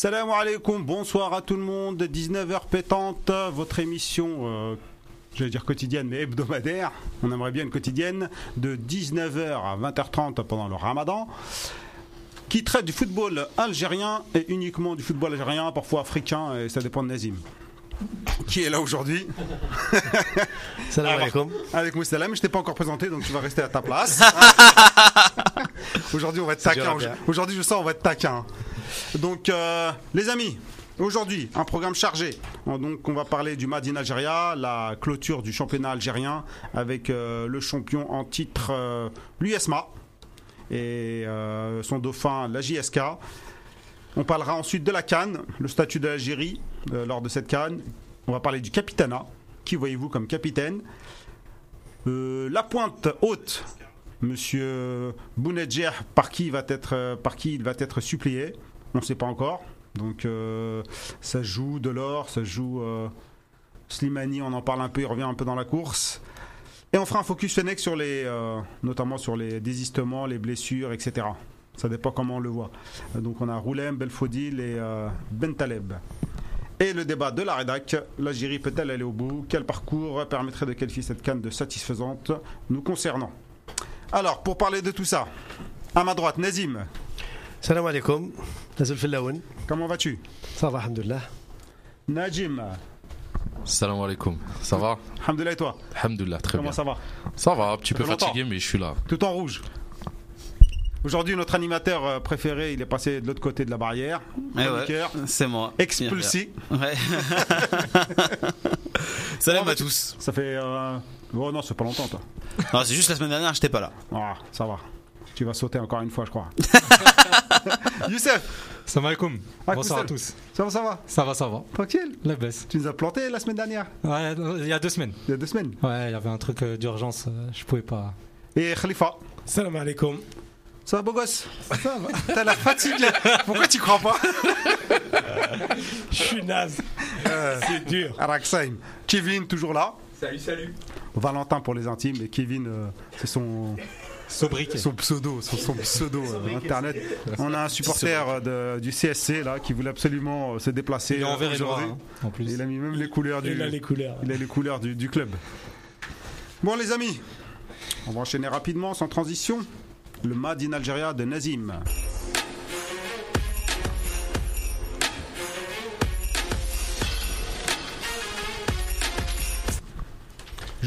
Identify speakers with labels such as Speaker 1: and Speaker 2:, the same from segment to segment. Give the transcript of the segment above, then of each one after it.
Speaker 1: Salam alaikum, bonsoir à tout le monde, 19h pétante, votre émission, euh, j'allais dire quotidienne mais hebdomadaire, on aimerait bien une quotidienne, de 19h à 20h30 pendant le ramadan, qui traite du football algérien et uniquement du football algérien, parfois africain, et ça dépend de Nazim. Qui est là aujourd'hui?
Speaker 2: Salam alaikum.
Speaker 1: Alaikum salam, je t'ai pas encore présenté donc tu vas rester à ta place. aujourd'hui on va être taquin. Aujourd'hui je sens on va être taquin. Donc euh, les amis, aujourd'hui un programme chargé. Donc on va parler du Made in Algeria, la clôture du championnat algérien avec euh, le champion en titre euh, l'USMA et son dauphin la JSK. On parlera ensuite de la Cannes, le statut de l'Algérie lors de cette Cannes. On va parler du capitanat. Qui voyez-vous comme capitaine? La pointe haute, Monsieur Bounedjer, par qui il va être, par qui il va être supplié? On ne sait pas encore. Donc euh, ça joue de l'or, ça joue euh, Slimani, on en parle un peu, il revient un peu dans la course. Et on fera un focus Fennec sur les, euh, notamment sur les désistements, les blessures, etc. Ça dépend comment on le voit. Donc on a Roulem, Belfodil et Bentaleb. Et le débat de la rédac, l'Algérie peut-elle aller au bout? Quel parcours permettrait de qualifier cette canne de satisfaisante nous concernant? Alors, pour parler de tout ça, à ma droite, Nazim,
Speaker 2: Salam alaikum.
Speaker 1: Comment vas-tu?
Speaker 2: Ça va, alhamdoulilah.
Speaker 1: Najim,
Speaker 3: Salam alaikum. Ça va?
Speaker 1: Alhamdoulilah et toi?
Speaker 3: Alhamdulillah, très
Speaker 1: Comment
Speaker 3: bien.
Speaker 1: ça va?
Speaker 3: Ça va, un petit peu fatigué, mais je suis là.
Speaker 1: Tout en rouge. Aujourd'hui, notre animateur euh, préféré, il est passé de l'autre côté de la barrière.
Speaker 4: Eh ouais, c'est moi.
Speaker 1: Expulsé.
Speaker 4: Ouais. Salam
Speaker 1: Comment
Speaker 4: à tous.
Speaker 1: Ça fait. euh, Oh non, c'est pas longtemps, toi.
Speaker 4: Non, c'est juste la semaine dernière, j'étais pas là.
Speaker 1: Ah, ça va. Tu vas sauter encore une fois, je crois. Youssef,
Speaker 5: Salam alaikum.
Speaker 1: Ah,
Speaker 5: Bonsoir à tous.
Speaker 1: ça va, ça va?
Speaker 5: Ça va, ça va.
Speaker 1: Tranquille
Speaker 5: La baisse.
Speaker 1: Tu nous as planté la semaine dernière?
Speaker 5: Ouais, il y a deux semaines.
Speaker 1: Il y a deux semaines.
Speaker 5: Ouais, il y avait un truc euh, d'urgence, euh, je pouvais pas.
Speaker 1: Et Khalifa,
Speaker 6: Salam alaikum.
Speaker 1: ça va beau gosse? Ça va. T'as la fatigue là. Pourquoi tu crois pas?
Speaker 6: Je suis naze. C'est dur.
Speaker 1: Araksaim. Kevin, toujours là.
Speaker 6: Salut, salut.
Speaker 1: Valentin pour les intimes. Et Kevin, euh, c'est son,
Speaker 5: Sobriquet.
Speaker 1: son pseudo, son, son pseudo euh, internet. On a un supporter euh, de- du CSC là qui voulait absolument euh, se déplacer
Speaker 5: Il est en vert et noir,
Speaker 1: aujourd'hui.
Speaker 5: hein, en plus.
Speaker 1: Il a mis même les couleurs du.
Speaker 6: Il a les couleurs.
Speaker 1: Il a les couleurs du, du club. Bon les amis, on va enchaîner rapidement, sans transition. Le Made in Algeria de Nazim.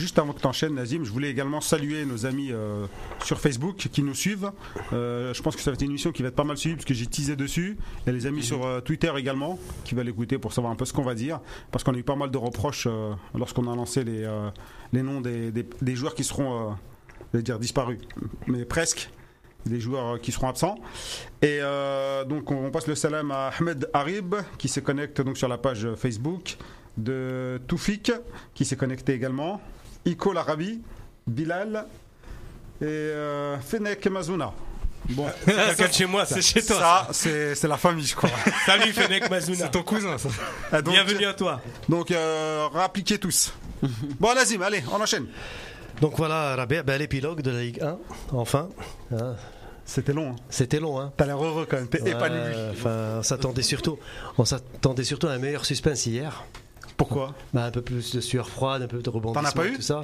Speaker 1: Juste avant que tu enchaînes, Nazim, je voulais également saluer nos amis euh, sur Facebook qui nous suivent. Euh, je pense que ça va être une émission qui va être pas mal suivie parce que j'ai teasé dessus. A les amis sur euh, Twitter également qui veulent l'écouter pour savoir un peu ce qu'on va dire. Parce qu'on a eu pas mal de reproches lorsqu'on a lancé les, les noms des, des- joueurs qui seront, je vais dire disparus, mais presque. Des joueurs qui seront absents. Et donc on on passe le salam à Ahmed Harib qui se connecte donc sur la page Facebook de Toufik qui s'est connecté également. Iko Larabi, Bilal et euh, Fennec Mazouna. Bon,
Speaker 6: C'est chez moi, ça.
Speaker 5: C'est chez toi.
Speaker 1: ça c'est c'est la famille je crois.
Speaker 6: Salut Fennec Mazouna.
Speaker 5: C'est ton cousin, ça.
Speaker 1: Ah, donc,
Speaker 6: Bienvenue à toi.
Speaker 1: Donc euh, rappliquez tous. Bon Nazim, allez, on enchaîne.
Speaker 2: Donc voilà, Rabia, ben, l'épilogue de la Ligue 1, enfin. Hein,
Speaker 1: C'était long. Hein.
Speaker 2: C'était long, hein.
Speaker 1: T'as l'air heureux quand même, t'es épanoui.
Speaker 2: Ouais, Enfin, on s'attendait surtout, on s'attendait surtout à un meilleur suspense hier.
Speaker 1: Pourquoi
Speaker 2: Bah, un peu plus de sueur froide, un peu de rebondissement.
Speaker 1: T'en as pas eu
Speaker 2: tout ça.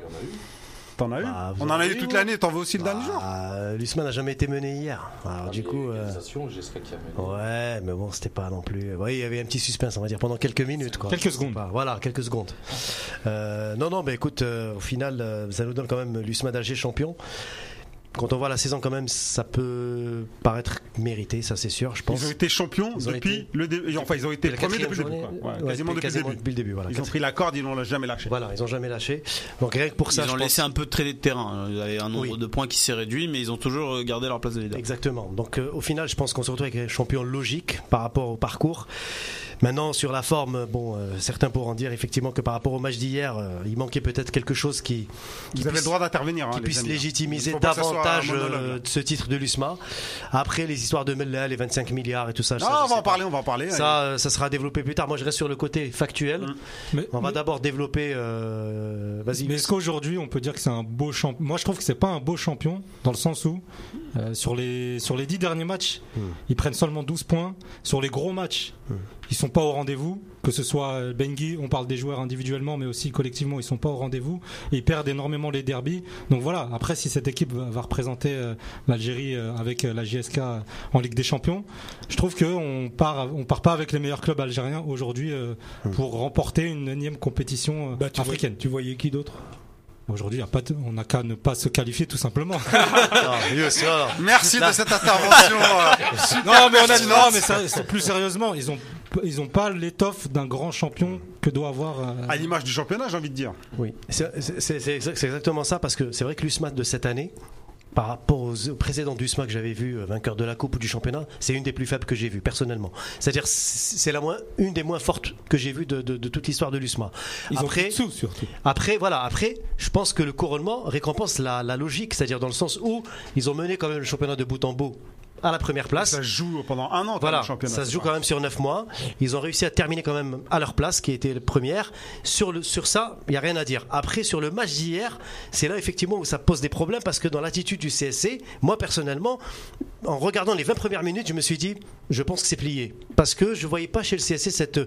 Speaker 1: T'en as eu
Speaker 2: Bah,
Speaker 1: On en
Speaker 2: en
Speaker 1: a eu
Speaker 2: eu,
Speaker 1: toute l'année, t'en veux aussi le dernier jour
Speaker 2: Bah, L'USMA n'a jamais été mené hier. Alors, du coup. euh. Ouais, mais bon, c'était pas non plus. Oui, il y avait un petit suspense, on va dire, pendant quelques minutes. Quoi.
Speaker 5: Quelques secondes.
Speaker 2: Bah, voilà, quelques secondes. Euh, non, non, mais écoute, euh, au final, euh, ça nous donne quand même l'USMA d'Alger champion. Quand on voit la saison, quand même, ça peut paraître mérité, ça c'est sûr, je pense.
Speaker 1: Ils ont été champions
Speaker 2: Ils ont
Speaker 1: depuis
Speaker 2: été-
Speaker 1: le début. Enfin, ils ont été premiers depuis le début.
Speaker 2: journée,
Speaker 1: quoi. Ouais,
Speaker 2: ouais,
Speaker 1: quasiment depuis le début.
Speaker 2: depuis le début. Voilà,
Speaker 1: Ils ont pris la corde, ils l'ont jamais lâché.
Speaker 2: Voilà, ils ont jamais lâché. Donc rien que pour ça,
Speaker 4: Ils
Speaker 2: je
Speaker 4: ont
Speaker 2: pense-
Speaker 4: laissé un peu de traîner de terrain. Il y avait un nombre
Speaker 2: Oui.
Speaker 4: de points qui s'est réduit, mais ils ont toujours euh, gardé leur place de leader.
Speaker 2: Exactement. Donc euh, au final, je pense qu'on se retrouve avec un champion logique par rapport au parcours. Maintenant, sur la forme, bon, euh, certains pourront dire effectivement que par rapport au match d'hier, euh, il manquait peut-être quelque chose qui, qui
Speaker 1: Vous avez
Speaker 2: puisse-
Speaker 1: le droit d'intervenir. hein,
Speaker 2: qui puisse
Speaker 1: amis.
Speaker 2: légitimiser
Speaker 1: Il ça
Speaker 2: davantage euh, de ce titre de l'USMA. Après, les histoires de Mella, les 25 milliards et tout ça. ça,
Speaker 1: Ah,
Speaker 2: je
Speaker 1: on va en
Speaker 2: pas.
Speaker 1: parler, on va en parler.
Speaker 2: Ça, euh, ça sera développé plus tard. Moi, je reste sur le côté factuel.
Speaker 1: Mm.
Speaker 5: Mais,
Speaker 2: On va
Speaker 5: mais-
Speaker 2: d'abord développer. euh, Vas-y.
Speaker 5: mais est-ce qu'aujourd'hui, on peut dire que c'est un beau champion Moi, je trouve que c'est pas un beau champion, dans le sens où Euh, sur les sur les 10 derniers matchs, ils prennent seulement 12 points. Sur les gros matchs, ils sont pas au rendez-vous. Que ce soit euh, Bengi, on parle des joueurs individuellement, mais aussi collectivement, ils sont pas au rendez-vous. Et ils perdent énormément les derbies. Donc voilà. Après, si cette équipe va, représenter euh, l'Algérie euh, avec la JSK en Ligue des Champions, je trouve que on part on part pas avec les meilleurs clubs algériens aujourd'hui euh, pour remporter une énième compétition
Speaker 6: Bah, tu,
Speaker 5: africaine.
Speaker 6: voyais, tu voyais qui d'autre?
Speaker 5: Aujourd'hui, on n'a qu'à ne pas se qualifier tout simplement.
Speaker 2: Non, non.
Speaker 1: Merci de cette intervention. euh,
Speaker 5: non, mais on a non, mais ça, plus sérieusement, ils ont ils ont pas l'étoffe d'un grand champion que doit avoir. euh,
Speaker 1: À l'image du championnat, j'ai envie de dire.
Speaker 2: Oui, c'est c'est- c'est- c'est exact- c'est exactement ça parce que c'est vrai que l'USMA de cette année, par rapport aux, aux précédents d'USMA que j'avais vu, euh, vainqueur de la Coupe ou du championnat, c'est une des plus faibles que j'ai vues personnellement. C'est-à-dire c'est la moins, une des moins fortes que j'ai vues de, de- de toute l'histoire de l'USMA.
Speaker 6: Ils
Speaker 2: Après,
Speaker 6: ont de sous surtout.
Speaker 2: après, voilà, après, je pense que le couronnement récompense la, la logique, c'est-à-dire dans le sens où ils ont mené quand même le championnat de bout en bout à la première place.
Speaker 1: Ça se joue pendant un an,
Speaker 2: Voilà,
Speaker 1: le championnat.
Speaker 2: ça se joue quand même sur 9 mois. Ils ont réussi à terminer quand même à leur place, qui était la première. Sur, le, sur ça, il n'y a rien à dire. Après, sur le match d'hier, c'est là effectivement où ça pose des problèmes parce que dans l'attitude du CSC, moi personnellement, en regardant les 20 premières minutes, je me suis dit, je pense que c'est plié. Parce que je ne voyais pas chez le CSC cette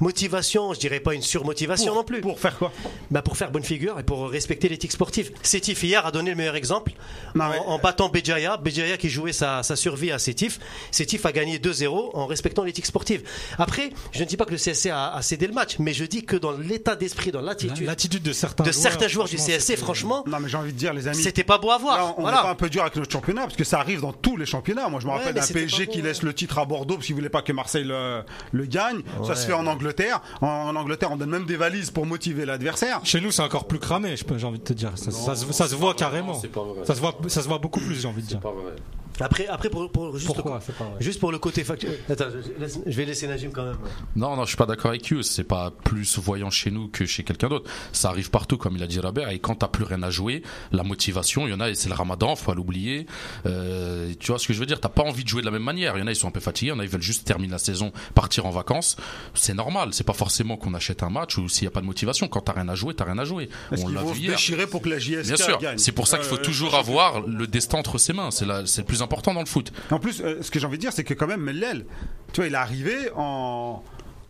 Speaker 2: motivation, je dirais pas une surmotivation non plus.
Speaker 1: Pour faire quoi?
Speaker 2: Bah, pour faire bonne figure et pour respecter l'éthique sportive. Sétif hier a donné le meilleur exemple
Speaker 1: Non,
Speaker 2: en, battant Béjaïa. Béjaïa qui jouait sa, sa survie à Sétif. Sétif a gagné 2-0 en respectant l'éthique sportive. Après, je ne dis pas que le CSC a, a cédé le match, mais je dis que dans l'état d'esprit, dans l'attitude
Speaker 5: L'attitude de certains
Speaker 2: de
Speaker 5: joueurs,
Speaker 2: certains joueurs du CSC, franchement,
Speaker 1: Non, mais j'ai envie de dire, les amis.
Speaker 2: c'était pas beau à voir.
Speaker 1: Là, on
Speaker 2: voilà.
Speaker 1: n'est pas un peu dur avec notre championnat parce que ça arrive dans tous les championnats. Moi, je me
Speaker 2: Ouais,
Speaker 1: rappelle
Speaker 2: mais
Speaker 1: d'un PSG qui
Speaker 2: beau,
Speaker 1: laisse le titre à Bordeaux parce qu'il voulait pas que Marseille le, le gagne. Ça se fait en Angleterre. En, en Angleterre, on donne même des valises pour motiver l'adversaire.
Speaker 5: Chez nous, c'est encore plus cramé, je peux- j'ai envie de te dire. Ça, ça se- ça se voit carrément.
Speaker 3: c'est pas vrai.
Speaker 5: Ça se voit, ça se voit beaucoup plus, j'ai envie de dire.
Speaker 3: Pas vrai.
Speaker 2: Après, après pour, pour- juste,
Speaker 5: Pourquoi C'est pas vrai.
Speaker 2: juste pour le côté factuel. Attends, je, laisse- je vais laisser Najim quand même.
Speaker 3: Non, non, je suis pas d'accord avec eux. C'est pas plus voyant chez nous que chez quelqu'un d'autre. Ça arrive partout, comme il a dit Robert. Et quand t'as plus rien à jouer, la motivation, il y en a, et c'est le ramadan, faut pas l'oublier. Euh, tu vois ce que je veux dire? T'as pas envie de jouer de la même manière. Il y en a, ils sont un peu fatigués. Il y en a, ils veulent juste terminer la saison, partir en vacances. C'est normal. C'est pas forcément qu'on achète un match ou s'il y a pas de motivation. Quand t'as rien à jouer, t'as rien à jouer. On l'a vu hier.
Speaker 1: déchirer pour que la JSK
Speaker 3: Bien sûr, c'est pour ça qu'il faut
Speaker 1: Euh,
Speaker 3: toujours avoir le destin entre ses mains. C'est le plus important dans le foot.
Speaker 1: En plus, euh, ce que j'ai envie de dire, c'est que quand même, Mellel, tu vois, il est arrivé en.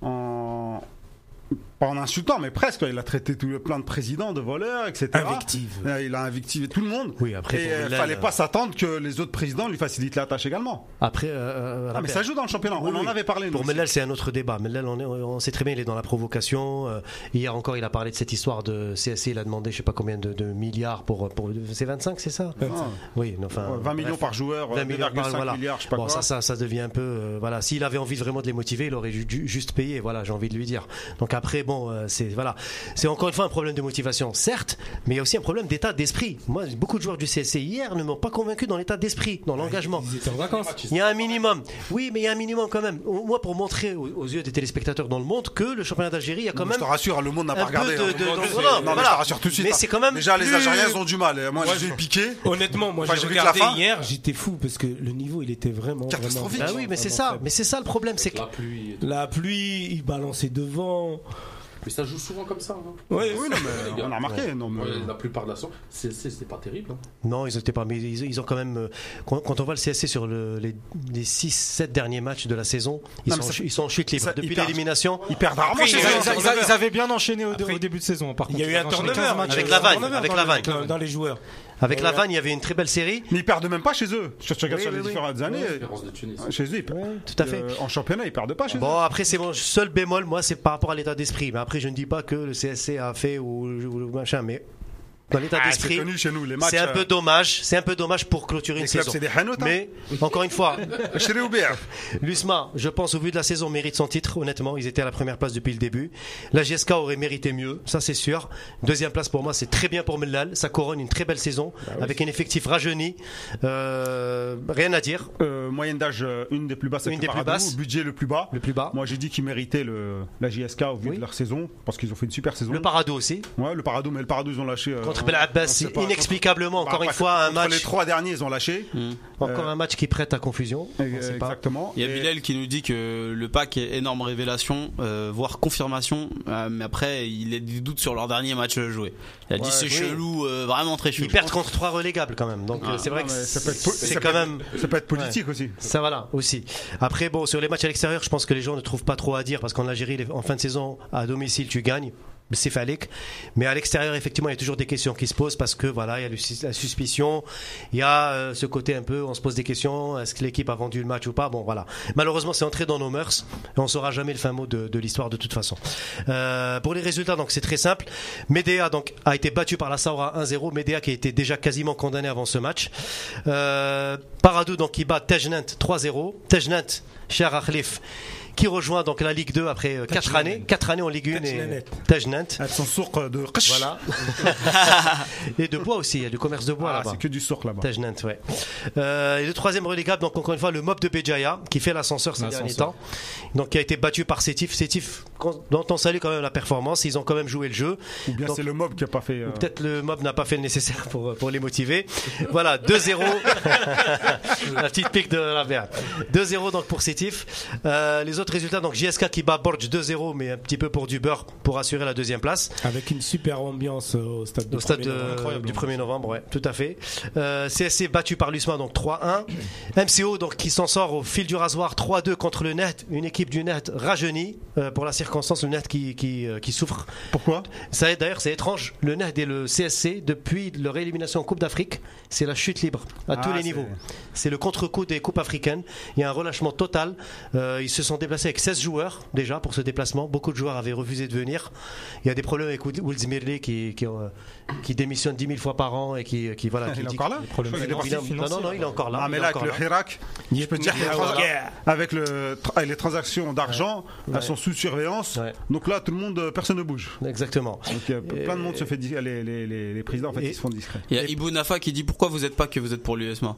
Speaker 1: en pas en insultant, mais presque. Il a traité tout, plein de présidents de voleurs, etc.
Speaker 6: Invective.
Speaker 1: Euh, Il a invectivé tout le monde.
Speaker 2: Oui, après,
Speaker 1: Et euh,
Speaker 2: Mellel,
Speaker 1: fallait
Speaker 2: euh,
Speaker 1: pas s'attendre que les autres présidents lui facilitent la tâche également.
Speaker 2: Après, euh,
Speaker 1: Ah, mais ça joue dans le championnat.
Speaker 2: Oui,
Speaker 1: On en avait parlé.
Speaker 2: Pour. Mellel, c'est un autre débat. Mellel, on, on sait très bien, il est dans la provocation. Hier encore, il a parlé de cette histoire de CSC. Il a demandé, je sais pas combien de, de milliards pour. pour c'est 25, c'est ça?
Speaker 1: Ah,
Speaker 2: Oui, enfin.
Speaker 1: ouais, 20 millions par joueur,
Speaker 2: 20 milliards par
Speaker 1: 2,5
Speaker 2: voilà.
Speaker 1: milliards, je sais pas
Speaker 2: bon,
Speaker 1: quoi.
Speaker 2: ça, ça, ça devient un peu. euh, voilà, s'il avait envie vraiment de les motiver, il aurait ju- ju- juste payé. Voilà, j'ai envie de lui dire. Donc après, bon, euh, c'est voilà, c'est encore une fois un problème de motivation, certes, mais il y a aussi un problème d'état d'esprit. Moi, beaucoup de joueurs du CSC hier ne m'ont pas convaincu dans l'état d'esprit, dans l'engagement.
Speaker 6: Ils étaient en vacances.
Speaker 2: Il y a un minimum. Oui, mais il y a un minimum quand même. Moi, pour montrer aux, aux yeux des téléspectateurs dans le monde que le championnat d'Algérie, il y a quand
Speaker 1: Je
Speaker 2: même
Speaker 1: te rassure, le monde n'a
Speaker 2: un
Speaker 1: pas
Speaker 2: peu
Speaker 1: regardé.
Speaker 2: de-
Speaker 1: hein.
Speaker 2: de- voilà,
Speaker 1: non, mais
Speaker 2: voilà.
Speaker 1: je te rassure tout de suite.
Speaker 2: Mais
Speaker 1: hein.
Speaker 2: c'est quand même
Speaker 1: Déjà, les Algériens, ont du mal. Moi,
Speaker 6: Moi,
Speaker 1: j'ai
Speaker 6: je-
Speaker 1: piqué.
Speaker 6: Honnêtement, moi
Speaker 1: Enfin,
Speaker 6: j'ai regardé
Speaker 1: fin.
Speaker 6: hier, j'étais fou parce que le niveau il était vraiment
Speaker 1: Catastrophique.
Speaker 6: vraiment,
Speaker 2: Bah oui, mais c'est ça. Mais c'est ça le problème, c'est que
Speaker 3: La pluie.
Speaker 6: La pluie, il balançait devant.
Speaker 3: Mais ça joue souvent comme ça. hein.
Speaker 6: Ouais,
Speaker 1: Oui, non, mais on a remarqué. Non, mais-
Speaker 3: Ouais, la plupart de la saison, c'est c'est- c'est pas terrible. hein.
Speaker 2: Non, ils étaient pas. Mais ils, ils ont quand même. euh, Quand, quand on voit le CSC sur le- les, les 6-7 derniers matchs de la saison, ils,
Speaker 1: Non,
Speaker 2: sont, en ils sont en chute libre.
Speaker 1: ça-
Speaker 2: Depuis l'élimination,
Speaker 1: Ils perdent rarement
Speaker 5: ils,
Speaker 1: eux.
Speaker 5: ils- ils- ils avaient bien enchaîné au,
Speaker 6: Après,
Speaker 5: au début de saison. Par
Speaker 6: Il y a eu un turnover
Speaker 5: 15 matchs.
Speaker 2: Avec
Speaker 6: euh,
Speaker 2: Lavagne,
Speaker 6: turnover
Speaker 2: avec Lavagne.
Speaker 6: les- dans les joueurs.
Speaker 2: Avec
Speaker 6: Ouais,
Speaker 2: Lavagne, il y avait une très belle série.
Speaker 1: Mais ils perdent même pas chez eux. Regardes
Speaker 2: Oui,
Speaker 1: sur les différentes années, chez eux, ils perdent.
Speaker 2: Tout à fait.
Speaker 1: Euh, en championnat, ils perdent pas chez eux.
Speaker 2: Bon, après, c'est mon seul bémol, moi, c'est par rapport à l'état d'esprit. Mais après, je ne dis pas que le CSC a fait ou, ou le machin, mais dans l'état
Speaker 1: Ah, c'est
Speaker 2: d'esprit, c'est un peu
Speaker 1: euh,
Speaker 2: dommage. C'est un peu dommage pour clôturer une saison.
Speaker 1: des hein.
Speaker 2: Mais, encore une fois, l'USMA, je pense, au vu de la saison, mérite son titre, honnêtement. Ils étaient à la première place depuis le début. La GSK aurait mérité mieux, ça c'est sûr. Deuxième place pour moi, c'est très bien pour Mellal. Ça couronne une très belle saison, avec un effectif rajeuni. Euh, rien à dire.
Speaker 1: Euh, moyenne d'âge, euh, une des plus basses.
Speaker 2: Une des plus basses.
Speaker 1: Budget le plus bas.
Speaker 2: Le plus bas.
Speaker 1: Moi, j'ai dit qu'ils méritaient le, la JSK au vu
Speaker 2: Oui.
Speaker 1: de leur saison, parce qu'ils ont fait une super saison.
Speaker 2: Le Parado aussi.
Speaker 1: Ouais, le Parado, mais le Parado, ils ont lâché. euh,
Speaker 2: Contre contre Bel Abbas,
Speaker 1: on sait pas.
Speaker 2: inexplicablement, encore une fois, un match,
Speaker 1: Les trois derniers, ils ont lâché.
Speaker 2: encore un match qui prête à confusion.
Speaker 1: Exactement.
Speaker 4: Il y a Bilal qui nous dit que le pack est énorme révélation, euh, voire confirmation, euh, mais après il a des doutes sur leur dernier match joué. Il a dit c'est chelou, euh, vraiment très chelou.
Speaker 2: Ils perdent contre trois relégables quand même. Donc
Speaker 4: Ah,
Speaker 2: euh, c'est vrai que
Speaker 1: mais ça peut être po-
Speaker 2: c'est quand même.
Speaker 1: Ça peut être politique aussi.
Speaker 2: Ça voilà aussi. Après bon sur les matchs à l'extérieur, je pense que les gens ne trouvent pas trop à dire parce qu'en Algérie en fin de saison à domicile tu gagnes. C'est phallique, mais à l'extérieur effectivement il y a toujours des questions qui se posent parce que voilà il y a la suspicion, il y a euh, ce côté un peu on se pose des questions est-ce que l'équipe a vendu le match ou pas? Bon voilà. Malheureusement c'est entré dans nos mœurs et on saura jamais le fin mot de, l'histoire de toute façon. Euh, pour les résultats donc c'est très simple, Medea donc a été battu par la Saoura 1-0, Medea qui été déjà quasiment condamné avant ce match. Euh, Paradou donc qui bat Tejnant 3-0, Tejnant cher Akhlif qui rejoint donc la Ligue 2 après 4 années, 4 années en Ligue 1 et
Speaker 6: Tejnant.
Speaker 2: Tejnant.
Speaker 1: Elles sont sourds de Qsh.
Speaker 2: Voilà. et de bois aussi, il y a du commerce de bois
Speaker 1: Ah,
Speaker 2: là-bas.
Speaker 1: c'est que du sourd là-bas.
Speaker 2: Tajnant, ouais. Euh, et le troisième relégable, donc encore une fois, le mob de Béjaïa, qui fait l'ascenseur ces derniers temps. Donc qui a été battu par Sétif. Sétif, dont on salue quand même la performance, ils ont quand même joué le jeu.
Speaker 1: Ou bien c'est le mob qui a pas fait. euh,
Speaker 2: Peut-être le mob n'a pas fait le nécessaire pour, pour les motiver. Voilà, 2-0. la petite pique de la merde. 2-0 donc pour Sétif. Euh, les autres résultats, donc JSK qui bat Borj 2-0, mais un petit peu pour du beurre pour assurer la deuxième place.
Speaker 6: Avec une super ambiance euh, au stade, du
Speaker 2: Au stade
Speaker 6: 1er
Speaker 2: de-
Speaker 6: novembre.
Speaker 5: incroyable,
Speaker 2: du
Speaker 5: en
Speaker 2: 1er novembre, ouais, tout à fait. Euh, CSC battu par l'USMA, donc 3-1. MCO, donc, qui s'en sort au fil du rasoir 3-2 contre le Net, une équipe du Net rajeunie, euh, pour la circonstance, le Net qui, qui, euh, qui souffre.
Speaker 1: Pourquoi?
Speaker 2: Ça, D'ailleurs, c'est étrange, le Net et le CSC, depuis leur élimination en Coupe d'Afrique, c'est la chute libre à
Speaker 1: Ah,
Speaker 2: tous les niveaux. C'est le contre-coup des Coupes africaines. Il y a un relâchement total. Euh, ils se sont déplacés avec 16 joueurs déjà pour ce déplacement. Beaucoup de joueurs avaient refusé de venir. Il y a des problèmes avec qui, qui, euh, qui démissionne 10 000 fois par an et qui, qui voilà. qui
Speaker 1: Il est encore là
Speaker 2: non, non, non, il est encore là.
Speaker 1: Ah, mais là, avec le Hirak, je peux dire avec le, les transactions d'argent,
Speaker 2: Ouais.
Speaker 1: elles sont sous surveillance.
Speaker 2: Ouais.
Speaker 1: Donc là, tout le monde, euh, personne ne bouge.
Speaker 2: Exactement.
Speaker 1: Donc euh, plein de monde se fait les, les, les, les présidents en fait
Speaker 2: Et-
Speaker 1: ils se font discrets.
Speaker 4: Il y a Ibou Nafa qui dit pourquoi vous êtes pas que vous êtes pour l'USMA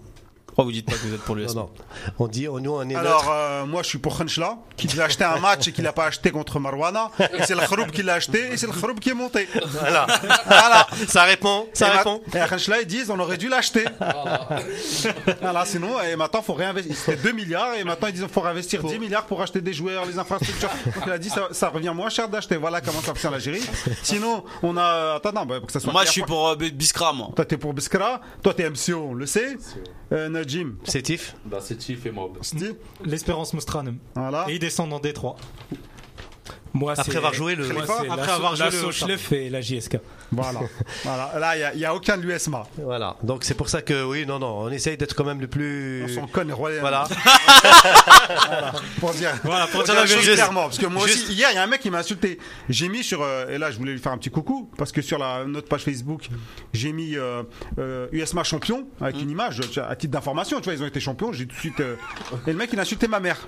Speaker 4: Pourquoi vous dites pas que vous êtes pour
Speaker 2: Non,
Speaker 4: l'USMA
Speaker 2: non. On dit, on, nous, on est
Speaker 1: Alors euh, moi je suis pour Khenchla qui devait acheter un match et qu'il n'a pas acheté contre Marwana et c'est le Khroub qui l'a acheté et c'est le Khroub qui est monté.
Speaker 2: Voilà.
Speaker 1: Voilà.
Speaker 2: ça répond. Ça
Speaker 1: et ma-
Speaker 2: répond.
Speaker 1: Et à Khenchla ils disent on aurait dû l'acheter. voilà sinon et maintenant faut réinvestir. C'était 2 milliards et maintenant ils disent faut réinvestir 10 milliards pour acheter des joueurs, les infrastructures. Donc il a dit ça, ça revient moins cher d'acheter. Voilà comment ça fonctionne l'Algérie. Sinon on a attends non bah, pour que ça soit
Speaker 4: Moi je suis pour euh, Biskra moi.
Speaker 1: Toi t'es pour Biskra, toi t'es MCO, on le sait. Euh, Najim,
Speaker 2: C'est Tif.
Speaker 3: Bah, c'est Tif et Mob.
Speaker 1: Steve,
Speaker 5: L'Espérance Mostranum.
Speaker 1: voilà.
Speaker 5: Et ils descendent en Détroit.
Speaker 6: Moi,
Speaker 2: Après avoir joué le-
Speaker 6: moi,
Speaker 5: après
Speaker 6: la
Speaker 5: avoir
Speaker 6: So-
Speaker 5: joué
Speaker 6: la
Speaker 5: le-
Speaker 6: et la JSK.
Speaker 1: Voilà. voilà. Là, il n'y a, il y a aucun de l'USMA.
Speaker 2: Voilà. Donc c'est pour ça que oui, non, non, on essaye d'être quand même le plus.
Speaker 1: On s'en conne royal.
Speaker 2: Voilà.
Speaker 1: Pour dire,
Speaker 2: Voilà, pour
Speaker 1: pour
Speaker 2: dire
Speaker 1: dire
Speaker 2: la vérité.
Speaker 1: clairement. Parce que moi
Speaker 2: Juste-
Speaker 1: aussi, hier, il y a un mec qui m'a insulté. J'ai mis sur. euh, et là, je voulais lui faire un petit coucou. Parce que sur la, notre page Facebook, j'ai mis euh, euh, USMA champion avec une image à titre d'information. Tu vois, ils ont été champions. J'ai tout de suite. euh, et le mec, il a insulté ma mère.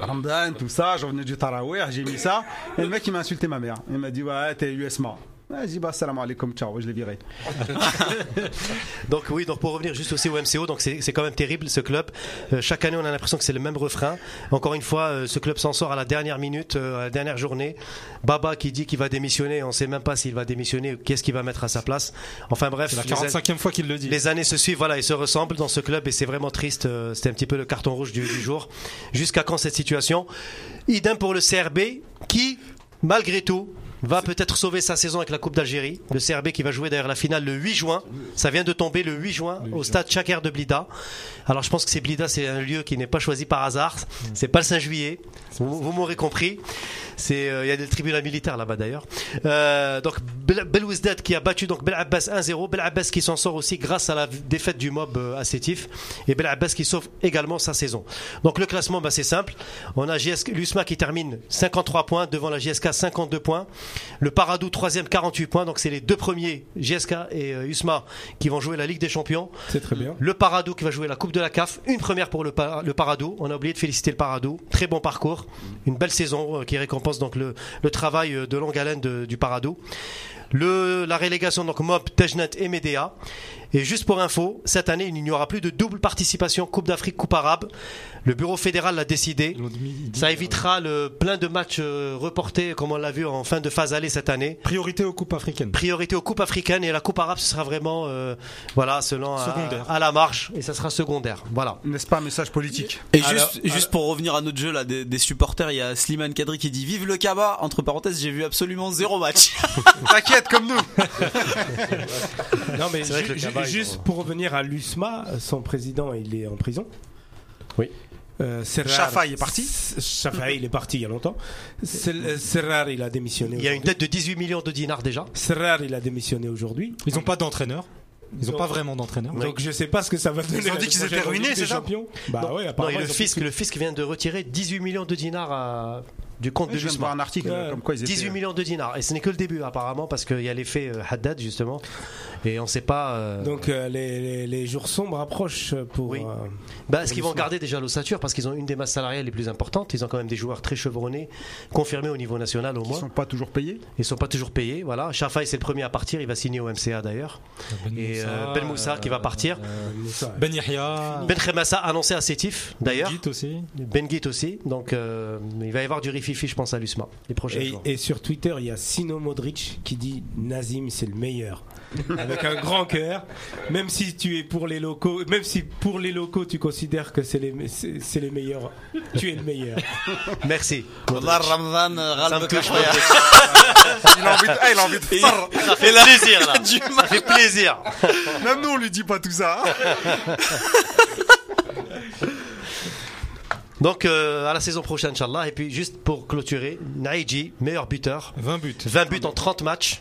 Speaker 1: Ramadan, tout ça. J'en venais du Tarawih. J'ai mis ça. Et le mec, il m'a insulté ma mère. Il m'a dit Ouais, t'es USMA. Dit bah salam alaikum, ciao, je l'ai viré.
Speaker 2: Donc oui, donc pour revenir juste aussi au MCO, donc c'est c'est quand même terrible ce club. Euh, chaque année, on a l'impression que c'est le même refrain. Encore une fois, euh, ce club s'en sort à la dernière minute, euh, à la dernière journée. Baba qui dit qu'il va démissionner, on sait même pas s'il va démissionner, ou qu'est-ce qu'il va mettre à sa place. Enfin bref,
Speaker 5: C'est la
Speaker 2: les an-
Speaker 5: 45e fois qu'il le dit.
Speaker 2: les années se suivent, voilà, ils se ressemblent dans ce club et c'est vraiment triste. euh, C'était un petit peu le carton rouge du, du jour. Jusqu'à quand cette situation? Idem pour le CRB qui, malgré tout, va peut-être sauver sa saison avec la Coupe d'Algérie. Le CRB qui va jouer d'ailleurs la finale le 8 juin. Ça vient de tomber le 8 juin au stade Chaker de Blida. Alors je pense que c'est Blida, c'est un lieu qui n'est pas choisi par hasard. C'est pas le 5 juillet. Vous, vous m'aurez compris. C'est, euh, il y a des tribunaux militaires là-bas d'ailleurs. Euh, donc Bel Belouizdad qui a battu donc Bel Abbas 1-0. Bel Abbas qui s'en sort aussi grâce à la défaite du mob euh, à Sétif. Et Bel Abbas qui sauve également sa saison. Donc le classement, bah, c'est simple. On a JSK, l'USMA qui termine 53 points devant la JSK 52 points. Le Paradou troisième 48 points. Donc c'est les deux premiers JSK et euh, USMA qui vont jouer la Ligue des Champions.
Speaker 6: C'est très bien.
Speaker 2: Le Paradou qui va jouer la Coupe de la CAF. Une première pour le, le Paradou. On a oublié de féliciter le Paradou. Très bon parcours. Une belle saison euh, qui récompense donc le, travail euh, de longue haleine du Paradou. Le, la relégation, donc Mob, Tejnet et Médéa. Et juste pour info, cette année, il n'y aura plus de double participation Coupe d'Afrique, Coupe arabe. Le bureau fédéral l'a décidé. Ça évitera le plein de matchs euh, reportés, comme on l'a vu en fin de phase aller cette année.
Speaker 5: Priorité aux coupes africaines.
Speaker 2: Priorité aux coupes africaines et la coupe arabe, ce sera vraiment, euh, voilà, selon à,
Speaker 5: Secondaire.
Speaker 2: à la marche et ça sera secondaire. Voilà.
Speaker 1: N'est-ce pas un message politique
Speaker 4: Et
Speaker 6: Alors,
Speaker 4: juste, juste pour revenir à notre jeu là, des, des supporters, il y a Slimane Kadri qui dit Vive le Kaba. Entre parenthèses, j'ai vu absolument zéro match.
Speaker 1: T'inquiète, comme nous
Speaker 6: Non, mais ju- ju- juste pour revenir à l'USMA, son président, il est en prison.
Speaker 2: Oui.
Speaker 6: Euh, Serrar-
Speaker 1: est parti
Speaker 6: Chafa, il est parti il y a longtemps. Euh, Serrar, il a démissionné.
Speaker 2: Il y a une dette de 18 millions de dinars déjà.
Speaker 6: Serrar, il a démissionné aujourd'hui.
Speaker 5: Ils n'ont pas d'entraîneur. Ils n'ont pas vraiment d'entraîneur.
Speaker 6: Donc je sais pas ce que ça va donner.
Speaker 1: Ils ont dit qu'ils étaient ruinés, c'est ça
Speaker 6: Champions. Bah
Speaker 2: Non,
Speaker 6: ouais,
Speaker 2: non,
Speaker 6: apparemment,
Speaker 2: et le fisc, le fisc vient de retirer 18 millions de dinars à- du compte de l'USMA.
Speaker 1: un article
Speaker 6: Ouais.
Speaker 1: comme quoi ils étaient.
Speaker 2: 18 millions de dinars. Et ce n'est que le début apparemment parce qu'il y a l'effet euh, Haddad justement. Et on ne sait pas. euh,
Speaker 6: Donc euh, les, les- les jours sombres approchent pour.
Speaker 2: Oui.
Speaker 6: euh,
Speaker 2: bah, est-ce qu'ils vont garder déjà l'ossature parce qu'ils ont une des masses salariales les plus importantes. Ils ont quand même des joueurs très chevronnés, confirmés au niveau national au
Speaker 1: Ils
Speaker 2: moins.
Speaker 1: sont pas toujours payés
Speaker 2: Ils sont pas toujours payés. Voilà. Shafai c'est le premier à partir. Il va signer au MCA d'ailleurs.
Speaker 5: Ben
Speaker 2: Et
Speaker 5: Moussa,
Speaker 2: euh, Ben Moussa qui va partir.
Speaker 6: euh, Moussa.
Speaker 5: Ben Yahya.
Speaker 2: Ben Khemassa annoncé à Sétif d'ailleurs.
Speaker 5: Git aussi.
Speaker 2: Ben Git aussi. Donc euh, il va y avoir du je pense à l'USMA les prochains
Speaker 6: Et,
Speaker 2: jours.
Speaker 6: et sur Twitter, il y a Sino Modric qui dit Nazim, c'est le meilleur. Avec un grand cœur. Même si tu es pour les locaux, même si pour les locaux tu considères que c'est les, c'est c'est les meilleurs, tu es le meilleur.
Speaker 2: Merci.
Speaker 4: Wallah, Ramzan, euh, Khouya.
Speaker 1: Il a envie de, ah, il a envie de faire.
Speaker 2: Ça fait plaisir là. Ça fait plaisir.
Speaker 1: Même nous, on lui dit pas tout ça.
Speaker 2: Donc euh, à la saison prochaine, Inch'Allah. Et puis juste pour clôturer, Naïji, meilleur buteur.
Speaker 5: 20 buts.
Speaker 2: 20 buts en 30 matchs.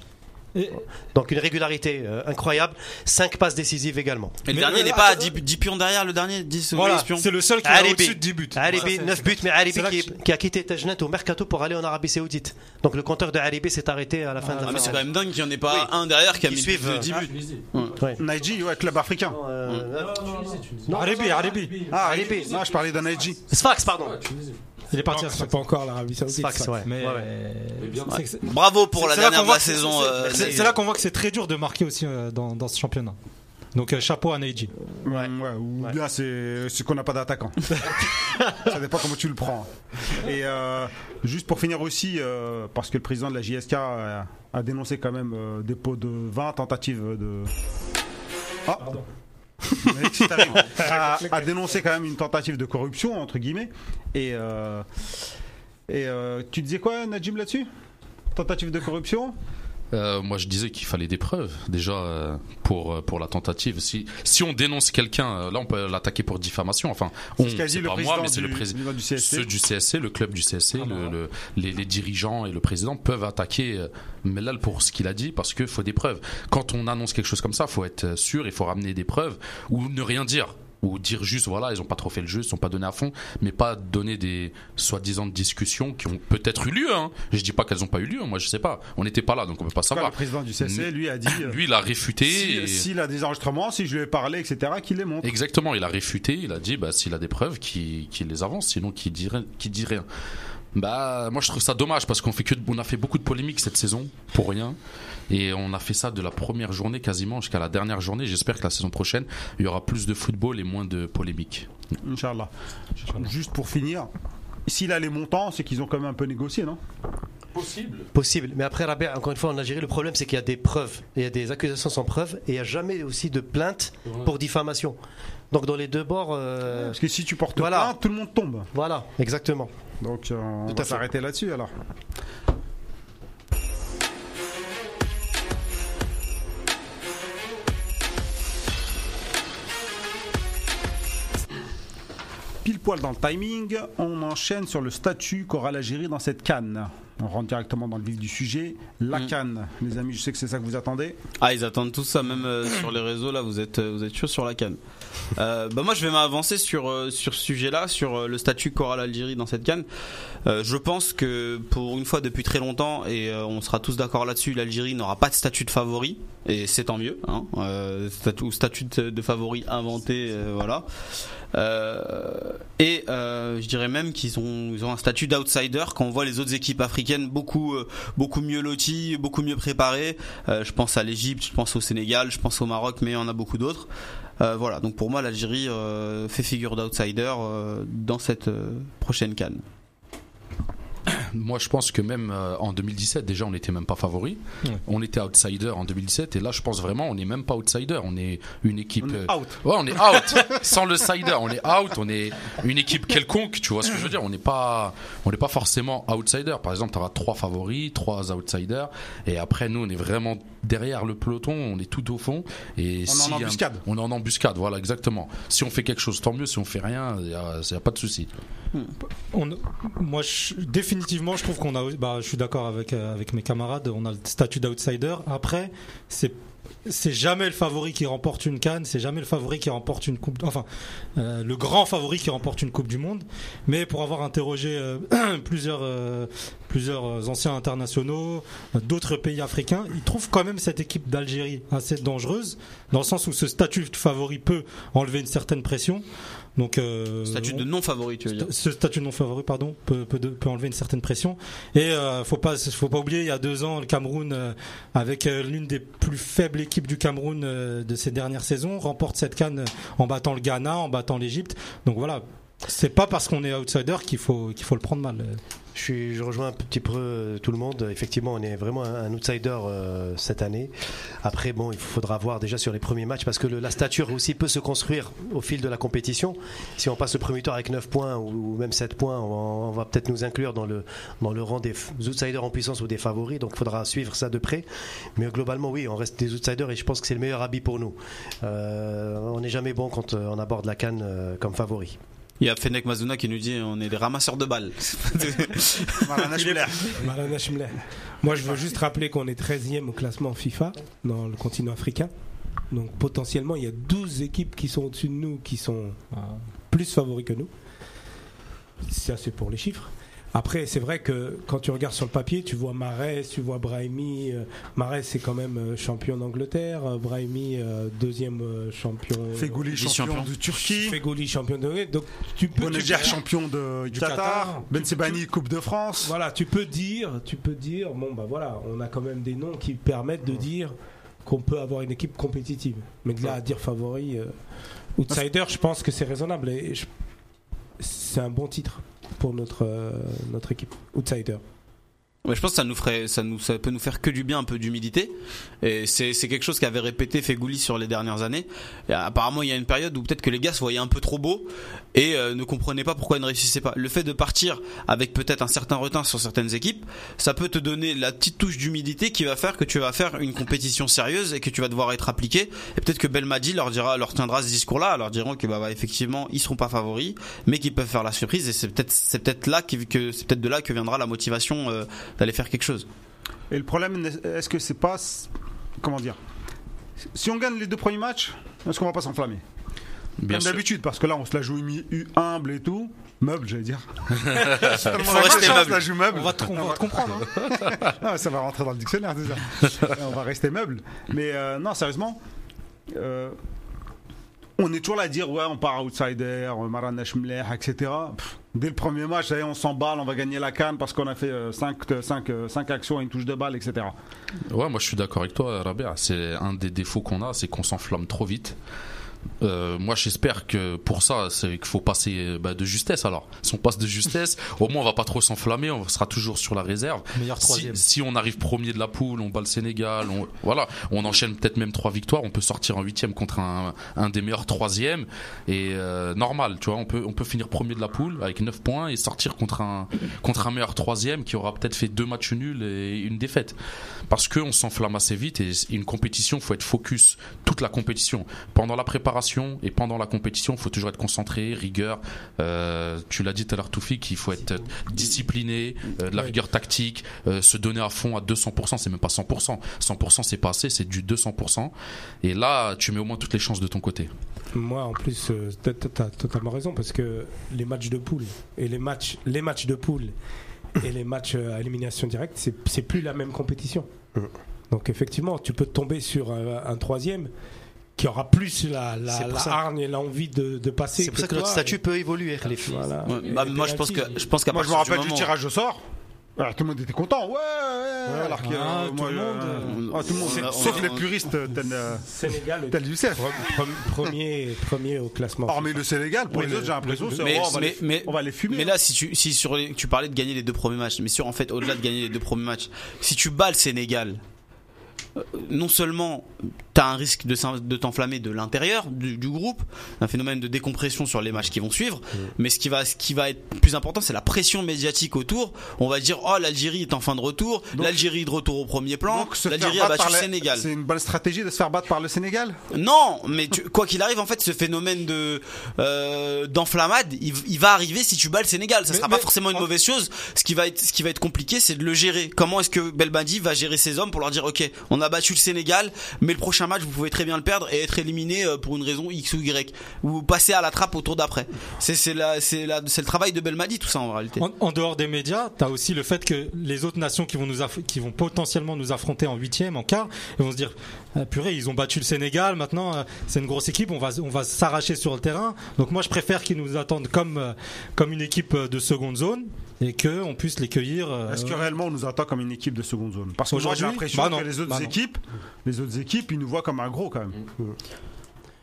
Speaker 5: Et-
Speaker 2: Donc une régularité euh, incroyable. 5 passes décisives également.
Speaker 4: Et le
Speaker 5: Mais,
Speaker 4: dernier
Speaker 5: euh,
Speaker 4: n'est pas à
Speaker 5: attends,
Speaker 4: 10, 10 pions derrière, le dernier 10
Speaker 5: Voilà, c'est le seul qui
Speaker 2: Alibi.
Speaker 5: au-dessus de 10 buts.
Speaker 2: Alibi,
Speaker 5: Voilà,
Speaker 2: 9 buts, mais Alibi qui,
Speaker 5: que
Speaker 2: qui a quitté Tajnet au mercato pour aller en Arabie Saoudite. Donc le compteur de Alibi s'est arrêté à la fin de
Speaker 4: Ah,
Speaker 2: la
Speaker 4: mais c'est quand même dingue qu'il n'y en ait pas
Speaker 2: Oui.
Speaker 4: un derrière qui a
Speaker 2: Qui
Speaker 4: mis
Speaker 2: suivent,
Speaker 4: de
Speaker 2: euh,
Speaker 4: 10 buts.
Speaker 2: Ouais.
Speaker 1: Naiji, ouais, club africain.
Speaker 2: Euh,
Speaker 5: Non, Alibi, Alibi.
Speaker 1: Ah,
Speaker 2: Alibi.
Speaker 1: Non, je parlais d'un Naiji.
Speaker 2: Sfax, pardon.
Speaker 5: Il est parti à
Speaker 6: C'est pas encore l'Arabie Saoudite.
Speaker 2: Sfax,
Speaker 6: ça.
Speaker 2: ouais.
Speaker 5: Mais
Speaker 2: Ouais,
Speaker 5: c'est-
Speaker 4: Bravo pour la
Speaker 5: là
Speaker 4: dernière de la saison.
Speaker 5: c'est-
Speaker 4: euh,
Speaker 5: C'est là qu'on voit que c'est très dur de marquer aussi euh, dans, dans ce championnat. Donc euh, chapeau à Neji.
Speaker 2: Ouais.
Speaker 1: Ouais, ou
Speaker 2: Ouais.
Speaker 1: bien c'est qu'on n'a pas d'attaquant. ça dépend comment tu le prends. Et euh, juste pour finir aussi, euh, parce que le président de la JSK euh, a dénoncé quand même euh, dépôt de 20 tentatives de. Ah. Mais a, a dénoncé quand même une tentative de corruption entre guillemets. Et euh, et euh, tu disais quoi, Najim, là-dessus? Tentative de corruption?
Speaker 3: Euh, moi, je disais qu'il fallait des preuves déjà euh, pour euh, pour la tentative. Si si on dénonce quelqu'un, euh, là, on peut l'attaquer pour diffamation. Enfin, on,
Speaker 1: C'est ce le
Speaker 3: pas moi, mais c'est le président.
Speaker 1: du CSC.
Speaker 3: Ceux du CSC, le club du CSC,
Speaker 1: Ah bah
Speaker 3: le- le- les, les dirigeants et le président peuvent attaquer Mellal pour ce qu'il a dit parce qu'il faut des preuves. Quand on annonce quelque chose comme ça, faut être sûr, il faut ramener des preuves ou ne rien dire. Ou dire juste, voilà, ils ont pas trop fait le jeu, ils sont pas donnés à fond, mais pas donner des soi-disant discussions qui ont peut-être eu lieu. Hein. Je dis pas qu'elles ont pas eu lieu, moi je sais pas. On n'était pas là, donc on peut pas savoir.
Speaker 1: le président du CSC, lui, a dit. euh,
Speaker 3: Lui, il a réfuté.
Speaker 1: Si-
Speaker 3: et-
Speaker 1: S'il a des enregistrements, si je lui ai parlé, etc., qu'il les montre.
Speaker 3: Exactement, il a réfuté, il a dit bah, s'il a des preuves, qu'il les avance, sinon qu'il qu'il dit rien. Bah, moi je trouve ça dommage parce qu'on fait que, on a fait beaucoup de polémiques cette saison pour rien. Et on a fait ça de la première journée quasiment jusqu'à la dernière journée. J'espère que la saison prochaine, il y aura plus de football et moins de polémiques.
Speaker 1: Inch'Allah. Juste pour finir, s'il a les montants, c'est qu'ils ont quand même un peu négocié, non?
Speaker 2: Possible. Mais après, Rabia, encore une fois, en Algérie, le problème, c'est qu'il y a des preuves. Il y a des accusations sans preuves. Et il n'y a jamais aussi de plainte pour diffamation. Donc, dans les deux bords. euh,
Speaker 1: Parce que si tu portes
Speaker 2: Voilà.
Speaker 1: plainte, tout le monde tombe.
Speaker 2: Voilà, exactement.
Speaker 1: Donc euh, on
Speaker 2: Tout
Speaker 1: va s'arrêter là-dessus alors. Pile poil dans le timing, on enchaîne sur le statut qu'aura l'Algérie dans cette canne. On rentre directement dans le vif du sujet. La
Speaker 4: Mm.
Speaker 1: canne, les amis, je sais que c'est ça que vous attendez.
Speaker 4: Ah, ils attendent tout ça, même euh, sur les réseaux, là, vous êtes, euh, vous êtes chaud sur la canne. Euh, bah moi, je vais m'avancer sur, euh, sur ce sujet-là, sur euh, le statut qu'aura l'Algérie dans cette canne. Je pense que pour une fois depuis très longtemps, et on sera tous d'accord là-dessus, l'Algérie n'aura pas de statut de favori, et c'est tant mieux. Hein, statut, de, favori inventé, voilà. Et je dirais même qu'ils ont, ils ont un statut d'outsider quand on voit les autres équipes africaines beaucoup beaucoup mieux loties, beaucoup mieux préparées. Je pense à l'Égypte, je pense au Sénégal, je pense au Maroc, mais il y en a beaucoup d'autres. Euh, voilà, donc pour moi l'Algérie euh, fait figure d'outsider euh, dans cette prochaine canne.
Speaker 3: Moi, je pense que même euh, en 2017, déjà, on n'était même pas favori.
Speaker 5: Ouais.
Speaker 3: On était outsider en 2017, et là, je pense vraiment, on n'est même pas outsider. On est une équipe.
Speaker 1: On est
Speaker 3: euh,
Speaker 1: out.
Speaker 3: Ouais, on est out. Sans le cider, on est out. On est une équipe quelconque. Tu vois ce que je veux dire On n'est pas, on n'est pas forcément outsider. Par exemple, tu auras trois favoris, trois outsiders, et après, nous, on est vraiment derrière le peloton. On est tout au fond. Et
Speaker 1: On est en
Speaker 3: un-
Speaker 1: embuscade.
Speaker 3: On est en embuscade. Voilà, exactement. Si on fait quelque chose, tant mieux. Si on fait rien, il y a, pas de souci.
Speaker 5: On- moi, je- définitivement, je trouve qu'on a. Bah, je suis d'accord avec euh, avec mes camarades. On a le statut d'outsider. Après, c'est c'est jamais le favori qui remporte une canne, c'est jamais le favori qui remporte une coupe. Enfin, euh, le grand favori qui remporte une coupe du monde. Mais pour avoir interrogé euh, plusieurs plusieurs anciens internationaux, euh, d'autres pays africains, ils trouvent quand même cette équipe d'Algérie assez dangereuse, dans le sens où ce statut de favori peut enlever une certaine pression. Donc, euh,
Speaker 4: Statut de non favori, tu veux dire.
Speaker 5: ce statut de non favori pardon peut, peut, peut enlever une certaine pression. Et euh, faut pas faut pas oublier il y a deux ans le Cameroun euh, avec euh, l'une des plus faibles équipes du Cameroun euh, de ces dernières saisons remporte cette canne en battant le Ghana en battant l'Égypte. Donc voilà c'est pas parce qu'on est outsider qu'il faut faut le prendre mal
Speaker 2: Je, rejoins un petit peu euh, tout le monde. Effectivement, on est vraiment un, outsider euh, cette année. Après, bon, il faudra voir déjà sur les premiers matchs parce que la stature aussi peut se construire au fil de la compétition. Si on passe le premier tour avec 9 points ou, même 7 points, on va, peut-être nous inclure dans le, dans le rang des outsiders en puissance ou des favoris. Donc, il faudra suivre ça de près. Mais globalement, oui, on reste des outsiders et je pense que c'est le meilleur habit pour nous. Euh, on n'est jamais bon quand on aborde la canne comme favori.
Speaker 4: Il y a Fennec Mazuna qui nous dit on est des ramasseurs de balles.
Speaker 6: Moi, je veux juste rappeler qu'on est 13e au classement FIFA dans le continent africain. Donc, potentiellement, il y a 12 équipes qui sont au-dessus de nous qui sont euh, plus favoris que nous. Ça, c'est pour les chiffres. Après, c'est vrai que quand tu regardes sur le papier, tu vois Marès, tu vois Brahimi. euh, Marès, c'est quand même euh, champion d'Angleterre. euh, Brahimi, deuxième champion.
Speaker 1: Fegouli, champion
Speaker 4: Vice-champion.
Speaker 1: de Turquie.
Speaker 6: Fegouli, champion de. Donc, tu peux.
Speaker 1: Champion de, du Qatar.
Speaker 6: Qatar.
Speaker 1: Ben Sebani, Coupe de France.
Speaker 6: Voilà, tu peux dire, tu peux dire, bon bah voilà, on a quand même des noms qui permettent de dire qu'on peut avoir une équipe compétitive. Mais de là à dire favori, euh, outsider, je pense que c'est raisonnable et c'est un bon titre pour notre euh, notre équipe. Outsider.
Speaker 4: Ouais, je pense que ça nous ferait, ça nous, ça peut nous faire que du bien, un peu d'humidité. Et c'est, c'est quelque chose qu'avait répété Fegouli sur les dernières années. Apparemment, il y a une période où peut-être que les gars se voyaient un peu trop beaux et euh, ne comprenaient pas pourquoi ils ne réussissaient pas. Le fait de partir avec peut-être un certain retard sur certaines équipes, ça peut te donner la petite touche d'humidité qui va faire que tu vas faire une compétition sérieuse et que tu vas devoir être appliqué. Et peut-être que Belmadi leur dira, leur tiendra ce discours-là, leur diront que bah, bah, effectivement, ils seront pas favoris, mais qu'ils peuvent faire la surprise. Et c'est peut-être, c'est peut-être là que c'est peut-être de là que viendra la motivation euh, d'aller faire quelque chose.
Speaker 1: Et le problème, est-ce que c'est pas. Comment dire Si on gagne les deux premiers matchs, est-ce qu'on va pas s'enflammer?
Speaker 3: Bien
Speaker 1: Comme d'habitude, parce que là, on se la joue humble et tout. Meuble, j'allais dire. Il
Speaker 4: faut rester meuble.
Speaker 1: la joue meuble.
Speaker 5: on va te, on va te comprendre hein.
Speaker 1: Ça va rentrer dans le dictionnaire déjà. on va rester meuble. Mais euh, non, sérieusement, euh, on est toujours là à dire ouais, on part outsider, euh, Marana Schmler, etc. Dès le premier match, ça y est, on s'emballe, on va gagner la canne parce qu'on a fait 5 actions et une touche de balle, etc.
Speaker 3: Ouais, moi je suis d'accord avec toi, Rabia. C'est un des défauts qu'on a, c'est qu'on s'enflamme trop vite. Euh, moi j'espère que pour ça c'est qu'il faut passer bah, de justesse alors. Si on passe de justesse au moins on va pas trop s'enflammer on sera toujours sur la réserve.
Speaker 5: Meilleur
Speaker 3: si,
Speaker 5: troisième.
Speaker 3: si on arrive premier de la poule on bat le Sénégal on, voilà. On enchaîne peut-être même trois victoires on peut sortir en huitième contre un, un des meilleurs troisièmes. Et euh, normal tu vois on peut on peut finir premier de la poule avec 9 points et sortir contre un contre un meilleur troisième qui aura peut-être fait deux matchs nuls et une défaite. Parce que on s'enflamme assez vite et une compétition faut être focus toute la compétition. Pendant la préparation et pendant la compétition faut toujours être concentré rigueur euh, tu l'as dit tout à l'heure Toufik il faut être discipliné euh, de la
Speaker 5: Oui.
Speaker 3: rigueur tactique euh, se donner à fond à 200% c'est même pas 100% 100% c'est pas assez c'est du 200% et là tu mets au moins toutes les chances de ton côté
Speaker 6: Moi, en plus, euh, t'as- t'as t'as totalement raison parce que les matchs de poule et les matchs, les matchs de poule et les matchs euh, à élimination directe, c'est plus la même compétition.
Speaker 2: Mhm.
Speaker 6: Donc effectivement, tu peux tomber sur un, un troisième qui aura plus la, la, hargne et l'envie de, de passer.
Speaker 2: C'est pour ça que notre statut peut évoluer. Les
Speaker 6: Voilà.
Speaker 4: Ouais,
Speaker 6: Et
Speaker 4: bah,
Speaker 6: les
Speaker 4: moi je pense que je pense qu'à
Speaker 1: Moi, je me rappelle du
Speaker 4: moment-
Speaker 1: tirage au sort. Ah, tout le monde était content, ouais, ouais, alors euh,
Speaker 5: tout le monde,
Speaker 1: tout le monde,
Speaker 4: on a-
Speaker 1: sauf les puristes euh, tels, euh,
Speaker 6: Sénégal,
Speaker 1: Youssef.
Speaker 6: premier, premier au classement.
Speaker 1: Hormis le Sénégal, pour les
Speaker 6: le-
Speaker 1: autres, j'ai l'impression,
Speaker 4: mais,
Speaker 1: oh, on, va
Speaker 4: mais,
Speaker 1: les,
Speaker 4: mais,
Speaker 1: on va les fumer.
Speaker 4: mais là, si tu, si sur les, tu parlais de gagner les deux premiers matchs, mais sur en fait, au-delà de gagner les deux premiers matchs, si tu bats le Sénégal, euh, non seulement t'as un risque de, de t'enflammer de l'intérieur du, du groupe, un phénomène de décompression sur les matchs qui vont suivre, mais ce qui va, ce qui va être plus important, c'est la pression médiatique autour. On va dire, oh, l'Algérie est en fin de retour, l'Algérie de retour au premier plan, l'Algérie a battu le Sénégal.
Speaker 1: C'est une bonne stratégie de se faire battre par le Sénégal?
Speaker 4: Non, mais tu- quoi qu'il arrive, en fait, ce phénomène de euh, d'enflammade, il, il va arriver si tu bats le Sénégal. Ça
Speaker 5: Mais-
Speaker 4: sera
Speaker 5: mais-
Speaker 4: pas forcément une mauvaise chose. Ce qui va être, ce qui va être compliqué, c'est de le gérer. Comment est-ce que Belmadi va gérer ses hommes pour leur dire, ok, on a battu le Sénégal, mais le prochain match, vous pouvez très bien le perdre et être éliminé euh, pour une raison X ou Y, ou passer à la trappe au tour d'après. C'est le travail de Belmadi, tout ça en réalité.
Speaker 5: En, dehors des médias, t'as aussi le fait que les autres nations qui vont nous qui vont potentiellement nous affronter en huitième, en quart, ils vont se dire ah, purée, ils ont battu le Sénégal, maintenant euh, c'est une grosse équipe, on va on va s'arracher sur le terrain. Donc moi je préfère qu'ils nous attendent comme euh, comme une équipe de seconde zone et que on puisse les cueillir. euh,
Speaker 1: Est-ce que réellement on nous attend comme une équipe de seconde zone? Parce que moi j'ai l'impression
Speaker 5: Bah
Speaker 1: que les autres
Speaker 5: Bah
Speaker 1: équipes, les autres équipes, ils nous voient comme un gros quand même.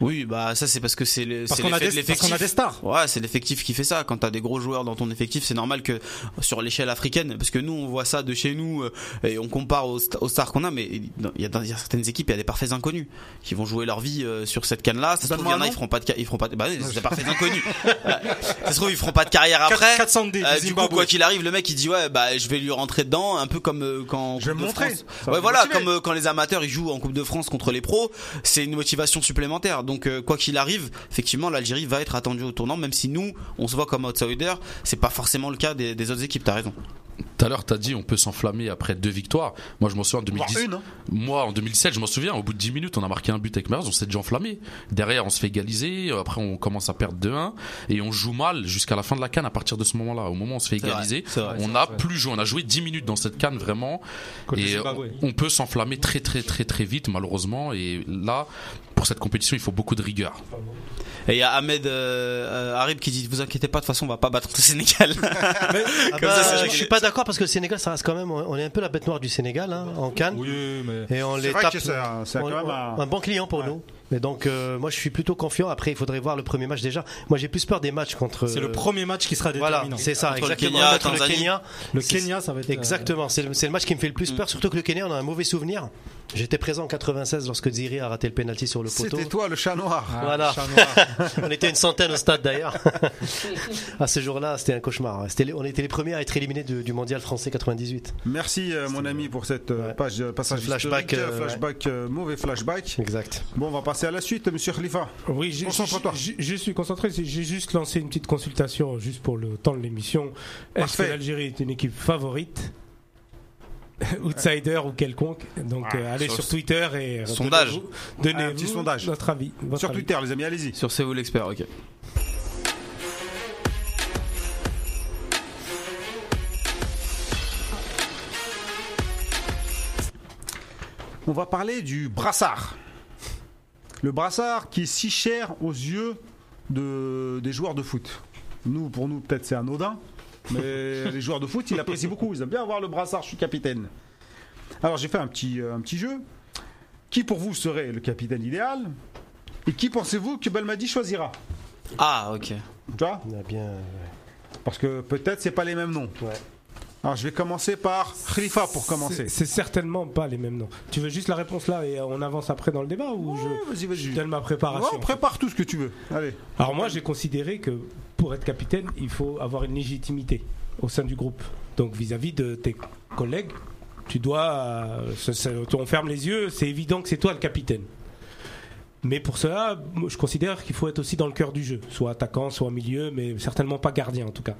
Speaker 4: Oui, bah ça c'est parce que c'est le-
Speaker 5: parce
Speaker 4: c'est
Speaker 5: qu'on a, des- parce qu'on a
Speaker 4: l'effectif.
Speaker 5: des stars.
Speaker 4: Ouais, c'est l'effectif qui fait ça. Quand t'as des gros joueurs dans ton effectif, c'est normal que sur l'échelle africaine, parce que nous on voit ça de chez nous euh, et on compare aux, aux stars qu'on a, mais il y, a, dans- certaines équipes, il y a des parfaits inconnus qui vont jouer leur vie euh, sur cette canne-là. Ça se trouve, il y en a, ils feront pas de, ils feront pas, de, bah oui, c'est des parfaits inconnus. ça se trouve, ils feront pas de carrière après.
Speaker 5: 400 des
Speaker 4: Euh,
Speaker 5: du
Speaker 4: coup, quoi qu'il arrive, le mec il dit ouais, bah je vais lui rentrer dedans, un peu comme euh, quand
Speaker 1: Je vais me montrer.
Speaker 4: Ouais, voilà,
Speaker 1: motiver.
Speaker 4: comme euh, quand les amateurs ils jouent en Coupe de France contre les pros, c'est une motivation supplémentaire. Donc euh, quoi qu'il arrive, effectivement, l'Algérie va être attendue au tournant, même si nous, on se voit comme outsider. C'est pas forcément le cas des, des autres équipes. T'as raison.
Speaker 3: Tout à l'heure, t'as dit on peut s'enflammer après deux victoires. Moi, je m'en souviens en
Speaker 1: Voire
Speaker 3: 2010.
Speaker 1: une. hein.
Speaker 3: Moi, en 2007, je m'en souviens, au bout de 10 minutes, on a marqué un but avec Meraz, on s'est déjà enflammé. Derrière, on se fait égaliser, après, on commence à perdre 2-1, et on joue mal jusqu'à la fin de la canne à partir de ce moment-là. Au moment où on se fait
Speaker 4: vrai,
Speaker 3: égaliser,
Speaker 4: vrai,
Speaker 3: on n'a plus joué, on a joué 10 minutes dans cette canne, vraiment. Et
Speaker 5: Zimbabwe.
Speaker 3: on, on peut s'enflammer très, très, très, très vite, malheureusement. Et là, pour cette compétition, il faut beaucoup de rigueur.
Speaker 4: Et il y a Ahmed euh, euh, Harib qui dit vous inquiétez pas, de toute façon, on va pas battre le Sénégal.
Speaker 2: Ah
Speaker 4: Comme
Speaker 2: bah,
Speaker 4: ça,
Speaker 2: je suis pas d'accord parce que le Sénégal, ça reste quand même. On est un peu la bête noire du Sénégal hein, en Cannes.
Speaker 5: Oui, mais
Speaker 2: Et on les tape.
Speaker 1: c'est un-
Speaker 2: bon client pour
Speaker 1: Ouais.
Speaker 2: nous. Et donc, euh, moi, je suis plutôt confiant. Après, il faudrait voir le premier match déjà. Moi, j'ai plus peur des matchs contre.
Speaker 5: c'est le
Speaker 2: euh,
Speaker 5: premier match qui sera
Speaker 2: Voilà,
Speaker 5: déterminant.
Speaker 2: c'est ça,
Speaker 4: Contre le
Speaker 2: exactement.
Speaker 4: Kenya,
Speaker 2: Contre le. Kenya,
Speaker 5: le Kenya, ça va être euh,
Speaker 2: Exactement, c'est le, c'est le match qui me fait le plus peur, surtout que le Kenya, on a un mauvais souvenir. J'étais présent en 96 lorsque Ziri a raté le penalty sur le poteau.
Speaker 1: C'était toi le chat noir.
Speaker 5: Ah,
Speaker 2: Voilà.
Speaker 5: chat noir.
Speaker 2: on était une centaine au stade d'ailleurs. à ce jour-là, c'était un cauchemar. C'était les- on était les premiers à être éliminés du, du mondial français 98.
Speaker 1: Merci euh, mon ami pour cette euh,
Speaker 2: Ouais.
Speaker 1: page euh, passage
Speaker 2: Ce flashback, euh,
Speaker 1: flashback euh, mauvais flashback.
Speaker 2: Exact.
Speaker 1: Bon, on va passer à la suite, Monsieur Khalifa.
Speaker 6: Oui, je,
Speaker 1: Concentre-toi.
Speaker 6: je- je- je suis concentré. c'est- J'ai juste lancé une petite consultation juste pour le temps de l'émission. Est-ce que l'Algérie est une équipe favorite? Outsider ou quelconque. Donc
Speaker 1: Ah,
Speaker 6: euh, allez
Speaker 4: sur
Speaker 6: Twitter et euh,
Speaker 4: sondage.
Speaker 6: donnez
Speaker 1: Un petit sondage.
Speaker 6: notre avis. votre
Speaker 1: Sur
Speaker 6: avis.
Speaker 1: Twitter, les amis, allez-y.
Speaker 4: Sur C'est vous l'expert, ok.
Speaker 1: On va parler du brassard. Le brassard qui est si cher aux yeux de, des joueurs de foot. Nous, pour nous, peut-être c'est anodin, mais les joueurs de foot, ils apprécient beaucoup. Ils aiment bien avoir le brassard, je suis capitaine. Alors j'ai fait un petit, euh, un petit jeu. Qui pour vous serait le capitaine idéal? Et qui pensez-vous que Belmadi choisira?
Speaker 4: Ah, ok.
Speaker 1: Tu vois? Parce que peut-être c'est pas les mêmes noms.
Speaker 2: Ouais.
Speaker 1: Alors je vais commencer par Khalifa pour commencer.
Speaker 6: c'est certainement pas les mêmes noms. Tu veux juste la réponse là et on avance après dans le débat ou je,
Speaker 1: Ouais, Vas-y,
Speaker 6: je
Speaker 1: vas-y.
Speaker 6: donne ma préparation
Speaker 1: Ouais, prépare tout ce que tu veux. Allez.
Speaker 6: Alors moi j'ai considéré que pour être capitaine, il faut avoir une légitimité au sein du groupe. Donc vis-à-vis de tes collègues, tu dois... euh, on ferme les yeux, c'est évident que c'est toi le capitaine. Mais pour cela, je considère qu'il faut être aussi dans le cœur du jeu, soit attaquant, soit milieu, mais certainement pas gardien en tout cas.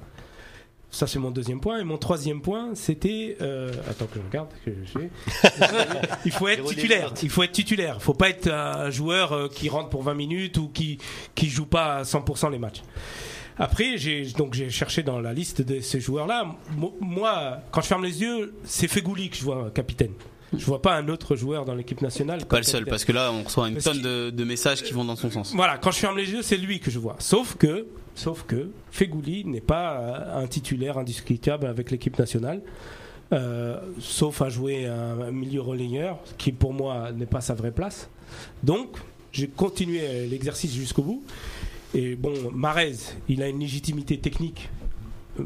Speaker 6: Ça c'est mon deuxième point. Et mon troisième point, c'était... euh, attends que je regarde. Que je sais. il faut être titulaire. Il faut être titulaire. faut pas être un joueur euh, qui rentre pour 20 minutes ou qui, qui joue pas à 100% les matchs. Après, j'ai donc j'ai cherché dans la liste de ces joueurs-là. Mo- Moi, quand je ferme les yeux, c'est Fegouli que je vois capitaine. Je vois pas un autre joueur dans l'équipe nationale.
Speaker 4: Pas le seul, parce que là, on reçoit une
Speaker 6: Parce
Speaker 4: tonne de, de messages qui vont dans son sens.
Speaker 6: Voilà, quand je ferme les yeux, c'est lui que je vois. Sauf que, sauf que, Fegouli n'est pas euh, un titulaire indiscutable avec l'équipe nationale. euh, sauf à jouer un, un milieu relayeur, qui pour moi n'est pas sa vraie place. Donc, j'ai continué l'exercice jusqu'au bout. Et bon, Marez, il a une légitimité technique, euh,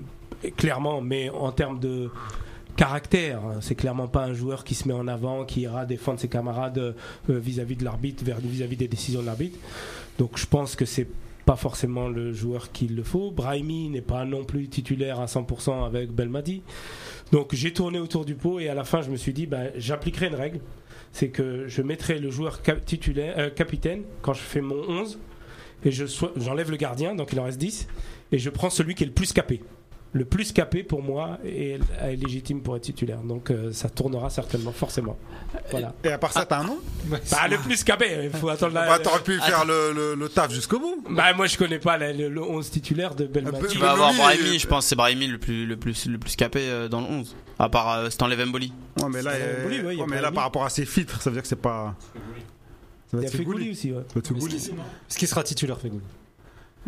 Speaker 6: clairement, mais en termes de caractère, c'est clairement pas un joueur qui se met en avant, qui ira défendre ses camarades euh, vis-à-vis de l'arbitre, vis-à-vis des décisions de l'arbitre. Donc je pense que c'est pas forcément le joueur qu'il le faut. Brahimi n'est pas non plus titulaire à 100% avec Belmadi. Donc j'ai tourné autour du pot et à la fin je me suis dit ben, j'appliquerai une règle, c'est que je mettrai le joueur titulaire, euh, capitaine quand je fais mon 11 et j'enlève le gardien, donc il en reste 10, et je prends celui qui est le plus capé. Le plus capé pour moi est, est légitime pour être titulaire. Donc euh, ça tournera certainement, forcément. Voilà.
Speaker 1: Et à part ça, t'as un nom?
Speaker 6: Bah, le plus capé, il faut attendre la.
Speaker 1: Bah, T'aurais pu faire le, le, le taf jusqu'au bout.
Speaker 6: Bah, moi je connais pas la- le, le 11 titulaire de Belmadi.
Speaker 4: Tu vas avoir Brahimi,
Speaker 1: euh,
Speaker 4: je pense que c'est Brahimi le plus, le plus, le plus capé euh, dans le 11. À part euh, si t'enlèves Mboli.
Speaker 1: Ouais, mais là,
Speaker 6: C'est Fegouli, ouais,
Speaker 1: mais là par rapport à ses filtres, ça veut dire que c'est pas. Ça
Speaker 6: Il
Speaker 1: va
Speaker 6: y a
Speaker 1: être
Speaker 6: Fegouli aussi, ouais.
Speaker 1: Fegouli.
Speaker 5: Est-ce qu'il sera titulaire, Fegouli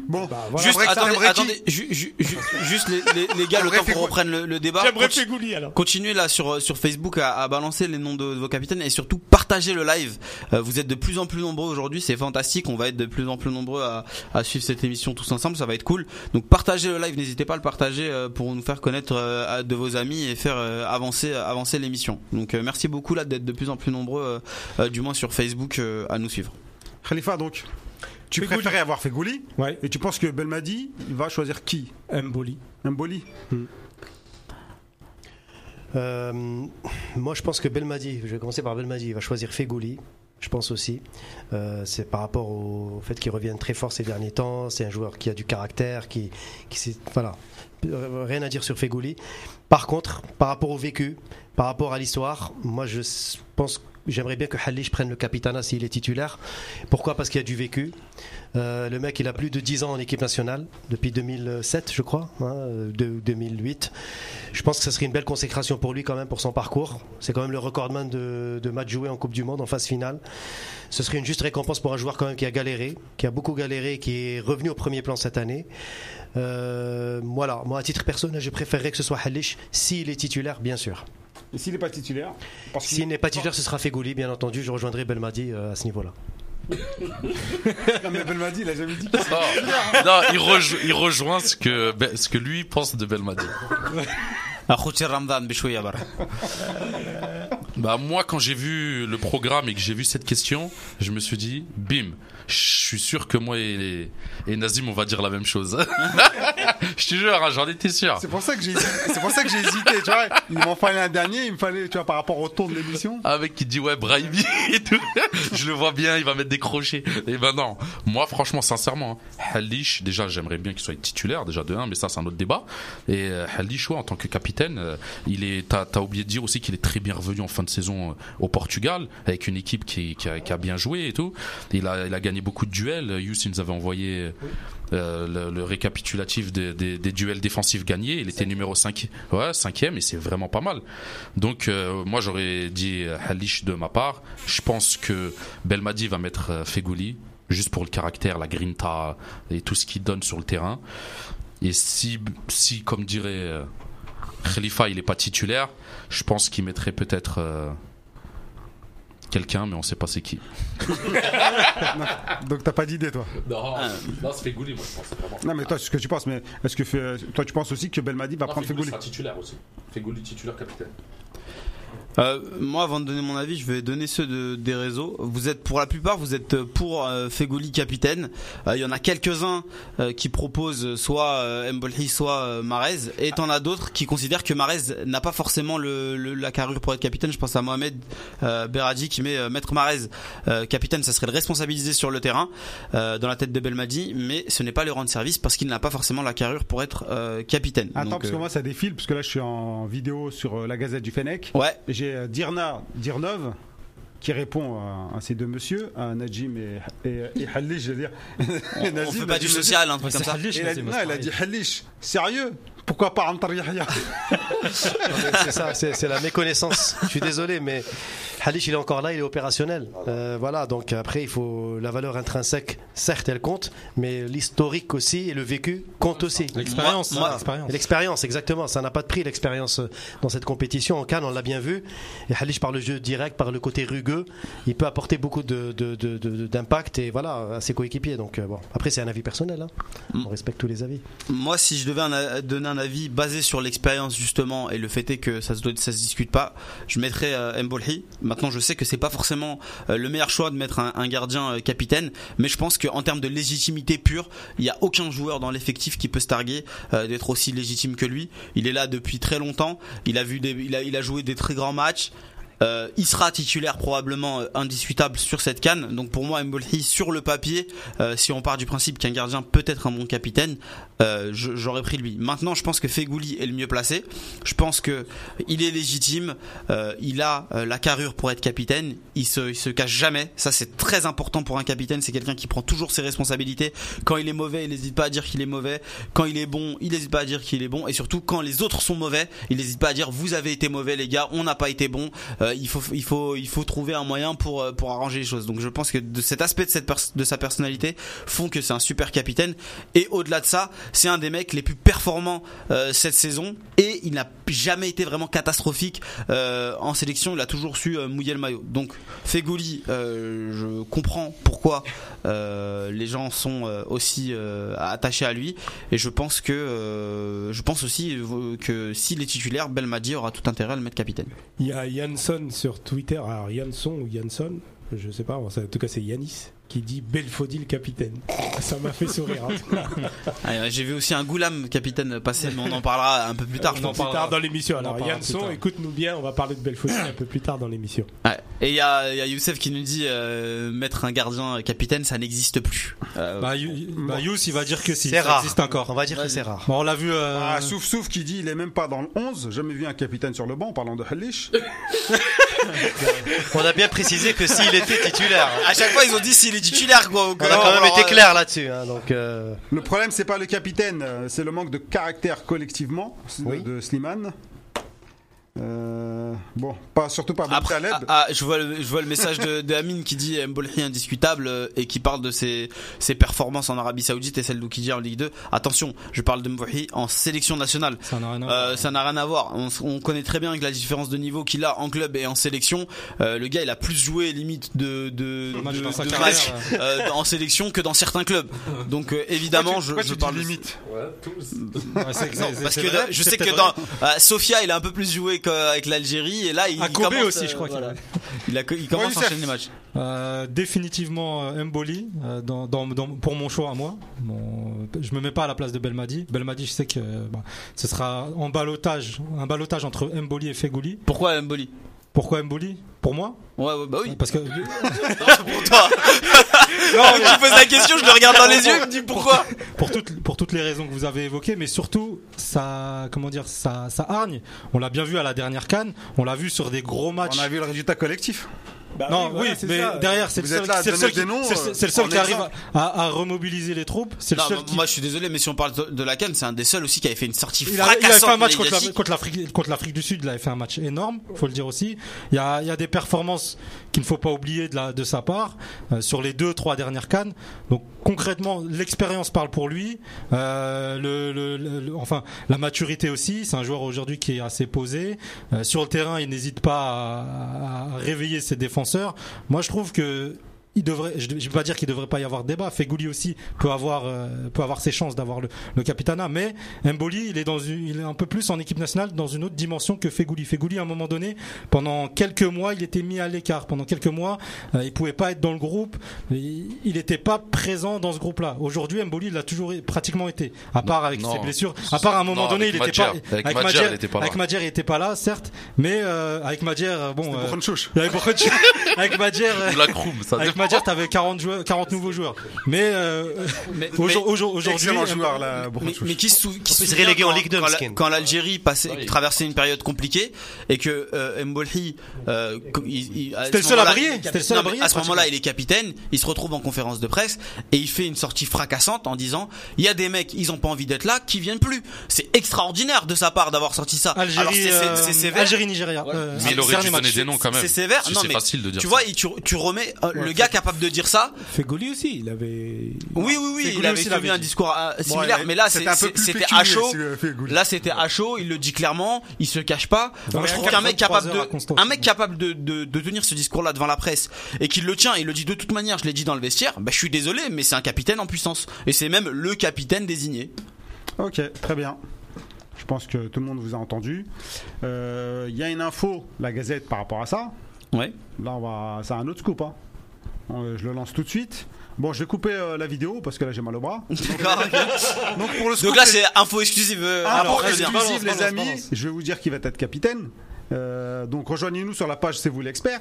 Speaker 1: Bon,
Speaker 6: Bah, voilà.
Speaker 4: Juste, attendez,
Speaker 1: t'aimerais qui
Speaker 4: attendez, ju- ju- ju- juste les, les, les gars, le
Speaker 1: T'aimerais
Speaker 4: temps qu'on reprenne le, le débat. Conti-
Speaker 6: alors.
Speaker 4: Continuez là sur sur Facebook à, à balancer les noms de, de vos capitaines et surtout partagez le live. Euh, vous êtes de plus en plus nombreux aujourd'hui, c'est fantastique. On va être de plus en plus nombreux à, à suivre cette émission tous ensemble, ça va être cool. Donc partagez le live, n'hésitez pas à le partager euh, pour nous faire connaître euh, de vos amis et faire euh, avancer avancer l'émission. Donc euh, merci beaucoup là d'être de plus en plus nombreux, euh, euh, du moins sur Facebook, euh, à nous suivre.
Speaker 1: Khalifa, donc, tu
Speaker 6: Fegouli.
Speaker 1: préférais avoir Fegouli
Speaker 6: Ouais,
Speaker 1: et tu penses que Belmadi va choisir qui?
Speaker 6: Mboli.
Speaker 1: Mboli
Speaker 2: Euh, moi, je pense que Belmadi, je vais commencer par Belmadi, il va choisir Fegouli. Je pense aussi. Euh, c'est par rapport au fait qu'il revienne très fort ces derniers temps. C'est un joueur qui a du caractère, qui, qui sait- voilà. Euh, Rien à dire sur Fegouli. Par contre, par rapport au vécu, par rapport à l'histoire, moi, je pense J'aimerais bien que Halish prenne le capitana s'il est titulaire. Pourquoi? Parce qu'il a du vécu. Euh, le mec, il a plus de 10 ans en équipe nationale, depuis 2007, je crois, hein, euh, 2008. Je pense que ça serait une belle consécration pour lui quand même, pour son parcours. C'est quand même le recordman de, de matchs joués en Coupe du Monde, en phase finale. Ce serait une juste récompense pour un joueur quand même qui a galéré, qui a beaucoup galéré, qui est revenu au premier plan cette année. Euh, voilà, moi à titre personnel, je préférerais que ce soit Halish s'il est titulaire, bien sûr.
Speaker 1: Et s'il n'est pas titulaire
Speaker 2: S'il n'est pas titulaire, ce sera Fegouli, bien entendu. Je rejoindrai Belmadi euh, à ce niveau-là.
Speaker 1: Non, mais Belmadi, il a jamais dit.
Speaker 3: Non, non, il, rejo- il rejoint ce que, ce que lui pense de Belmadi. Bah moi quand j'ai vu le programme et que j'ai vu cette question, je me suis dit bim, je suis sûr que moi et, et Nazim on va dire la même chose. je te jure, hein, j'en étais sûr.
Speaker 1: C'est pour ça que j'ai hésité. C'est pour ça que j'ai hésité, tu vois. Il m'en fallait un dernier, il me fallait, tu vois, par rapport au tour de l'émission.
Speaker 3: Mec qui dit ouais Brahimi et tout. Je le vois bien, il va mettre des crochets. Et ben non. Moi franchement sincèrement, hein, Halish déjà j'aimerais bien qu'il soit titulaire déjà de 1 mais ça c'est un autre débat. Et euh, Halish ouais, en tant que capitaine, euh, il est t'as t'as oublié de dire aussi qu'il est très bien revenu en fin de saison euh, au Portugal avec une équipe qui, a, bien joué et tout. Il a gagné beaucoup de duels. Youss il nous avait envoyé euh, le, récapitulatif des, duels défensifs gagnés. Il était numéro 5 ouais, cinquième et c'est vraiment pas mal. Donc euh, moi j'aurais dit Halish de ma part. Je pense que Belmadi va mettre Fegouli juste pour le caractère, la grinta et tout ce qu'il donne sur le terrain. Et si, si comme dirait Khalifa, il est pas titulaire, je pense qu'il mettrait peut-être euh, quelqu'un, mais on sait pas c'est qui.
Speaker 1: Donc t'as pas d'idée, toi.
Speaker 3: Non, non c'est Fegouli, moi je pense vraiment.
Speaker 1: Non, mais toi, c'est ce que tu penses. Mais est-ce que fait- toi, tu penses aussi que Belmadi va prendre Fegouli
Speaker 3: titulaire aussi. Fegouli titulaire capitaine.
Speaker 4: Euh, moi, avant de donner mon avis, je vais donner ceux de, des réseaux. Vous êtes, pour la plupart, vous êtes pour euh, Fegouli capitaine. Euh, Il y en a quelques-uns euh, qui proposent soit euh, Mbolhi, soit euh, Marez. Et t'en as d'autres qui considèrent que Marez n'a pas forcément le, le- la carrure pour être capitaine. Je pense à Mohamed euh, Beradi qui met euh, Maître Marez euh, capitaine. Ça serait le responsabiliser sur le terrain, euh, dans la tête de Belmadi. Mais ce n'est pas le rendre service parce qu'il n'a pas forcément la carrure pour être euh, capitaine.
Speaker 1: Attends,
Speaker 4: Donc,
Speaker 1: parce que moi, ça défile, parce que là, je suis en vidéo sur euh, la Gazette du Fennec.
Speaker 4: Ouais.
Speaker 1: J'ai euh, Dirna Dirnov qui répond à, à ces deux messieurs, à Najim et, et, et Halish, je veux dire.
Speaker 4: on, on fait pas du social, un truc comme ça.
Speaker 1: Et elle a, dit- non, elle a dit Halish, sérieux? Pourquoi pas Antar Yahya
Speaker 2: C'est ça, c'est la méconnaissance. Je suis désolé, mais Halish, il est encore là, il est opérationnel. Euh, voilà, donc après, il faut la valeur intrinsèque, certes, elle compte, mais l'historique aussi et le vécu comptent aussi.
Speaker 5: L'expérience, l'expérience.
Speaker 2: Exactement. Ça n'a pas de prix, l'expérience euh, dans cette compétition. En Cannes, on l'a bien vu. Et Halish, par le jeu direct, par le côté rugueux, il peut apporter beaucoup de- de- de- de- d'impact et voilà, à ses coéquipiers. Donc, euh, bon. Après, c'est un avis personnel. hein. On respecte tous les avis.
Speaker 4: Moi, si je devais un- donner un avis basé sur l'expérience justement et le fait est que ça se, se discute pas, je mettrais euh, Mbolhi. Maintenant, je sais que c'est pas forcément euh, le meilleur choix de mettre un, un gardien euh, capitaine, mais je pense qu'en termes de légitimité pure, il y a aucun joueur dans l'effectif qui peut se targuer euh, d'être aussi légitime que lui. Il est là depuis très longtemps. Il a vu il a joué des très grands matchs. Euh, il sera titulaire probablement euh, indiscutable sur cette canne. Donc pour moi, Mbolhi sur le papier, euh, si on part du principe qu'un gardien peut être un bon capitaine, euh, j'aurais pris lui. Maintenant, je pense que Fegouli est le mieux placé. Je pense que il est légitime. euh, il a euh, la carrure pour être capitaine. Il se, il se cache jamais. Ça, c'est très important pour un capitaine. C'est quelqu'un qui prend toujours ses responsabilités. Quand il est mauvais, il n'hésite pas à dire qu'il est mauvais. Quand il est bon, il n'hésite pas à dire qu'il est bon. Et surtout, quand les autres sont mauvais, il n'hésite pas à dire vous avez été mauvais, les gars. On n'a pas été bon. Il faut, il faut, il faut trouver un moyen pour euh, pour arranger les choses. Donc, je pense que de cet aspect de cette de sa personnalité font que c'est un super capitaine. Et au-delà de ça, c'est un des mecs les plus performants euh, cette saison. Et il n'a jamais été vraiment catastrophique euh, en sélection. Il a toujours su euh, mouiller le maillot. Donc Fegouli, euh, je comprends pourquoi euh, les gens sont euh, aussi euh, attachés à lui. Et je pense que euh, je pense aussi euh, que s'il est titulaire, Belmadi aura tout intérêt à le mettre capitaine.
Speaker 6: Il y a Sur Twitter, alors Jansson ou Jansson, je sais pas, en tout cas c'est Yanis, qui dit Belfodil capitaine. Ça m'a fait sourire. hein.
Speaker 4: Ah, J'ai vu aussi un Goulam capitaine passer, mais on en parlera un peu plus tard. je
Speaker 5: On en
Speaker 6: plus tard dans l'émission. Alors
Speaker 5: tard.
Speaker 6: écoute-nous bien, on va parler de Belfodil un peu plus tard dans l'émission.
Speaker 4: Ouais. Et il y a, il y a Youssef qui nous dit euh, mettre un gardien capitaine, ça n'existe plus. Euh,
Speaker 5: Bah, You- bah, Yous, il va dire que si.
Speaker 2: C'est
Speaker 5: ça
Speaker 2: rare.
Speaker 5: existe encore.
Speaker 2: On va dire que c'est rare.
Speaker 5: Bon, on l'a vu. euh,
Speaker 1: Ah, Souf Souf qui dit il est même pas dans le 11. Jamais vu un capitaine sur le banc en parlant de Halish.
Speaker 2: On a bien précisé que s'il était titulaire.
Speaker 4: à chaque fois, ils ont dit s'il est titulaire, quoi.
Speaker 2: On a quand même été clair là-dessus. hein, donc, euh,
Speaker 1: Le problème, c'est pas le capitaine, euh, c'est le manque de caractère collectivement de-
Speaker 2: Oui.
Speaker 1: de Slimane. Euh, bon, pas surtout pas
Speaker 4: Après,
Speaker 1: Taleb.
Speaker 4: ah, ah, je vois le, je vois le message de, de Amine qui dit Mbolhi indiscutable euh, et qui parle de ses, ses performances en Arabie Saoudite et celle d'Oukidji en Ligue 2. Attention, je parle de Mbolhi en sélection nationale.
Speaker 5: Ça n'a rien à voir.
Speaker 4: Euh, ça n'a rien à voir. On, on connaît très bien que la différence de niveau qu'il a en club et en sélection. Euh, le gars, il a plus joué limite de de,
Speaker 5: match
Speaker 4: de-
Speaker 5: dans carrière,
Speaker 4: matchs, euh, en sélection que dans certains clubs. Donc euh, évidemment,
Speaker 1: Pourquoi tu-
Speaker 4: je,
Speaker 1: pourquoi
Speaker 4: je parle
Speaker 1: limite?
Speaker 5: Ouais,
Speaker 4: Non,
Speaker 5: c'est-
Speaker 4: parce que
Speaker 5: vrai,
Speaker 4: dans- je sais que dans
Speaker 5: vrai.
Speaker 4: euh, Sofia, il a un peu plus joué qu'avec l'Algérie et là il
Speaker 5: À Kobe
Speaker 4: commence,
Speaker 5: aussi,
Speaker 4: euh,
Speaker 5: je crois qu'il
Speaker 4: voilà.
Speaker 5: avait.
Speaker 4: il, a, il commence à enchaîner les matchs.
Speaker 5: Euh, définitivement euh, Mboli euh, dans, dans, dans- pour mon choix à moi. Bon, je me mets pas à la place de Belmadi. Belmadi, je sais que euh, bah, ce sera en balotage, un balotage entre Mboli et Fegouli.
Speaker 4: Pourquoi Mboli?
Speaker 5: Pourquoi Mboli? Pour moi
Speaker 4: Ouais, ouais, bah oui.
Speaker 5: Parce que
Speaker 4: Non, c'est pour toi. non, mais tu poses la question, je le regarde dans les yeux, il me dit pourquoi.
Speaker 5: pour toutes pour toutes les raisons que vous avez évoquées, mais surtout ça comment dire ça ça hargne. On l'a bien vu à la dernière canne. On l'a vu sur des gros matchs.
Speaker 1: On a vu le résultat collectif.
Speaker 6: Bah
Speaker 5: Non, oui, mais
Speaker 6: ça.
Speaker 5: derrière, c'est le seul, c'est le seul qui,
Speaker 1: noms,
Speaker 5: c'est le-
Speaker 1: euh,
Speaker 5: c'est le seul qui arrive à, à remobiliser les troupes. C'est le
Speaker 4: Non,
Speaker 5: seul
Speaker 4: mais
Speaker 5: qui.
Speaker 4: moi je suis désolé, mais si on parle de, la Cannes, c'est un des seuls aussi qui avait fait une sortie
Speaker 5: Il a, il avait fait un match la- contre l'Afrique du Sud. Il avait fait un match énorme, faut le dire aussi. Il y a, il y a des performances qu'il ne faut pas oublier de, sa part euh, sur les deux trois dernières cannes. Donc concrètement, l'expérience parle pour lui. Euh, enfin, la maturité aussi. C'est un joueur aujourd'hui qui est assez posé. Euh, sur le terrain, il n'hésite pas à réveiller ses défenseurs. Moi, je trouve que il devrait, je ne vais pas dire qu'il devrait pas y avoir de débat. Fegouli aussi peut avoir, euh, peut avoir ses chances d'avoir le, le capitana, mais Mboli, il est dans une, il est un peu plus en équipe nationale dans une autre dimension que Fegouli. Fegouli, à un moment donné, pendant quelques mois, il était mis à l'écart. Pendant quelques mois, euh, il pouvait pas être dans le groupe. Il n'était pas présent dans ce groupe-là. Aujourd'hui, Mboli, il a toujours pratiquement été. À part avec
Speaker 3: Non.
Speaker 5: ses blessures. À part à un moment
Speaker 3: Non,
Speaker 5: donné,
Speaker 3: avec
Speaker 5: il était pas.
Speaker 3: Madjer. Avec Madjer, il était pas là.
Speaker 5: Avec Madjer, il était pas là, certes. Mais euh, avec Madjer, bon. Euh, avec Madjer. euh,
Speaker 3: Ou la Kroum, ça dépend.
Speaker 5: dire t'avais 40 joueurs, 40 nouveaux joueurs. Mais euh,
Speaker 4: Mais-
Speaker 5: aujourd-
Speaker 4: mais-
Speaker 5: aujourd- aujourd'hui,
Speaker 1: Excellent joueur, là,
Speaker 4: Mais, mais qui se, qui se
Speaker 2: se en Ligue deux,
Speaker 4: quand, l'Algérie passait, traversait une période compliquée et que euh, Mbolhi, euh,
Speaker 5: C'était le seul à briller, c'était le seul à briller,
Speaker 4: À ce moment-là, il est capitaine. Il se retrouve en conférence de presse et il fait une sortie fracassante en disant il y a des mecs, ils ont pas envie d'être là, qui viennent plus. C'est extraordinaire de sa part d'avoir sorti ça.
Speaker 5: Algérie,
Speaker 4: c'est-
Speaker 5: euh,
Speaker 4: c'est sévère.
Speaker 5: Algérie, Nigeria. Euh,
Speaker 3: Mais il aurait dû donner des noms quand même.
Speaker 4: C'est sévère.
Speaker 3: C'est
Speaker 4: mais
Speaker 3: facile de dire
Speaker 4: tu vois, tu, remets euh, le gars capable de dire ça.
Speaker 6: Fegoli aussi, il avait.
Speaker 4: Oui, oui, oui, il avait
Speaker 5: aussi
Speaker 4: tenu un discours euh, similaire, mais là,
Speaker 1: c'était
Speaker 4: à chaud.
Speaker 1: euh.
Speaker 4: Là, c'était à chaud. Il le dit clairement. Il se cache pas.
Speaker 5: Non,
Speaker 4: Moi, je trouve qu'un mec
Speaker 5: 83
Speaker 4: capable de, un mec capable de, de, de tenir ce discours-là devant la presse et qu'il le tient, il le dit de toute manière. Je l'ai dit dans le vestiaire. Bah, je suis désolé, mais c'est un capitaine en puissance et c'est même le capitaine désigné.
Speaker 1: Ok, très bien. Je pense que tout le monde vous a entendu. Euh, Il y a une info, la Gazette, par rapport à ça.
Speaker 4: Ouais.
Speaker 1: Là, on va, c'est un autre scoop. Hein. Euh, Je le lance tout de suite. Bon, je vais couper euh, la vidéo parce que là j'ai mal au bras. Donc pour le scoop,
Speaker 4: Donc là, c'est info exclusive. euh,
Speaker 1: info
Speaker 4: alors, très bien.
Speaker 1: exclusive,
Speaker 5: Balance,
Speaker 1: les
Speaker 5: balance,
Speaker 1: amis.
Speaker 5: balance.
Speaker 1: Je vais vous dire qui va être capitaine. Euh, donc rejoignez-nous sur la page C'est vous l'expert.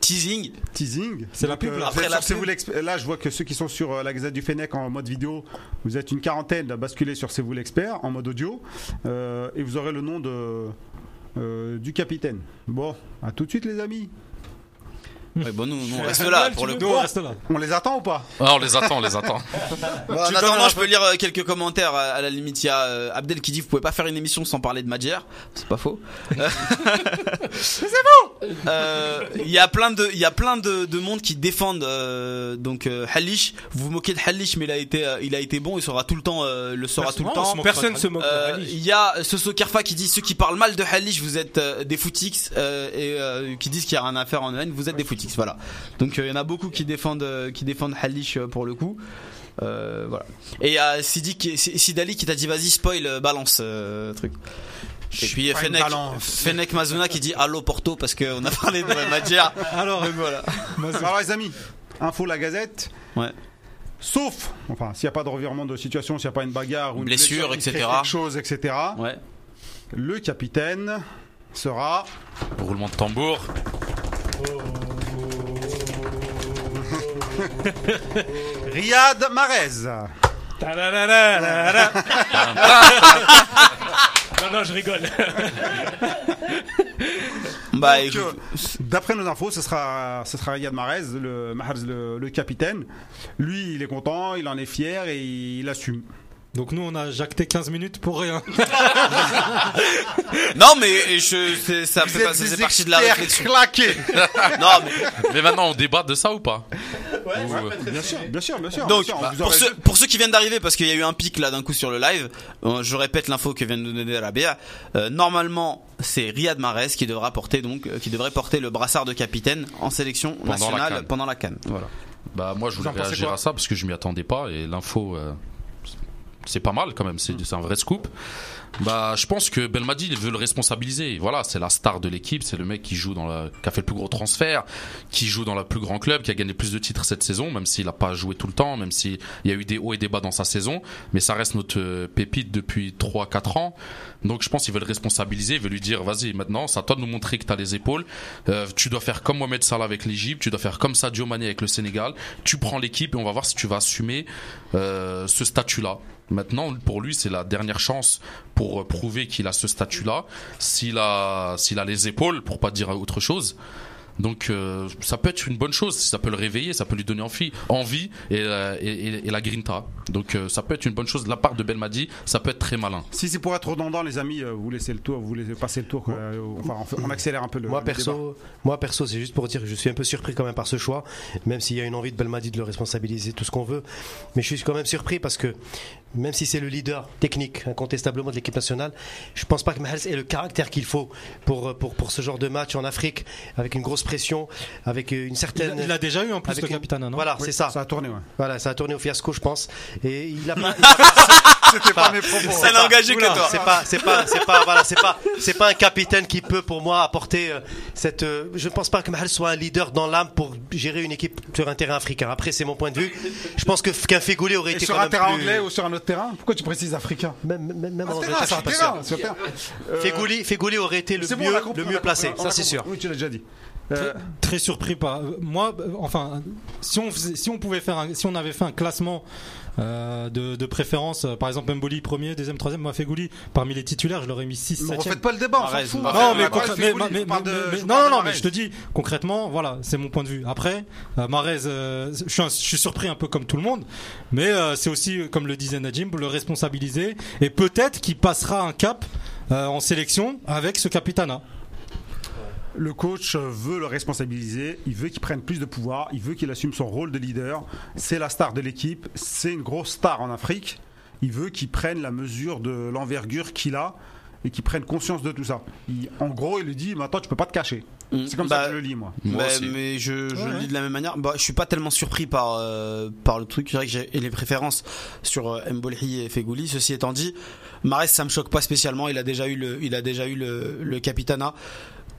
Speaker 4: Teasing.
Speaker 1: Teasing.
Speaker 5: C'est la pub, là.
Speaker 4: Après la pub.
Speaker 1: Là, je vois que ceux qui sont sur euh, la Gazette du Fennec en mode vidéo, vous êtes une quarantaine à basculer sur C'est vous l'expert en mode audio. Euh, et vous aurez le nom de, euh, du capitaine. Bon, à tout de suite, les amis.
Speaker 4: Ouais, bon, nous, nous, on reste là pour le
Speaker 5: Nous,
Speaker 4: coup.
Speaker 5: on reste là.
Speaker 1: On les attend ou pas
Speaker 3: Ah, on les attend, on les attend.
Speaker 4: Bon, en attendant, je peux lire euh, quelques commentaires. À à la limite, il y a euh, Abdel qui dit vous pouvez pas faire une émission sans parler de Madjer. C'est pas faux. c'est bon. Il y a plein de, il y a plein de, de monde qui défendent euh, donc euh, Halish. Vous vous moquez de Halish, mais il a été, euh, il a été bon. Il sera tout le temps, euh, le sera tout le temps.
Speaker 5: se
Speaker 6: Personne se moque de
Speaker 4: Euh,
Speaker 6: Halish.
Speaker 4: Il y a Soso Kerfa qui dit ceux qui parlent mal de Halish, vous êtes euh, des footix euh, et euh, qui disent qu'il y a rien à faire en haine, vous êtes des footix. Voilà. Donc euh, il y en a beaucoup qui défendent euh, qui défendent Halish euh, pour le coup. Euh, voilà. Et il y a Sidi Sidali qui t'a dit vas-y spoil euh, balance euh, truc. Et puis Fennec. Fennec Mazuna qui dit allo Porto parce qu'on a parlé de Madjer.
Speaker 5: Alors,
Speaker 4: voilà.
Speaker 1: Alors les amis, info la Gazette.
Speaker 4: Ouais.
Speaker 1: Sauf, enfin, s'il n'y a pas de revirement de situation, s'il n'y a pas une bagarre ou une
Speaker 4: Blessure, etc..
Speaker 1: quelque chose, etc.
Speaker 4: Ouais.
Speaker 1: Le capitaine sera
Speaker 3: Roulement de tambour.
Speaker 1: Riyad Mahrez.
Speaker 6: Non, non, je rigole.
Speaker 4: Bah
Speaker 1: euh, D'après nos infos, ce sera, ce sera Riyad Mahrez, le, Mahrez, le, le capitaine. Lui, il est content, il en est fier et il assume.
Speaker 5: Donc nous, on a jacté 15 minutes pour rien.
Speaker 4: non mais je, c'est- ça fait pas- ça fait partie de la réflexion.
Speaker 1: claqués.
Speaker 4: Non mais
Speaker 3: Mais maintenant, on débat de ça ou pas Ou, euh,
Speaker 1: bien sûr, bien sûr, bien sûr.
Speaker 4: Donc,
Speaker 1: bien sûr, on
Speaker 4: bah,
Speaker 1: vous
Speaker 4: pour, ceux, pour ceux qui viennent d'arriver, parce qu'il y a eu un pic là d'un coup sur le live, euh, je répète l'info que vient de nous donner Rabia. Euh, normalement, c'est Riyad Mahrez qui devra porter donc, euh, qui devrait porter le brassard de capitaine en sélection
Speaker 3: la
Speaker 4: nationale pendant la Cannes. Voilà.
Speaker 3: Bah moi je
Speaker 1: Vous
Speaker 3: voulais réagir à ça parce que je m'y attendais pas et l'info euh, c'est pas mal quand même, c'est c'est un vrai scoop. Bah je pense que Belmadi il veut le responsabiliser. Voilà, c'est la star de l'équipe, c'est le mec qui joue dans la qui a fait le plus gros transfert, qui joue dans le plus grand club, qui a gagné plus de titres cette saison, même s'il a pas joué tout le temps, même s'il y a eu des hauts et des bas dans sa saison, mais ça reste notre euh, pépite depuis 3 4 ans. Donc je pense qu'il veut le responsabiliser, il veut lui dire vas-y maintenant, c'est à toi de nous montrer que tu as les épaules. Euh, tu dois faire comme Mohamed Salah avec l'Égypte, tu dois faire comme Sadio Mané avec le Sénégal. Tu prends l'équipe et on va voir si tu vas assumer euh, ce statut-là. Maintenant, pour lui, c'est la dernière chance pour euh, prouver qu'il a ce statut-là, s'il a, s'il a les épaules, pour pas dire autre chose. Donc, euh, ça peut être une bonne chose, ça peut le réveiller, ça peut lui donner envie, envie et, euh, et, et- et la grinta. Donc, euh, ça peut être une bonne chose de la part de Belmadi, ça peut être très malin.
Speaker 1: Si c'est pour être redondant, les amis, vous laissez le tour, vous laissez passer le tour. quoi. Enfin, on, fait- on accélère un peu le.
Speaker 2: Moi
Speaker 1: le débat.
Speaker 2: perso, moi perso, c'est juste pour dire que je suis un peu surpris quand même par ce choix, même s'il y a une envie de Belmadi de le responsabiliser, tout ce qu'on veut. Mais je suis quand même surpris parce que même si c'est le leader technique incontestablement de l'équipe nationale, je pense pas que Mahrez ait le caractère qu'il faut pour, pour, pour ce genre de match en Afrique, avec une grosse pression, avec une
Speaker 5: Il
Speaker 2: certaine.
Speaker 5: a, il a déjà eu en plus
Speaker 2: avec
Speaker 5: le
Speaker 2: une-
Speaker 5: capitaine, non?
Speaker 2: Voilà,
Speaker 1: Oui,
Speaker 2: c'est ça.
Speaker 1: Ça a tourné, ouais.
Speaker 2: Voilà, ça a tourné au fiasco, je pense. Et il a pas.
Speaker 1: C'était pas mes propos.
Speaker 4: Ça engagé que toi.
Speaker 2: C'est pas, c'est pas, c'est pas, voilà, c'est pas, c'est pas un capitaine qui peut pour moi apporter euh, cette. euh, je ne pense pas que Mahal soit un leader dans l'âme pour gérer une équipe sur un terrain africain. Après, c'est mon point de vue. Je pense que qu'un Fégoulé aurait
Speaker 1: Et
Speaker 2: été
Speaker 1: sur
Speaker 2: quand
Speaker 1: un
Speaker 2: même
Speaker 1: terrain
Speaker 2: plus-
Speaker 1: anglais ou sur un autre terrain? Pourquoi tu précises africain?
Speaker 2: Même, même, même en je
Speaker 1: c'est un
Speaker 2: suis pas sûr.
Speaker 1: Euh,
Speaker 2: aurait été le mieux, le mieux placé. Ça, c'est sûr.
Speaker 1: Oui, tu l'as déjà dit. Euh,
Speaker 5: Très surpris par moi. euh, Enfin, si on faisait- si on pouvait faire, un- si on avait fait un classement euh, de, de préférence, euh, par exemple Mboli premier, deuxième, troisième, Mafegouli parmi les titulaires, je l'aurais mis 6
Speaker 1: mais
Speaker 5: 7
Speaker 1: refaites pas le débat, on s'en.
Speaker 5: Non,
Speaker 1: On
Speaker 5: mais, mais- mais- non, non, mais je te dis concrètement, voilà, c'est mon point de vue. Après, euh, euh, je, suis un- je suis surpris un peu comme tout le monde, mais euh, c'est aussi, comme le disait Najim, le responsabiliser et peut-être qu'il passera un cap euh, en sélection avec ce capitana.
Speaker 1: Le coach veut le responsabiliser, il veut qu'il prenne plus de pouvoir, il veut qu'il assume son rôle de leader. C'est la star de l'équipe, c'est une grosse star en Afrique. Il veut qu'il prenne la mesure de l'envergure qu'il a et qu'il prenne conscience de tout ça. Il- en gros, il lui dit maintenant tu peux pas te cacher. C'est comme ça
Speaker 4: Bah,
Speaker 1: que je le lis moi.
Speaker 3: Moi
Speaker 4: Bah,
Speaker 3: aussi.
Speaker 4: mais je, je
Speaker 5: Ouais,
Speaker 4: le dis de la même manière. Bah, je suis pas tellement surpris par euh, par le truc. Vrai que j'ai les préférences sur euh, Mbolhi et Fegouli. Ceci étant dit, Mares ça me choque pas spécialement. Il a déjà eu le il a déjà eu le, le capitana.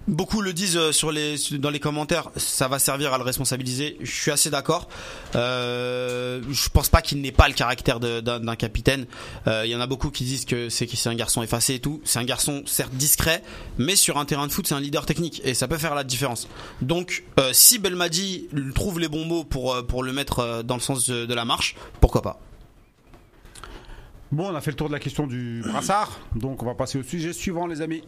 Speaker 4: Beaucoup le disent euh, dans les commentaires, ça va servir à le responsabiliser. Je suis assez d'accord. Euh, je pense pas qu'il n'ait pas le caractère d'un capitaine. Euh, Il y en a beaucoup qui disent que c'est un garçon effacé et tout. C'est un garçon certes discret, mais sur un terrain de foot, c'est un leader technique et ça peut faire la différence. Donc, euh, si Belmadi trouve les bons mots pour le mettre dans le sens de, de la marche, pourquoi pas?
Speaker 1: Bon, on a fait le tour de la question du brassard, donc on va passer au sujet suivant les amis.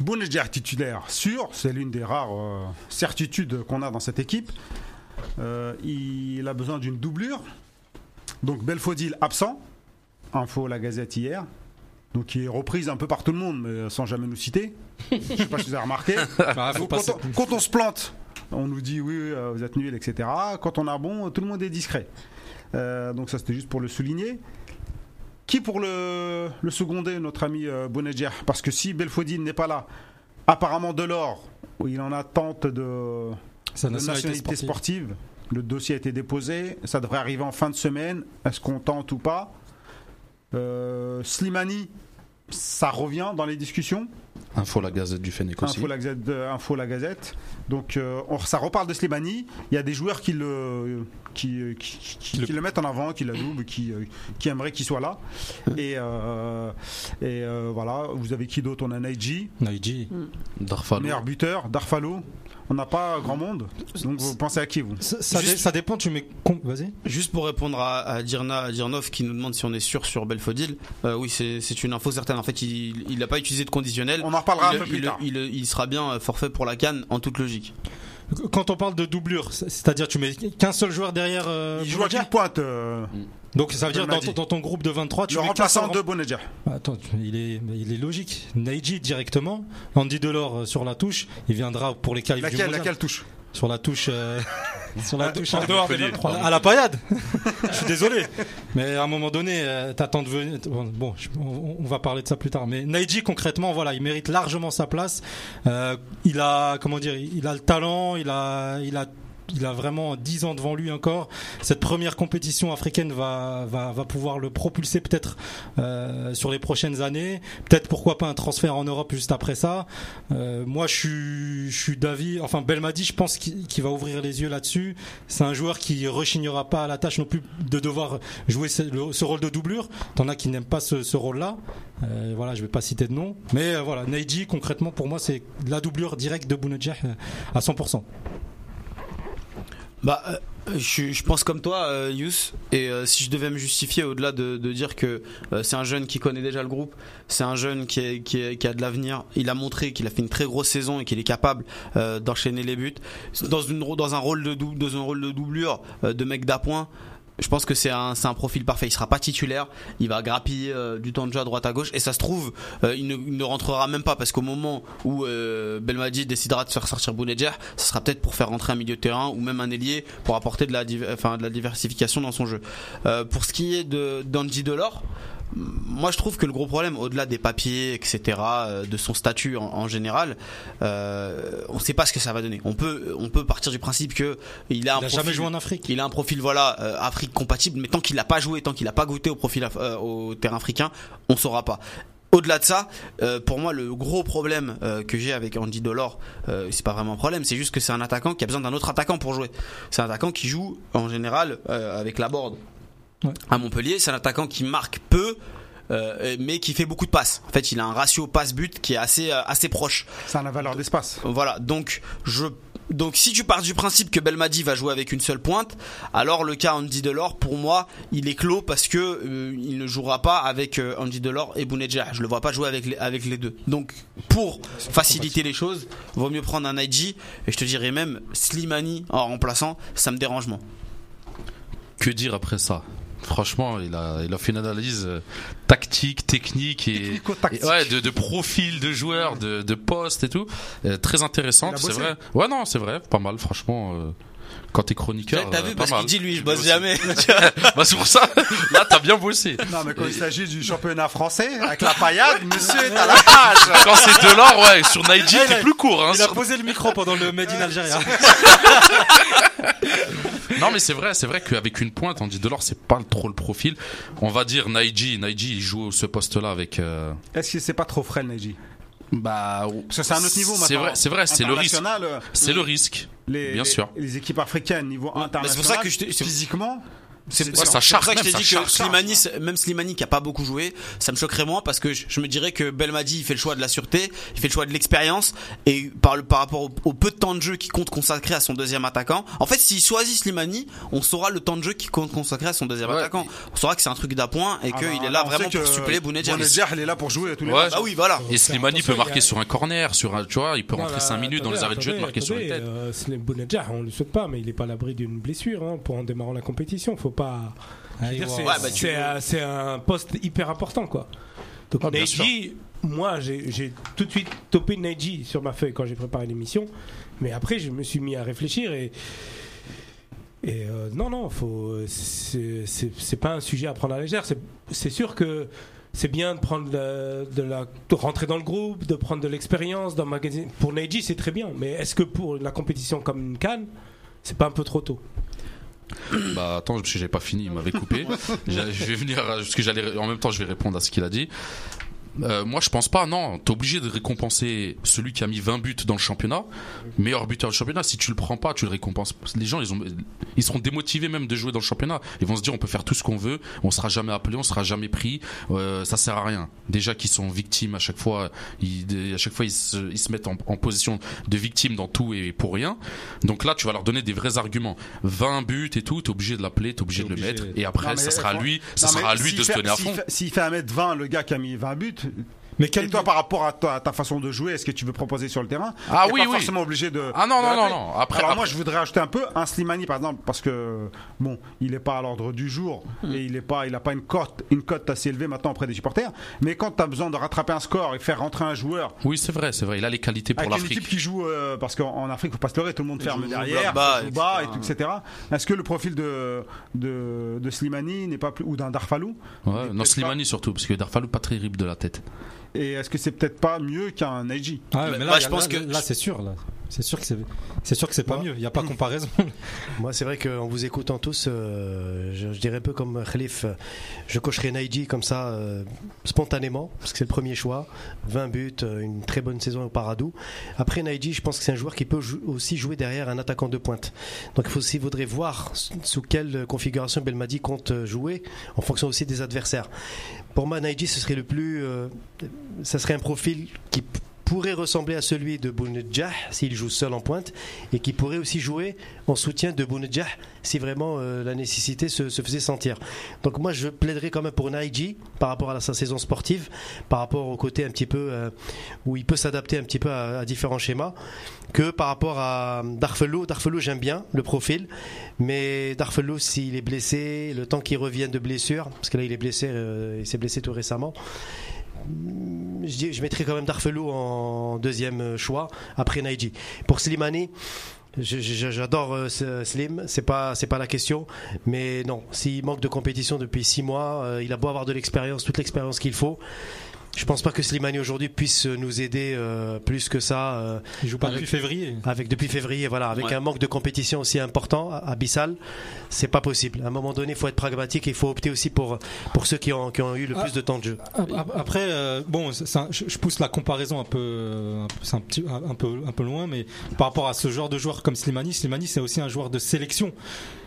Speaker 1: Bounedjah titulaire sûr, c'est l'une des rares euh, certitudes qu'on a dans cette équipe. Euh, il a besoin d'une doublure. Donc Belfodil absent. Info la Gazette hier. Donc qui est reprise un peu par tout le monde, mais sans jamais nous citer. Je sais pas si vous avez remarqué.
Speaker 5: Ah,
Speaker 1: Donc, quand, on, quand on se plante, on nous dit oui, oui, euh, vous êtes nuls, etc. Quand on a bon, tout le monde est discret. Euh, donc ça c'était juste pour le souligner. Qui pour le, le seconder, notre ami euh, Bounedjah? Parce que si Belfodil n'est pas là, apparemment Delors, il en attente de,
Speaker 5: Sa
Speaker 1: de
Speaker 5: nationalité
Speaker 1: nationalité
Speaker 5: sportive.
Speaker 1: sportive. Le dossier a été déposé, ça devrait arriver en fin de semaine. Est-ce qu'on tente ou pas? Euh, Slimani, ça revient dans les discussions.
Speaker 3: Info la Gazette du Fennec aussi.
Speaker 1: Info la Gazette. euh, Info la Gazette. Donc euh, on- ça reparle de Slimani. Il y a des joueurs qui le, qui, qui, qui-
Speaker 5: Le-
Speaker 1: qui le mettent en avant, qui l'adoublent, qui, euh, qui aimeraient qu'il soit là. Et, euh, et euh, voilà, vous avez qui d'autre? On a Naiji,
Speaker 5: Naiji.
Speaker 3: Darfalo.
Speaker 1: meilleur buteur, Darfalo. On n'a pas grand monde. Donc vous pensez à qui vous?
Speaker 5: Ça, ça
Speaker 4: Juste-
Speaker 5: ça dépend, tu mets. Vas-y.
Speaker 4: Juste pour répondre à, à Dirna à Dirnov qui nous demande si on est sûr sur Belfodil, euh, oui c'est une info certaine. En fait, il n'a pas utilisé de conditionnel.
Speaker 1: On en reparlera
Speaker 4: il,
Speaker 1: un peu plus
Speaker 4: il-
Speaker 1: tard.
Speaker 4: il- il sera bien euh, forfait pour la canne en toute logique.
Speaker 5: Quand on parle de doublure, c'est- c'est-à-dire tu mets qu'un seul joueur derrière. euh,
Speaker 1: Il joue à qui pointe euh,
Speaker 5: Donc ça veut dire dans, ton- dans ton groupe de 23, tu
Speaker 1: Le
Speaker 5: mets
Speaker 1: remplaçant de Bonedja.
Speaker 5: rem- Attends, il est, il est logique. Naiji directement. Andy Delors euh, sur la touche. Il viendra pour les qualifs du
Speaker 1: Laquelle,
Speaker 5: mondial.
Speaker 1: laquelle touche?
Speaker 5: Sur la touche. euh, sur la touche.
Speaker 6: En dehors des
Speaker 3: Montpellier.
Speaker 6: 23.
Speaker 5: À la paillade Je suis désolé. Mais à un moment donné, euh, t'attends de venir. Bon, je- on, on va parler de ça plus tard. Mais Naiji, concrètement, voilà, il mérite largement sa place. Euh, il a, comment dire, il a le talent, il a, il a. Il a vraiment 10 ans devant lui encore. Cette première compétition africaine va, va, pouvoir le propulser peut-être euh, sur les prochaines années. Peut-être pourquoi pas un transfert en Europe juste après ça. Euh, moi, je suis, je d'avis. Enfin, Belmadi, je pense qu'il va ouvrir les yeux là-dessus. C'est un joueur qui rechignera pas à la tâche non plus de devoir jouer ce, le- ce rôle de doublure. T'en as qui n'aiment pas ce, rôle-là. Euh, voilà, je vais pas citer de nom. Mais euh, voilà, Neji, concrètement, pour moi, c'est la doublure directe de Bounedjah à 100%.
Speaker 4: Bah, euh, je, pense comme toi, euh, Yous. Et euh, si je devais me justifier au-delà de, de dire que euh, c'est un jeune qui connaît déjà le groupe, c'est un jeune qui, a de l'avenir. Il a montré qu'il a fait une très grosse saison et qu'il est capable d'enchaîner les buts dans une dans un rôle de dou- dans un rôle de doublure de mec d'appoint. Je pense que c'est un, un profil parfait. Il sera pas titulaire. Il va grappiller euh, du temps de à droite à gauche. Et ça se trouve, euh, il, ne, ne rentrera même pas parce qu'au moment où euh, Belmadi décidera de faire sortir Bounedjah, ce sera peut-être pour faire rentrer un milieu de terrain ou même un ailier pour apporter de la, enfin, de la diversification dans son jeu. Euh, pour ce qui est de d'Andy Delors, moi je trouve que le gros problème, au-delà des papiers, etc., euh, de son statut en, en général, euh, on ne sait pas ce que ça va donner. On peut, on peut partir du principe que il a un
Speaker 5: Il a
Speaker 4: profil-
Speaker 5: jamais joué en Afrique.
Speaker 4: il a un profil voilà euh, Afrique compatible, mais tant qu'il n'a pas joué, tant qu'il n'a pas goûté au profil euh, au terrain africain, on saura pas. Au-delà de ça, euh, pour moi, le gros problème euh, que j'ai avec Andy Delors, euh, c'est pas vraiment un problème, c'est juste que c'est un attaquant qui a besoin d'un autre attaquant pour jouer. C'est un attaquant qui joue en général avec la board.
Speaker 5: Ouais.
Speaker 4: à Montpellier. C'est un attaquant qui marque peu. euh, mais qui fait beaucoup de passes. En fait, il a un ratio passe-but qui est assez euh, assez proche.
Speaker 1: Ça a la valeur d'espace.
Speaker 4: Voilà, donc je donc si tu pars du principe que Belmadi va jouer avec une seule pointe, alors le cas Andy Delors pour moi, il est clos parce que euh, il ne jouera pas avec euh, Andy Delors et Bounedjah. Je le vois pas jouer avec les, avec les deux. Donc pour faciliter les choses, vaut mieux prendre un IG et je te dirais même Slimani en remplaçant, ça me dérange moins.
Speaker 3: Que dire après ça? Franchement, il a, il a fait une analyse euh, tactique, technique et, ouais, de, de profil de joueurs, de, de postes et tout. Euh, très intéressante, c'est vrai. Ouais, non, c'est vrai, pas mal, franchement. euh, quand t'es chroniqueur,
Speaker 4: T'as
Speaker 3: euh,
Speaker 4: vu
Speaker 3: pas
Speaker 4: parce
Speaker 3: mal.
Speaker 4: qu'il dit lui je bosse jamais.
Speaker 3: bah c'est pour ça. Là, t'as bien bossé.
Speaker 1: Non, mais quand il s'agit du championnat français, avec la paillade, monsieur est à la page.
Speaker 3: Quand c'est de l'or, ouais, sur Naiji, t'es plus court. Hein,
Speaker 5: Il a posé le micro pendant le Made in Algeria.
Speaker 3: Non, mais c'est vrai, c'est vrai qu'avec une pointe, on dit Delors, c'est pas trop le profil. On va dire Naiji, Naiji, il joue ce poste-là avec. euh,
Speaker 1: Est-ce que c'est pas trop frais, Neji
Speaker 3: Bah,
Speaker 1: Parce que c'est un autre niveau maintenant.
Speaker 3: C'est vrai, c'est vrai, c'est le risque.
Speaker 1: Euh,
Speaker 3: C'est le risque.
Speaker 1: Les,
Speaker 3: Bien sûr.
Speaker 1: Les équipes africaines, niveau international.
Speaker 4: c'est pour ça que je
Speaker 1: Physiquement,
Speaker 4: C'est c'est-
Speaker 3: ça
Speaker 4: c'est
Speaker 3: charge
Speaker 4: pour ça que je
Speaker 3: même,
Speaker 4: t'ai dit
Speaker 3: ça
Speaker 4: que
Speaker 3: charge.
Speaker 4: Slimani, c'est- même Slimani qui a pas beaucoup joué, ça me choquerait moins parce que je, je me dirais que Belmadi il fait le choix de la sûreté, il fait le choix de l'expérience et par, le, par rapport au, au peu de temps de jeu qu'il compte consacrer à son deuxième attaquant. En fait, s'il choisit Slimani, on saura le temps de jeu qu'il compte consacrer à son deuxième
Speaker 3: Ouais.
Speaker 4: attaquant. On saura que c'est un truc d'appoint et
Speaker 1: Ah
Speaker 4: qu'il
Speaker 1: bah,
Speaker 4: est là vraiment pour suppléer Bounedjah.
Speaker 1: Bounedjah, il est là pour jouer tous les
Speaker 3: Ouais.
Speaker 1: matchs.
Speaker 4: Ah oui, voilà.
Speaker 3: Et Slimani peut marquer
Speaker 5: a-
Speaker 3: sur un corner, sur un, tu vois, il peut rentrer
Speaker 6: là,
Speaker 3: 5 minutes dans les arrêts de jeu, de marquer sur têtes.
Speaker 6: euh, Bounedjah, on le souhaite pas, mais il est pas à l'abri d'une blessure hein, pour en démarrant la compétition. Faut pas. C'est
Speaker 4: Ouais, bah,
Speaker 6: c'est
Speaker 4: veux-
Speaker 6: un, poste hyper important, quoi. Donc
Speaker 3: Ah,
Speaker 6: Neji, moi, j'ai tout de suite topé Neji sur ma feuille quand j'ai préparé l'émission, mais après, je me suis mis à réfléchir et. Et euh, non, non, faut. C'est pas un sujet à prendre à la légère. C'est sûr que c'est bien de prendre de, de la de rentrer dans le groupe, de prendre de l'expérience, d'emmagasiner. Pour Neji, c'est très bien, mais est-ce que pour la compétition comme une Cannes, c'est pas un peu trop tôt?
Speaker 3: Bah attends, parce que j'ai pas fini, il m'avait coupé. Je vais venir, parce que j'allais, en même temps, je vais répondre à ce qu'il a dit. Euh, moi, je pense pas. Non, t'es obligé de récompenser celui qui a mis 20 buts dans le championnat, meilleur buteur du championnat. Si tu le prends pas, tu le récompenses. Les gens, ils ont, ils seront démotivés même de jouer dans le championnat. Ils vont se dire, on peut faire tout ce qu'on veut, on sera jamais appelé, on sera jamais pris. Euh, ça sert à rien. Déjà qu'ils sont victimes à chaque fois, ils, à chaque fois ils se, ils se mettent en, en position de victime dans tout et pour rien. Donc là, tu vas leur donner des vrais arguments. 20 buts et tout, t'es obligé de l'appeler, t'es obligé de le mettre. Et après,
Speaker 1: Non,
Speaker 3: ça sera à lui, ça sera à lui de se
Speaker 1: fait-
Speaker 3: donner à
Speaker 1: s'il
Speaker 3: fond.
Speaker 1: fait- S'il fait 1m20, le gars qui a mis 20 buts, to,
Speaker 5: Mais
Speaker 1: et
Speaker 5: quel
Speaker 1: toi par rapport à toi, à ta façon de jouer, est-ce que tu veux proposer sur le terrain
Speaker 3: Ah oui,
Speaker 1: pas
Speaker 3: oui.
Speaker 1: forcément obligé de.
Speaker 3: Ah non,
Speaker 1: de
Speaker 3: non, non, non. Après,
Speaker 1: Alors
Speaker 3: après-
Speaker 1: moi, je voudrais ajouter un peu un Slimani, par exemple, parce que bon, il n'est pas à l'ordre du jour
Speaker 3: Hmm.
Speaker 1: et il est pas, il a pas une cote, une cote assez élevée maintenant auprès des supporters. Mais quand tu as besoin de rattraper un score et faire rentrer un joueur
Speaker 3: Oui, c'est vrai, c'est vrai. Il a les qualités pour
Speaker 1: avec une
Speaker 3: l'Afrique.
Speaker 1: équipe qui joue, euh, parce qu'en en Afrique, faut pas se leurrer, tout le monde ferme derrière,
Speaker 4: bas,
Speaker 1: joue bas, et
Speaker 4: etc.
Speaker 1: tout, etc. Est-ce que le profil de de, de Slimani n'est pas plus ou d'un Darfalou
Speaker 3: Ouais, non, Slimani surtout, parce que Darfalou pas très terrible de la tête.
Speaker 1: Et est-ce que c'est peut-être pas mieux qu'un Neji
Speaker 5: Ah, mais
Speaker 4: bah,
Speaker 5: là,
Speaker 4: je pense
Speaker 5: là,
Speaker 4: que-
Speaker 5: là, c'est sûr. Là. C'est sûr que c'est, c'est sûr que c'est pas
Speaker 2: Moi-
Speaker 5: mieux. Il n'y a pas comparaison.
Speaker 2: Moi, c'est vrai qu'en vous écoutant tous, euh, je, je dirais un peu comme Khalif, euh, je cocherai Naiji comme ça, euh, spontanément, parce que c'est le premier choix. 20 buts, une très bonne saison au Paradou. Après Naiji, je pense que c'est un joueur qui peut jou- aussi jouer derrière un attaquant de pointe. Donc il faut aussi, faudrait voir sous quelle configuration Belmadi compte jouer, en fonction aussi des adversaires. Pour moi, Naiji, ce serait le plus. euh, ça serait un profil qui pourrait ressembler à celui de Bounedjah s'il joue seul en pointe et qui pourrait aussi jouer en soutien de Bounedjah si vraiment euh, la nécessité se, faisait sentir. Donc moi je plaiderais quand même pour Naiji par rapport à sa saison sportive, par rapport au côté un petit peu euh, où il peut s'adapter un petit peu à, à différents schémas que par rapport à Darfelo. Darfelo j'aime bien le profil, mais Darfelo s'il est blessé, le temps qu'il revienne de blessure, parce que là il est blessé, euh, il s'est blessé tout récemment. Je, mettrais quand même Darfelo en deuxième choix après Naiji. Pour Slimani, j'adore euh, Slim, c'est pas c'est pas la question, mais non, s'il manque de compétition depuis six mois, euh, il a beau avoir de l'expérience, toute l'expérience qu'il faut. Je pense pas que Slimani aujourd'hui puisse nous aider euh, plus que ça. euh,
Speaker 5: Il joue pas
Speaker 2: Avec-
Speaker 5: depuis février.
Speaker 2: avec depuis février, voilà, avec
Speaker 4: Ouais.
Speaker 2: un manque de compétition aussi important, abyssal, c'est pas possible. À un moment donné, il faut être pragmatique et il faut opter aussi pour pour ceux qui ont qui ont eu le
Speaker 5: Ah.
Speaker 2: plus de temps de jeu.
Speaker 5: Ap- ap- Après, euh, bon, je pousse la comparaison un peu, euh, un peu- c'est un petit, un peu, un peu loin, mais par rapport à ce genre de joueur comme Slimani, Slimani c'est aussi un joueur de sélection.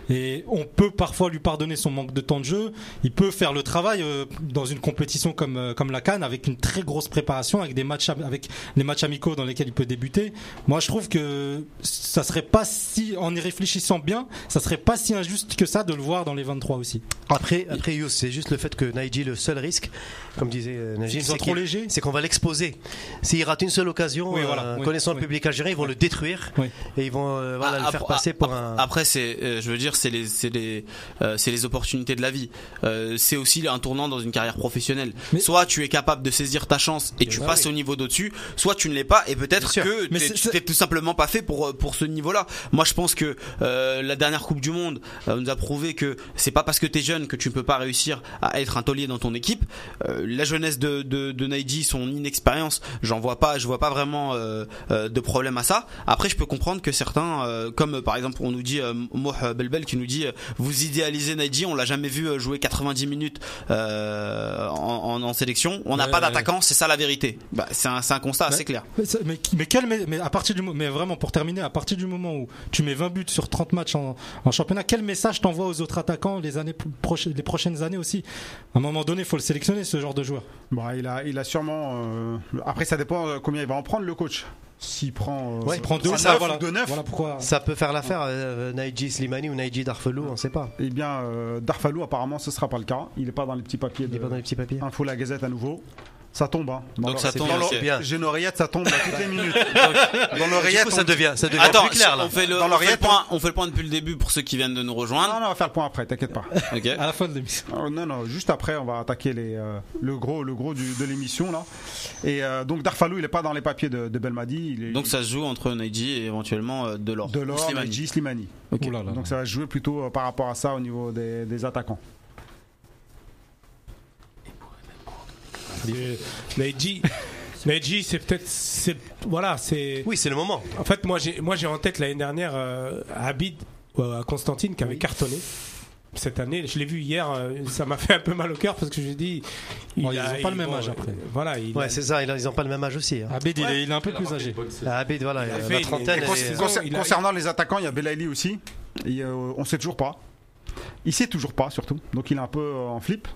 Speaker 5: Et on peut parfois lui pardonner son manque de temps de jeu. Il peut faire le travail euh, dans une compétition comme euh, comme la Cannes avec une très grosse préparation, avec des matchs avec les matchs amicaux dans lesquels il peut débuter. Moi, je trouve que ça serait pas si, en y réfléchissant bien, ça serait pas si injuste que ça de le voir dans les 23 aussi.
Speaker 2: Après, après c'est juste le fait que Naïji, le seul risque, comme disait euh,
Speaker 5: sont
Speaker 2: c'est
Speaker 5: trop légers.
Speaker 2: c'est qu'on va l'exposer. S'il rate une seule occasion,
Speaker 5: Oui, voilà,
Speaker 2: euh,
Speaker 5: oui,
Speaker 2: connaissant
Speaker 5: oui.
Speaker 2: le public algérien, ils vont le détruire
Speaker 5: Oui.
Speaker 2: et ils vont euh, voilà,
Speaker 4: Ah,
Speaker 2: le faire passer pour
Speaker 4: après-
Speaker 2: un.
Speaker 4: Après, c'est, euh, je veux dire, c'est les, c'est les, euh, c'est les opportunités de la vie. Euh, c'est aussi un tournant dans une carrière professionnelle.
Speaker 5: Mais-
Speaker 4: soit tu es capable de saisir ta chance et tu
Speaker 6: bah
Speaker 4: passes au niveau d'au-dessus, soit tu ne l'es pas et peut-être que
Speaker 5: Mais
Speaker 4: tu t'es tout simplement pas fait pour pour ce niveau-là. Moi, je pense que euh, la dernière Coupe du Monde nous a prouvé que c'est pas parce que t'es jeune que tu ne peux pas réussir à être un taulier dans ton équipe. Euh, la jeunesse de de, de Naïji, son inexpérience, j'en vois pas, je vois pas vraiment euh, euh, de problème à ça. Après, je peux comprendre que certains, euh, comme euh, par exemple, on nous dit euh, Moh Belbel qui nous dit, euh, vous idéalisez Naïji, on l'a jamais vu euh, jouer 90 minutes euh, en, en, en sélection. On n'a
Speaker 5: Ouais,
Speaker 4: pas
Speaker 5: ouais.
Speaker 4: d'attaquant, c'est ça la vérité. Bah, c'est un, c'est un constat assez clair.
Speaker 5: Mais, mais, mais quel, mais, à partir du mais vraiment pour terminer, à partir du moment où tu mets 20 buts sur 30 matchs en, en championnat, quel message t'envoies aux autres attaquants les années prochaines, les prochaines années aussi? À un moment donné, il faut le sélectionner ce genre de joueur.
Speaker 1: Bon, il a, il a sûrement. euh, Après, ça dépend euh, combien il va en prendre le coach. S'il prend. euh,
Speaker 2: Ouais,
Speaker 5: Il prend deux
Speaker 1: un
Speaker 5: ou ça,
Speaker 1: neuf
Speaker 5: voilà.
Speaker 1: deux neufs,
Speaker 5: Voilà pourquoi.
Speaker 2: Ça peut faire l'affaire, euh, Naïji Slimani ou Naïji Darfelou, on sait pas.
Speaker 1: Eh bien, euh, Darfalou, apparemment, ce sera pas le cas. Il est pas dans les petits papiers
Speaker 2: Il
Speaker 1: de
Speaker 2: est pas dans les petits papiers.
Speaker 1: Info La Gazette à nouveau. Ça tombe, hein. Dans
Speaker 4: Donc ça tombe,
Speaker 2: bien.
Speaker 1: J'ai une oreillette, ça tombe à toutes les minutes. dans l'oreillette,
Speaker 2: ça devient, ça devient
Speaker 4: Attends,
Speaker 2: plus clair là.
Speaker 4: on fait le,
Speaker 1: Dans
Speaker 4: on fait
Speaker 1: l'oreillette,
Speaker 4: le point, on fait le point depuis le début pour ceux qui viennent de nous rejoindre.
Speaker 1: Non, non, on va faire le point après, t'inquiète pas.
Speaker 4: Ok.
Speaker 5: À la fin de l'émission.
Speaker 1: Oh, non, non, juste après, on va attaquer les, euh, le gros, le gros du- de l'émission là. Et euh, donc Darfalou, il est pas dans les papiers de, de Belmadi. Il est
Speaker 4: Donc ça se joue entre Naïji et éventuellement euh, Delors.
Speaker 1: de
Speaker 4: Ou
Speaker 1: l'or,
Speaker 4: Slimani.
Speaker 1: Naïji, Slimani.
Speaker 5: Là là.
Speaker 1: Donc ça va se jouer plutôt par rapport à ça au niveau des, des attaquants.
Speaker 6: Neji, Neji, c'est peut-être, c'est voilà, c'est.
Speaker 2: Oui, c'est le moment.
Speaker 6: En fait, moi j'ai, moi j'ai en tête l'année dernière euh, Abid euh, à Constantine qui avait
Speaker 2: Oui.
Speaker 6: cartonné. Cette année, je l'ai vu hier, euh, ça m'a fait un peu mal au cœur parce que j'ai dit.
Speaker 5: Bon, ils ont pas le même âge, après.
Speaker 6: Voilà, il
Speaker 2: Ouais,
Speaker 6: a-
Speaker 2: c'est ça, ils ils ont pas le même âge aussi. hein.
Speaker 5: Abed, il, est, il est un peu plus âgé.
Speaker 2: Abid, voilà,
Speaker 6: Il a
Speaker 2: euh,
Speaker 6: fait
Speaker 2: la trentaine.
Speaker 6: il a-
Speaker 1: Concernant les attaquants, il y a Belaïli aussi. Et, euh, on sait toujours pas. Il sait toujours pas, surtout. Donc il est un peu euh, en flip.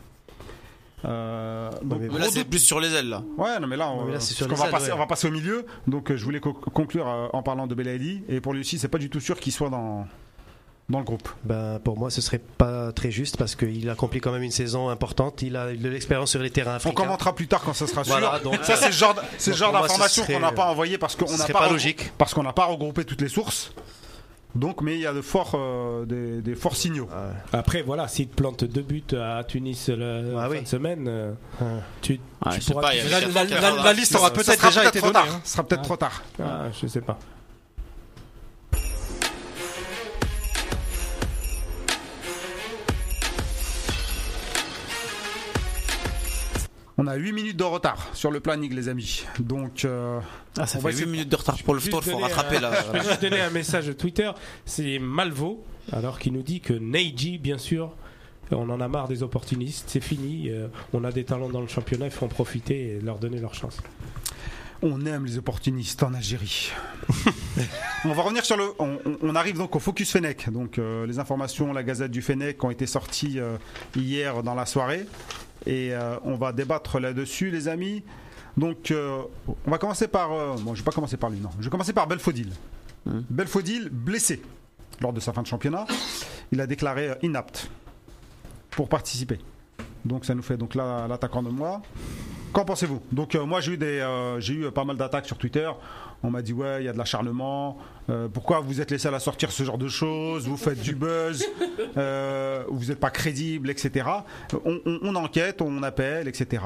Speaker 1: Euh, donc,
Speaker 2: mais
Speaker 4: là, c'est plus sur les ailes là.
Speaker 1: Ouais, non, mais là, on,
Speaker 2: mais là, sur
Speaker 1: va,
Speaker 2: ailes,
Speaker 1: passer,
Speaker 2: ouais.
Speaker 1: on va passer au milieu. Donc, euh, je voulais co- conclure euh, en parlant de Belaïli. Et pour lui aussi, c'est pas du tout sûr qu'il soit dans, dans le groupe.
Speaker 2: Ben, pour moi, ce serait pas très juste parce qu'il accomplit quand même une saison importante. Il a de l'expérience sur les terrains
Speaker 1: On commentera plus tard quand ça sera sûr.
Speaker 2: Voilà, donc,
Speaker 1: ça, c'est le genre,
Speaker 2: donc,
Speaker 1: genre d'information qu'on n'a pas envoyé parce qu'on n'a pas,
Speaker 2: pas
Speaker 1: regrou-
Speaker 2: logique.
Speaker 1: Parce qu'on n'a pas regroupé toutes les sources. Donc, mais il y a de forts, euh, des, des forts signaux.
Speaker 6: Après, voilà, s'il te plante deux buts à Tunis la
Speaker 2: Ah
Speaker 6: fin
Speaker 2: oui.
Speaker 6: de semaine, euh,
Speaker 2: Ah.
Speaker 6: tu,
Speaker 4: Ah,
Speaker 6: tu pourras-
Speaker 4: pas,
Speaker 5: La, la- la- la liste aura peut-être déjà été
Speaker 1: trop
Speaker 5: donnée.
Speaker 1: tard.
Speaker 5: hein.
Speaker 1: Ça sera peut-être
Speaker 5: Ah.
Speaker 1: trop tard.
Speaker 6: Ah, je sais pas.
Speaker 1: On a 8 minutes de retard sur le planning, les amis. Donc, euh,
Speaker 4: Ah, ça
Speaker 1: On va
Speaker 4: fait 8
Speaker 1: essayer-
Speaker 4: minutes de retard pour le tour, il faut rattraper
Speaker 6: un-
Speaker 4: là.
Speaker 6: Je vais juste donner un message Twitter. C'est Malvo, alors qui nous dit que Neji, bien sûr, on en a marre des opportunistes. C'est fini. euh, on a des talents dans le championnat. Il faut en profiter et leur donner leur chance.
Speaker 1: on aime les opportunistes en Algérie. on va revenir sur le. On, on- on arrive donc au Focus Fennec. Donc, euh, les informations, la Gazette du Fennec ont été sorties euh, hier dans la soirée. Et euh, on va débattre là-dessus, les amis. Donc, euh, on va commencer par. euh, bon, je vais pas commencer par lui, non. Je vais commencer par Belfodil.
Speaker 4: Mhm.
Speaker 1: Belfodil, blessé lors de sa fin de championnat. Il a déclaré inapte pour participer. Donc, ça nous fait donc là l'attaquant de moi. Qu'en pensez-vous? Donc, moi, j'ai eu, des, j'ai eu pas mal d'attaques sur Twitter On m'a dit ouais, il y a de l'acharnement. Euh, pourquoi vous êtes les seuls à sortir ce genre de choses Vous faites du buzz, euh, vous n'êtes pas crédible, etc. On, on- on enquête, on appelle, etc.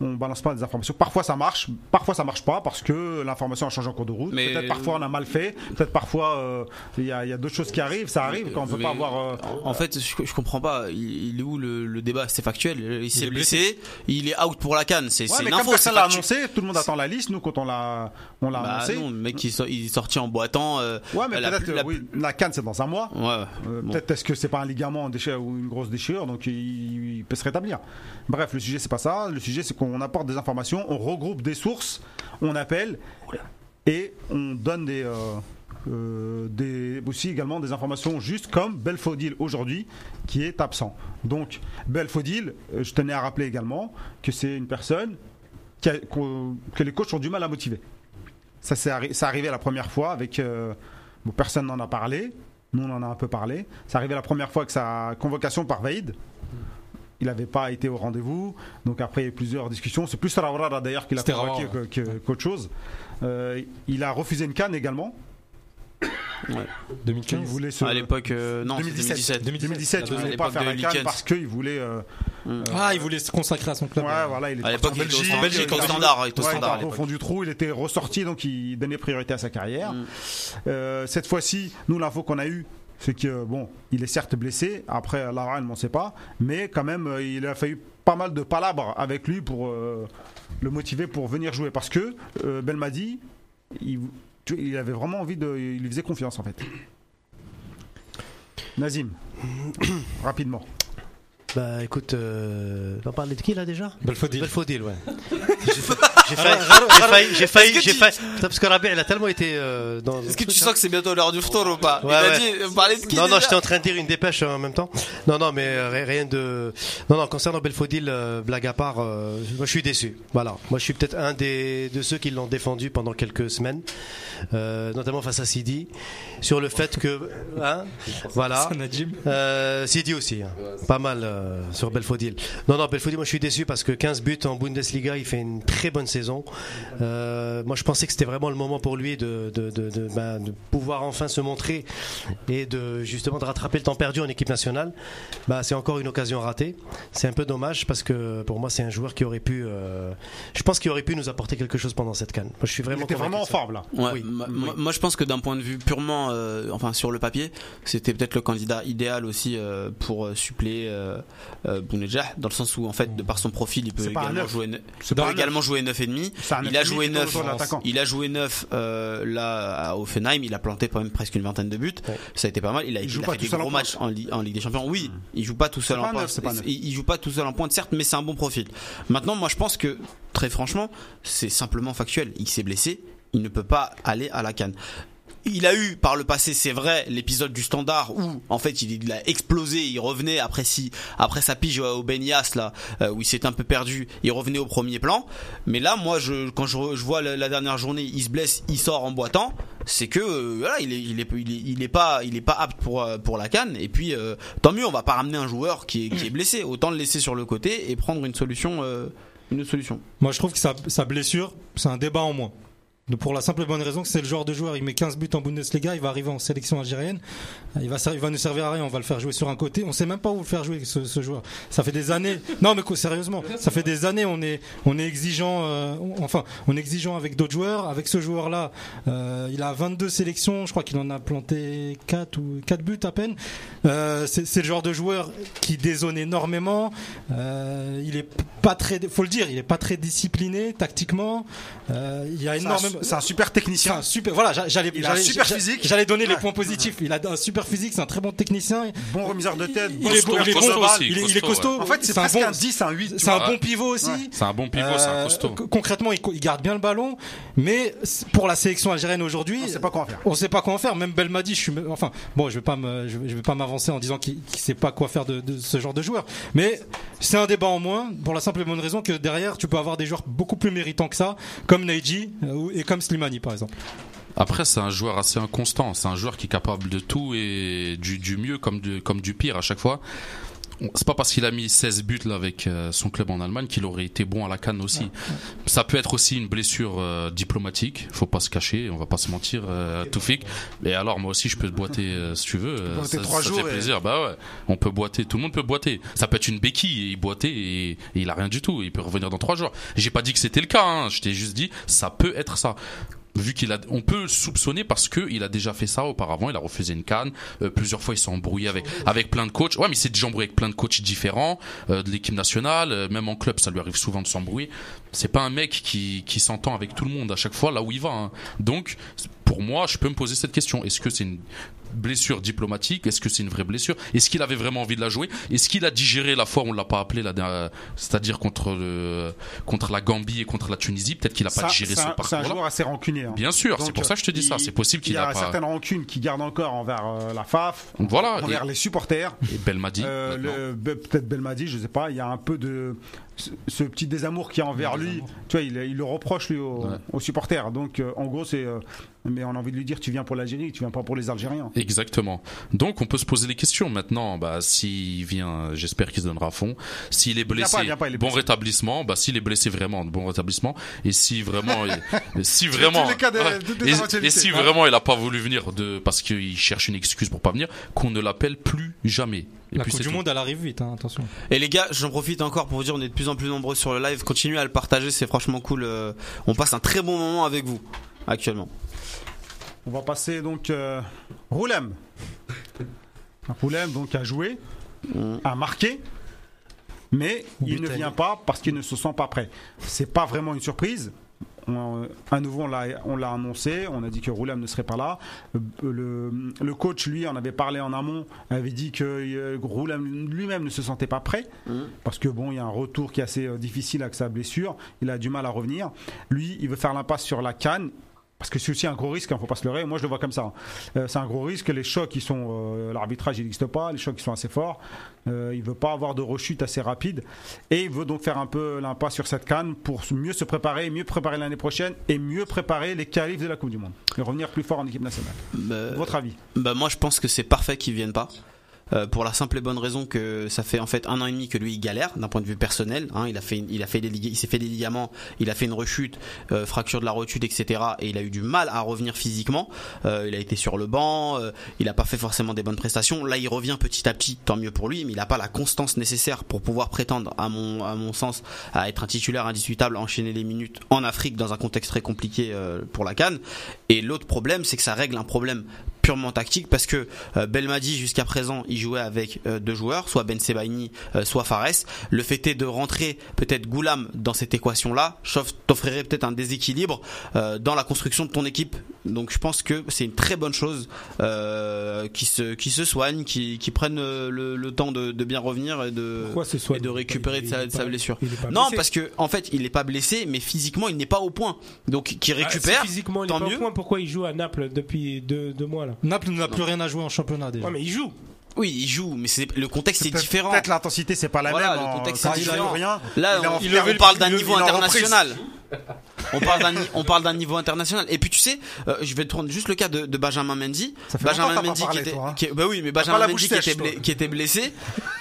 Speaker 1: On balance pas des informations. Parfois ça marche, parfois ça marche pas parce que l'information a changé en cours de route.
Speaker 4: Mais-
Speaker 1: Peut-être parfois on a mal fait, peut-être parfois euh, il y a, d'autres choses qui arrivent. Ça arrive quand on peut
Speaker 4: Mais-
Speaker 1: pas avoir. euh,
Speaker 4: En fait, je, je comprends pas. Il, il est où le, le débat? C'est factuel. Il s'est
Speaker 5: est
Speaker 4: blessé. Il est out pour la canne. C'est
Speaker 1: Ouais,
Speaker 4: une info. c'est
Speaker 1: l'a annoncé, tout le monde attend la liste. Nous, quand on l'a, on l'a
Speaker 4: Bah
Speaker 1: annoncé.
Speaker 4: non, le mec il, sort- il est sorti en boitant. Euh,
Speaker 1: Ouais, mais
Speaker 4: la
Speaker 1: peut-être, euh,
Speaker 4: la
Speaker 1: oui, la canne, c'est dans un mois.
Speaker 4: Ouais.
Speaker 1: Euh,
Speaker 4: Bon.
Speaker 1: Peut-être est-ce que c'est pas un ligament déchiré ou une grosse déchirure, donc il, il peut se rétablir. Bref, le sujet c'est pas ça. Le sujet c'est qu'on apporte des informations, on regroupe des sources, on appelle et on donne des, euh, des aussi également des informations justes comme Belfodil aujourd'hui qui est absent. Donc Belfodil, je tenais à rappeler également que c'est une personne qui a- qu'on- que les coachs ont du mal à motiver. Ça c'est arri- arrivé la première fois avec euh, bon, personne n'en a parlé. Nous, on en a un peu parlé. C'est arrivé la première fois que sa convocation par Vaïd. Il n'avait pas été au rendez-vous. Donc après, il y a eu plusieurs discussions. C'est plus Sarawara d'ailleurs qui l'a
Speaker 5: C'était
Speaker 1: convoqué qu'autre chose. Euh, il a refusé une canne également. Il
Speaker 5: 2015.
Speaker 1: voulait se...
Speaker 4: À l'époque, euh, non,
Speaker 1: 2017.
Speaker 4: 2017.
Speaker 1: 2017, il
Speaker 4: À
Speaker 1: voulait pas faire
Speaker 4: de
Speaker 1: la canne
Speaker 4: Likens.
Speaker 1: parce qu'il voulait. euh,
Speaker 5: Ah, il voulait se consacrer à son club.
Speaker 1: ouais, voilà, il était
Speaker 4: À l'époque, il était au
Speaker 1: Belgique,
Speaker 4: stand- Belgique, au
Speaker 1: était-
Speaker 4: standard, il était au
Speaker 1: Ouais,
Speaker 4: standard
Speaker 1: était au fond du trou, il était ressorti, donc il donnait priorité à sa carrière.
Speaker 4: Mm.
Speaker 1: Euh, cette fois-ci, nous, l'info qu'on a eue, c'est que, bon, il est certes blessé, après la reine, on ne sait pas, mais quand même, euh, il a fallu pas mal de palabres avec lui pour euh, le motiver pour venir jouer. Parce que euh, Belmadi, il, il avait vraiment envie de. Il lui faisait confiance, en fait. Nazim, rapidement.
Speaker 2: Bah écoute, euh, on parlait de qui là déjà?
Speaker 5: Belfodil.
Speaker 2: Belfodil, ouais. J'ai fa- j'ai failli, j'ai failli, j'ai failli, j'ai failli. Putain, Parce que Rabia, il a tellement été euh, dans.
Speaker 4: Est-ce que tu sens que c'est bientôt l'heure du ftour ou pas?
Speaker 2: Ouais,
Speaker 4: Il a
Speaker 2: ouais.
Speaker 4: dit, on parlait de qui
Speaker 2: Non, non,
Speaker 4: déjà?
Speaker 2: j'étais en train de dire une dépêche euh, en même temps. Non, non, mais euh, ri- rien de. Non, non, concernant Belfodil, euh, blague à part, euh, moi je suis déçu. Voilà. Moi je suis peut-être un des, de ceux qui l'ont défendu pendant quelques semaines, euh, notamment face à Sidi, sur le fait que. Hein, voilà. Euh, Sidi aussi, hein. pas mal euh, sur Belfodil. Non, non, Belfodil, moi je suis déçu parce que 15 buts en Bundesliga, il fait une très bonne saison. Euh, moi je pensais que c'était vraiment le moment pour lui de, de, de, de, de pouvoir enfin se montrer et de justement de rattraper le temps perdu en équipe nationale. Bah, c'est encore une occasion ratée. C'est un peu dommage parce que pour moi c'est un joueur qui aurait pu, euh, je pense qu'il aurait pu nous apporter quelque chose pendant cette canne. Moi je suis
Speaker 1: Il
Speaker 2: vraiment
Speaker 1: était
Speaker 2: convaincu
Speaker 1: vraiment en forme, là.
Speaker 4: Ouais,
Speaker 2: Oui,
Speaker 4: moi,
Speaker 2: oui.
Speaker 4: moi- moi, je pense que d'un point de vue purement, euh, enfin sur le papier, c'était peut-être le candidat idéal aussi euh, pour euh, suppléer euh, euh, Bounedjah, dans le sens où en fait de par son profil, il peut également
Speaker 1: neuf.
Speaker 4: jouer, peut
Speaker 1: un
Speaker 4: également jouer 9 et demi. Il
Speaker 1: neuf
Speaker 4: a joué
Speaker 1: demi qui tourne
Speaker 4: 9
Speaker 1: autour de l'attaquant.
Speaker 4: Il a joué 9 euh, là à Offenheim, il a planté quand même presque une vingtaine de buts.
Speaker 2: Ouais.
Speaker 4: Ça a été pas mal. Il a,
Speaker 1: Il
Speaker 4: il
Speaker 1: joue
Speaker 4: a
Speaker 1: pas
Speaker 4: fait
Speaker 1: tout
Speaker 4: des
Speaker 1: seul en
Speaker 4: gros matchs en, Li- en Ligue des Champions. Oui, il joue pas tout seul en
Speaker 1: neuf,
Speaker 4: pointe.
Speaker 1: neuf.
Speaker 4: Il, il joue pas tout seul en pointe, certes, mais c'est un bon profil. Maintenant, moi, je pense que très franchement, c'est simplement factuel. Il s'est blessé, il ne peut pas aller à la canne. Il a eu par le passé, c'est vrai, l'épisode du standard où en fait il, a explosé, il revenait après si après sa pige au Benias là euh, où il s'est un peu perdu, il revenait au premier plan. Mais là, moi, je quand je, je vois la, dernière journée, il se blesse, il sort en boitant, c'est que euh, voilà, il est, il est il est pas il est pas apte pour euh, pour la canne. Et puis euh, tant mieux, on va pas ramener un joueur qui est qui est blessé, autant le laisser sur le côté et prendre une solution une solution.
Speaker 5: Moi, je trouve que sa, sa blessure, c'est un débat en moins. Pour la simple et bonne raison que c'est le genre de joueur, il met 15 buts en Bundesliga, il va arriver en sélection algérienne, il va, il va nous servir à rien, on va le faire jouer sur un côté, on sait même pas où le faire jouer ce, ce joueur. Ça fait des années, non mais quoi, sérieusement, ça fait des années on est, on est exigeant, euh, enfin on est exigeant avec d'autres joueurs, avec ce joueur-là, euh, il a 22 sélections, je crois qu'il en a planté 4 ou 4 buts à peine. Euh, c'est c'est le genre de joueur qui dézone énormément, euh, il est pas très, faut le dire, il est pas très discipliné tactiquement, euh, il y a
Speaker 1: C'est un,
Speaker 5: énormément.
Speaker 1: c'est un super technicien.
Speaker 5: un super. Voilà, j'a- j'allais.
Speaker 1: Il a un
Speaker 5: j'allais-
Speaker 1: super physique.
Speaker 5: J'allais donner les
Speaker 1: Ouais.
Speaker 5: points positifs. Il a un super physique, c'est un très bon technicien.
Speaker 1: Bon remiseur de tête.
Speaker 5: Il
Speaker 1: bon,
Speaker 5: il est
Speaker 3: costaud
Speaker 5: bon,
Speaker 3: aussi,
Speaker 5: il est- il est
Speaker 3: costaud,
Speaker 5: costaud.
Speaker 1: En fait, c'est
Speaker 5: un
Speaker 1: presque
Speaker 5: bon-
Speaker 1: un 10, un 8. tu
Speaker 5: C'est un bon pivot aussi.
Speaker 1: Ouais.
Speaker 3: C'est un bon pivot, c'est un
Speaker 5: Euh,
Speaker 3: costaud.
Speaker 5: co- concrètement, il, garde bien le ballon, mais pour la sélection algérienne aujourd'hui,
Speaker 1: On sait pas quoi en faire.
Speaker 5: on sait pas quoi en faire. Même Belmadi, je suis, enfin, bon, je vais pas me, je vais, je vais pas m'avancer en disant qu'il qu'il sait pas quoi faire de, de ce genre de joueur. Mais c'est un débat en moins pour la simple et bonne raison que derrière, tu peux avoir des joueurs beaucoup plus méritants que ça, comme Neji euh, et comme Slimani par exemple.
Speaker 3: Après, c'est un joueur assez inconstant. C'est un joueur qui est capable de tout et du, du mieux comme du, comme du pire à chaque fois. C'est pas parce qu'il a mis 16 buts là avec euh, son club en Allemagne qu'il aurait été bon à la canne aussi. Ça peut être aussi une blessure euh, diplomatique, faut pas se cacher, on va pas se mentir, euh, Toufik. Et alors moi aussi je peux te boiter euh, si tu veux, euh, ça,
Speaker 1: trois
Speaker 3: ça
Speaker 1: jours
Speaker 3: fait
Speaker 1: et-
Speaker 3: plaisir. Bah ouais, on peut boiter, tout le monde peut boiter. Ça peut être une béquille et il boitait et, et il a rien du tout, il peut revenir dans trois jours. J'ai pas dit que c'était le cas, hein. je t'ai juste dit ça peut être ça vu qu'il a, on peut soupçonner parce que il a déjà fait ça auparavant. Il a refusé une canne euh, plusieurs fois. Il s'est embrouillé avec avec plein de coachs. Ouais, mais il s'est déjà embrouillé avec plein de coachs différents euh, de l'équipe nationale. euh, même en club, ça lui arrive souvent de s'embrouiller. C'est pas un mec qui qui s'entend avec tout le monde à chaque fois là où il va. hein. Donc, pour moi, je peux me poser cette question. Est-ce que c'est une blessure diplomatique? Est-ce que c'est une vraie blessure? Est-ce qu'il avait vraiment envie de la jouer? Est-ce qu'il a digéré la fois où on l'a pas appelé la dernière- c'est-à-dire contre le contre la Gambie et contre la Tunisie? Peut-être qu'il a pas digéré ce
Speaker 1: un- C'est un joueur assez rancunier. hein.
Speaker 3: Bien sûr, c'est pour ça que je te dis ça.
Speaker 1: il-
Speaker 3: C'est possible
Speaker 1: Il
Speaker 3: qu'il
Speaker 1: y
Speaker 3: a
Speaker 1: a
Speaker 3: pas.
Speaker 1: certaines rancunes qu'il garde encore envers euh, la FAF,
Speaker 3: Voilà.
Speaker 1: envers
Speaker 3: Et,
Speaker 1: les supporters.
Speaker 3: et Belmadi.
Speaker 1: Euh, peut-être Belmadi, je sais pas. Il y a un peu de ce, ce petit désamour qui est envers lui. Tu vois, il, il le reproche lui aux,
Speaker 3: Ouais.
Speaker 1: aux supporters. Donc, euh, en gros, c'est. euh, mais on a envie de lui dire, tu viens pour l'Algérie, tu viens pas pour les Algériens.
Speaker 3: Exactement. Donc on peut se poser les questions maintenant. Bah s'il vient, j'espère qu'il se donnera à fond. S'il est blessé,
Speaker 1: pas, pas, est
Speaker 3: bon
Speaker 1: blessé.
Speaker 3: rétablissement. Bah s'il est blessé vraiment, bon rétablissement. Et si vraiment, il- si vraiment,
Speaker 1: de-
Speaker 3: Ouais. et, et si vraiment il a pas voulu venir de parce qu'il cherche une excuse pour pas venir, qu'on ne l'appelle plus jamais. Et
Speaker 5: La
Speaker 3: puis
Speaker 5: Coupe du
Speaker 3: tout.
Speaker 5: Monde, elle arrive vite, hein, attention.
Speaker 4: Et les gars, j'en profite encore pour vous dire, on est de plus en plus nombreux sur le live. Continuez à le partager, c'est franchement cool. euh, On passe un très bon moment avec vous actuellement.
Speaker 1: On va passer donc euh, Roulem. Roulem donc a joué,
Speaker 4: Mm.
Speaker 1: a marqué, mais il ne vient pas parce qu'il ne se sent pas prêt. C'est pas vraiment une surprise. On- euh, à nouveau, on l'a, on l'a annoncé. On a dit que Roulem ne serait pas là. Euh, Le, le coach, lui, en avait parlé en amont, avait dit que euh, Roulem lui-même ne se sentait pas prêt parce que bon, il y a un retour qui est assez difficile avec sa blessure. Il a du mal à revenir. Lui, il veut faire l'impasse sur la canne. Parce que c'est aussi un gros risque, il ne faut pas se leurrer. Moi, je le vois comme ça. Euh, c'est un gros risque. Les chocs, ils sont, euh, l'arbitrage, il n'existe pas. Les chocs, ils sont assez forts. Euh, il veut pas avoir de rechute assez rapide. Et il veut donc faire un peu l'impasse sur cette canne pour mieux se préparer, mieux préparer l'année prochaine et mieux préparer les qualifs de la Coupe du Monde. Et revenir plus fort en équipe nationale.
Speaker 4: Bah,
Speaker 1: Votre avis?
Speaker 4: bah, moi, je pense que c'est parfait qu'ils viennent pas. Euh, pour la simple et bonne raison que ça fait en fait un an et demi que lui il galère d'un point de vue personnel. hein. il a fait, il a fait des il s'est fait des ligaments, il a fait une rechute, euh, fracture de la rotule, etc. Et il a eu du mal à revenir physiquement. Euh, il a été sur le banc, il a pas fait forcément des bonnes prestations. Là, il revient petit à petit, tant mieux pour lui, mais il a pas la constance nécessaire pour pouvoir prétendre, à mon, à mon sens, à être un titulaire indiscutable, enchaîner les minutes en Afrique dans un contexte très compliqué pour la Cannes. Et l'autre problème, c'est que ça règle un problème purement tactique parce que euh, Belmadi jusqu'à présent il jouait avec euh, deux joueurs soit Ben Sebaini euh, soit Fares. Le fait est de rentrer peut-être Goulam dans cette équation là t'offrirait peut-être un déséquilibre euh, dans la construction de ton équipe. Donc je pense que c'est une très bonne chose euh, qui se qui se soigne qui, qui prennent le, le temps de, de bien revenir et de et de récupérer de sa, de sa blessure.
Speaker 6: il est pas
Speaker 4: non parce que en fait il n'est pas blessé mais physiquement il n'est pas au point. Donc qui
Speaker 6: Ah,
Speaker 4: récupère
Speaker 6: si physiquement, il est
Speaker 4: tant
Speaker 6: pas au
Speaker 4: mieux.
Speaker 6: point. Pourquoi il joue à Naples depuis deux, deux mois là?
Speaker 5: Naples n'a plus rien à jouer en championnat déjà.
Speaker 6: Ouais, mais il joue.
Speaker 4: oui il joue mais c'est le contexte est
Speaker 1: Peut-être-
Speaker 4: différent
Speaker 1: Peut-être l'intensité, c'est pas la
Speaker 4: Voilà,
Speaker 1: même.
Speaker 4: le
Speaker 1: en-
Speaker 4: contexte
Speaker 1: quand
Speaker 4: est différent.
Speaker 1: rien.
Speaker 4: Là,
Speaker 1: il en-
Speaker 4: on,
Speaker 1: il en-
Speaker 4: on parle d'un niveau
Speaker 1: en
Speaker 4: international. On parle d'un on parle d'un niveau international. Et puis tu sais, euh, je vais te prendre juste le cas de, de Benjamin Mendy.
Speaker 1: Ça fait
Speaker 4: Benjamin Mendy qui était,
Speaker 1: toi, hein.
Speaker 4: qui bah oui, mais Benjamin Mendy qui était, blé- qui était blessé,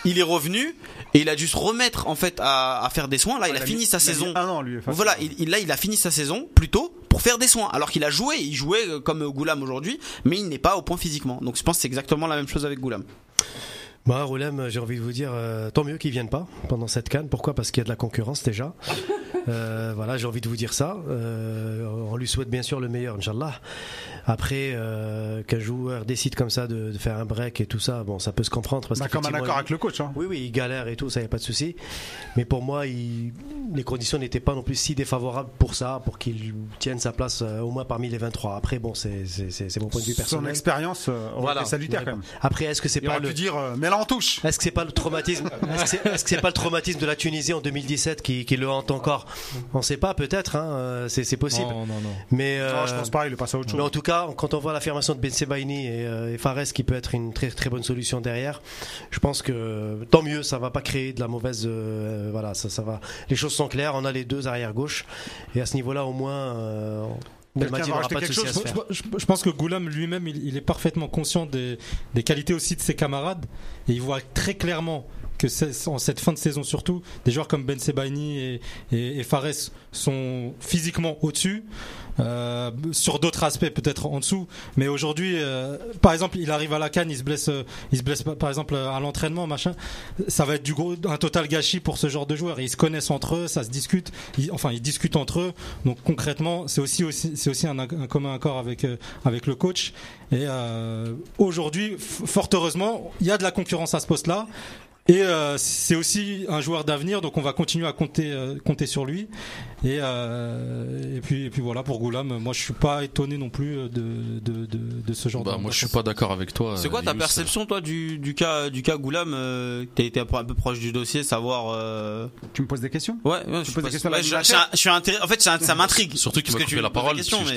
Speaker 4: il est revenu et il a dû se remettre en fait à, à faire des soins. Là, il a fini sa
Speaker 1: il a mis
Speaker 4: saison.
Speaker 1: Un an, lui.
Speaker 4: Voilà, il, il- là, il a fini sa saison plutôt pour faire des soins. Alors qu'il a joué, il jouait euh, comme Goulam aujourd'hui, mais il n'est pas au point physiquement. Donc je pense que c'est exactement la même chose avec Goulam.
Speaker 2: Bah, Roulem, j'ai envie de vous dire, euh, tant mieux qu'ils viennent pas pendant cette canne. Pourquoi? Parce qu'il y a de la concurrence déjà. Euh, voilà, j'ai envie de vous dire ça. Euh, on lui souhaite bien sûr le meilleur, Inch'Allah. Après, euh, qu'un joueur décide comme ça de, de faire un break et tout ça, bon, ça peut se comprendre. Parce
Speaker 1: Bah, comme un accord avec le coach. hein.
Speaker 2: Oui, oui, il galère et tout, ça y a pas de souci. Mais pour moi, il- les conditions n'étaient pas non plus si défavorables pour ça, pour qu'il tienne sa place euh, au moins parmi les 23. Après, bon, c'est mon point de vue
Speaker 1: Son
Speaker 2: personnel.
Speaker 1: expérience euh, aurait
Speaker 2: Voilà.
Speaker 1: salutaire quand même.
Speaker 2: Après, est-ce que c'est pas
Speaker 1: aurait
Speaker 2: le
Speaker 1: pu dire, euh, mets-la en touche.
Speaker 2: est-ce que c'est pas le traumatisme Est-ce que c'est pas le traumatisme de la Tunisie en 2017 qui, qui le hante encore? On sait pas, peut-être. Hein, euh, c'est possible.
Speaker 5: Non, non, non.
Speaker 2: Mais euh,
Speaker 1: Non, je pense pas, il est passé à autre chose.
Speaker 2: mais en tout cas, quand on voit l'affirmation de Ben Sebaini et, euh, et Fares qui peut être une très très bonne solution derrière, je pense que tant mieux, ça va pas créer de la mauvaise. euh, voilà, ça, ça va. Les choses sont claires. On a les deux arrière gauche et à ce niveau-là, au moins, euh,
Speaker 5: Je, pense que Goulam lui-même, il, il est parfaitement conscient des, des qualités aussi de ses camarades et il voit très clairement que en cette fin de saison surtout, des joueurs comme Ben Sebaini et, et, et Fares sont physiquement au-dessus. Euh, sur d'autres aspects peut-être en dessous. Mais aujourd'hui euh, par exemple il arrive à la canne il se blesse euh, il se blesse par exemple à l'entraînement machin. Ça va être du gros un total gâchis pour ce genre de joueurs. Ils se connaissent entre eux ça se discute. Enfin ils discutent entre eux. Donc concrètement c'est aussi, c'est aussi un, un commun accord avec euh, avec le coach. Et aujourd'hui fort heureusement il y a de la concurrence à ce poste là et euh, c'est aussi un joueur d'avenir, donc on va continuer à compter euh, compter sur lui. Et, euh, et puis et puis voilà pour Goulam, moi je suis pas étonné non plus de de, de, de ce genre.
Speaker 3: Bah,
Speaker 5: de
Speaker 3: moi, je suis pas d'accord avec toi.
Speaker 4: C'est quoi ta
Speaker 3: Yous.
Speaker 4: perception toi du, du cas du cas Goulam euh, T'as été un peu, un peu proche du dossier, savoir. euh,
Speaker 1: Tu me poses des questions
Speaker 4: Ouais, ouais, je
Speaker 1: poses des questions
Speaker 4: ouais, je, je, je suis intéressé. En fait, ça, ça m'intrigue.
Speaker 3: Surtout qu'il m'a coupé
Speaker 4: tu
Speaker 3: la parole.
Speaker 4: question, mais-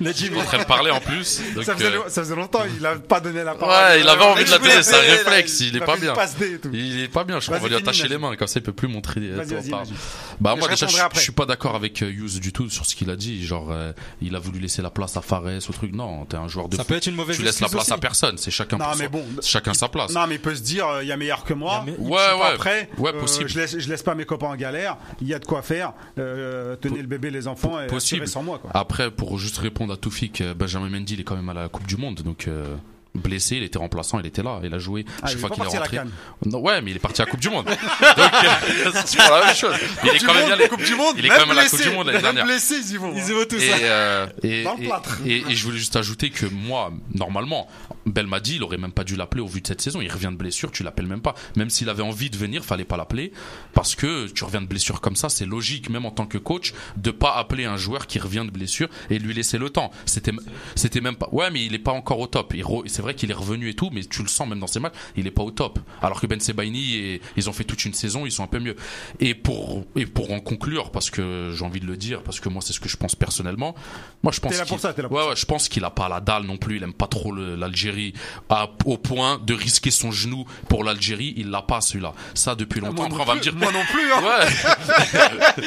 Speaker 3: j'étais- J'étais en train de parler en plus. donc,
Speaker 1: ça, faisait,
Speaker 3: euh,
Speaker 1: ça faisait longtemps, il a pas donné la parole.
Speaker 3: Ouais, il avait envie de la donner, c'est un réflexe, il est pas bien. Il est pas bien, je crois qu'on va lui attacher les mains, comme ça il peut plus montrer. Bah moi déjà, je,
Speaker 1: après.
Speaker 3: je suis pas d'accord avec euh, Hughes du tout sur ce qu'il a dit. Genre, euh, il a voulu laisser la place à Fares au truc. Non, t'es un joueur de
Speaker 5: Ça
Speaker 3: foot.
Speaker 5: peut être une mauvaise
Speaker 3: Tu laisses la place à personne. C'est chacun
Speaker 1: Non,
Speaker 3: pour
Speaker 1: mais bon.
Speaker 3: Chacun sa place.
Speaker 1: Non, mais il peut se dire, euh, il y a meilleur que moi.
Speaker 5: Me-
Speaker 3: Ouais, ouais.
Speaker 1: prêt.
Speaker 3: Ouais,
Speaker 1: Euh,
Speaker 3: possible.
Speaker 1: je laisse, je laisse pas mes copains en galère. Il y a de quoi faire. Euh, tenez le bébé, les enfants, et
Speaker 3: possible.
Speaker 1: sans moi. Quoi.
Speaker 3: Après, pour juste répondre à Toufik, euh, Benjamin Mendy, il est quand même à la Coupe du Monde, donc. Euh, Blessé, il était remplaçant, il était là, il a joué
Speaker 1: Ah,
Speaker 3: chaque fois qu'il est
Speaker 1: la
Speaker 3: rentré. Non, ouais, mais il est parti à la Coupe du Monde. Donc, euh, c'est la même chose. Il est quand même bien allé-
Speaker 1: Coupe du Monde.
Speaker 3: il est quand même à la Coupe du Monde l'année dernière.
Speaker 1: blessé, ils y vont.
Speaker 6: Ils y vont tous
Speaker 3: Et,
Speaker 6: ça.
Speaker 3: euh, et,
Speaker 1: Dans le
Speaker 3: et-
Speaker 1: plâtre.
Speaker 3: et- et je voulais juste ajouter que moi, normalement, Belmadi, il aurait même pas dû l'appeler au vu de cette saison. Il revient de blessure, tu l'appelles même pas. Même s'il avait envie de venir, fallait pas l'appeler parce que tu reviens de blessure comme ça, c'est logique, même en tant que coach, de pas appeler un joueur qui revient de blessure et lui laisser le temps. C'était, c'était même pas. Ouais, mais il est pas encore au top. Il re- C'est vrai qu'il est revenu et tout, mais tu le sens même dans ses matchs, il est pas au top. Alors que Ben Sebaini et ils ont fait toute une saison, ils sont un peu mieux. Et pour et pour en conclure, parce que j'ai envie de le dire, parce que moi c'est ce que je pense personnellement. Moi je pense qu'il- ouais, ouais, je pense qu'il a pas la dalle non plus. Il aime pas trop l'Algérie au point de risquer son genou pour l'Algérie. Il l'a pas celui-là. Ça depuis longtemps.
Speaker 1: Moi
Speaker 3: Après on va me dire.
Speaker 1: Moi non plus. hein.
Speaker 3: Ouais.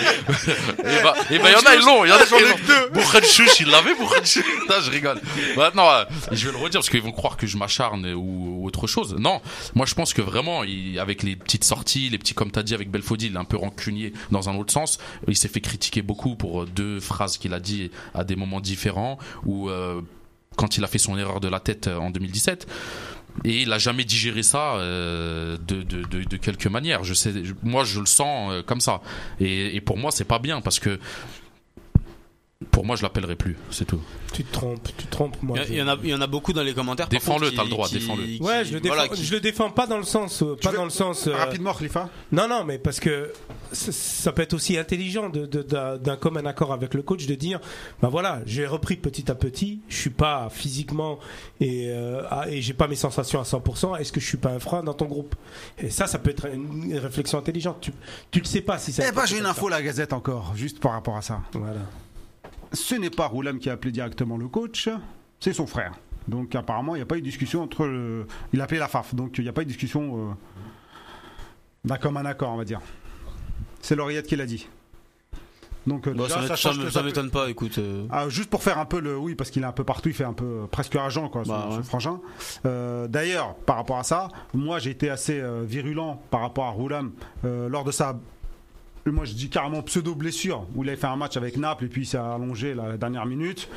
Speaker 3: et bah, et bah, y en a, ils l'ont. Il y en a,
Speaker 1: J'en ai que deux.
Speaker 3: Bourrenchouch, il l'avait, Bourrenchouch. Non, je rigole. Maintenant, euh, je vais le redire parce qu'ils vont croire que je m'acharne ou, autre chose. Non. Moi, je pense que vraiment, avec les petites sorties, les petits, comme t'as dit, avec Belfodil, il est un peu rancunier dans un autre sens. Il s'est fait critiquer beaucoup pour euh, deux phrases qu'il a dit à des moments différents ou, euh, quand il a fait son erreur de la tête euh, en 2017. Et il a jamais digéré ça de, quelque manière. Je sais, moi je le sens comme ça. Et, et pour moi c'est pas bien parce que pour moi je l'appellerai plus, c'est tout.
Speaker 6: Tu te trompes, tu te trompes. Moi,
Speaker 4: Il y, en a, il y en a beaucoup dans les commentaires.
Speaker 3: Défends-le, t'as le droit, défends-le.
Speaker 6: Ouais, je le défends.
Speaker 4: voilà, qui-
Speaker 6: Je le défends pas dans le sens, euh, pas
Speaker 1: veux-
Speaker 6: dans le sens. euh,
Speaker 1: Rapidement, Khalifa.
Speaker 6: Non, non, mais parce que ça, ça peut être aussi intelligent de- de- d'un d'un commun accord avec le coach de dire, ben voilà, j'ai repris petit à petit, je suis pas physiquement et, euh, et j'ai pas mes sensations à 100%. Est-ce que je suis pas un frein dans ton groupe? Et ça, ça peut être une réflexion intelligente. Tu, tu le sais pas si ça.
Speaker 1: Eh ben, j'ai une info, la Gazette encore, juste par rapport à ça.
Speaker 6: Voilà.
Speaker 1: Ce n'est pas Roulam qui a appelé directement le coach, c'est son frère. Donc apparemment, il n'y a pas eu de discussion entre le... Il a appelé la FAF, donc il n'y a pas eu de discussion euh, d'un commun accord, on va dire. C'est l'oreillette qui l'a dit. Donc euh,
Speaker 4: Bon,
Speaker 1: déjà,
Speaker 4: ça m'étonne-
Speaker 1: ça
Speaker 4: ça m'étonne pas, écoute. euh,
Speaker 1: Ah, juste pour faire un peu le oui parce qu'il est un peu partout il fait un peu euh, presque agent quoi son,
Speaker 4: Bah, ouais.
Speaker 1: son frangin Euh, d'ailleurs par rapport à ça moi j'ai été assez euh, virulent par rapport à Roulam euh, lors de sa moi je dis carrément pseudo blessure où il avait fait un match avec Naples et puis il s'est allongé la dernière minute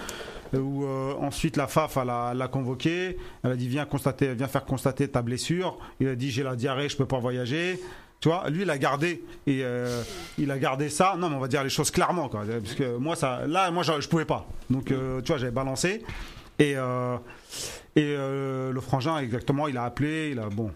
Speaker 1: euh, où euh, ensuite la FAF l'a convoqué elle a dit viens constater viens faire constater ta blessure il a dit j'ai la diarrhée je peux pas voyager tu vois, lui, il a gardé et euh, il a gardé ça. Non, mais on va dire les choses clairement. Parce que moi, ça, là, moi, je, je pouvais pas. Donc, tu vois, j'avais balancé et et le frangin, exactement, il a appelé, il a bon.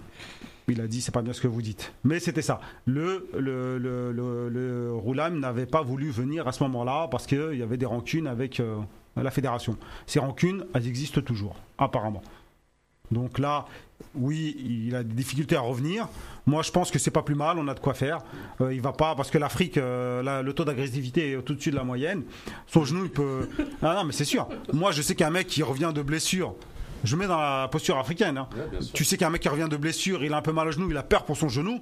Speaker 1: Il a dit c'est pas bien ce que vous dites. Mais c'était ça. Le, le, Roulam n'avait pas voulu venir à ce moment-là parce qu'il y avait des rancunes avec euh, la fédération. Ces rancunes, elles existent toujours, apparemment. Donc là, oui, il a des difficultés à revenir. Moi, je pense que c'est pas plus mal. On a de quoi faire. Euh, il va pas parce que l'Afrique, euh, le taux d'agressivité est au-dessus de la moyenne. Son genou, il peut. Ah non, mais c'est sûr. Moi, je sais qu'un mec qui revient de blessure. Je mets dans la posture africaine. hein. tu sais qu'un mec qui revient de blessure, il a un peu mal au genou, il a peur pour son genou.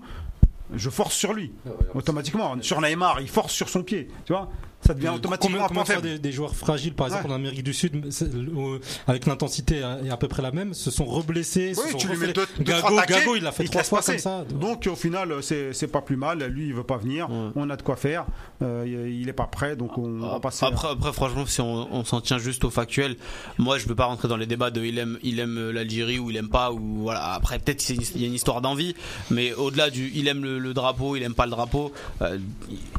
Speaker 1: Je force sur lui, automatiquement. Sur Neymar, il force sur son pied. Tu vois ça devient automatiquement un point
Speaker 5: de fois
Speaker 1: faible.
Speaker 5: des, des joueurs fragiles, par exemple
Speaker 1: Ouais.
Speaker 5: en Amérique du Sud, euh, avec l'intensité à, est à peu près la même, se sont reblessés. se
Speaker 1: Oui,
Speaker 5: sont
Speaker 1: tu lui mets deux, deux,
Speaker 5: Gago,
Speaker 1: trois taquets,
Speaker 5: Gago, il l'a fait
Speaker 1: il
Speaker 5: trois fois comme ça.
Speaker 1: Donc au final, c'est c'est pas plus mal. Lui, il veut pas venir.
Speaker 4: Ouais.
Speaker 1: On a de quoi faire. Euh, il est pas prêt, donc on va passer. à-
Speaker 4: Après, après, franchement, si on, on s'en tient juste au factuel, moi, je veux pas rentrer dans les débats de il aime, il aime l'Algérie ou il aime pas ou voilà. Après, peut-être il y a une histoire d'envie, mais au-delà du il aime le, le drapeau, il aime pas le drapeau, euh,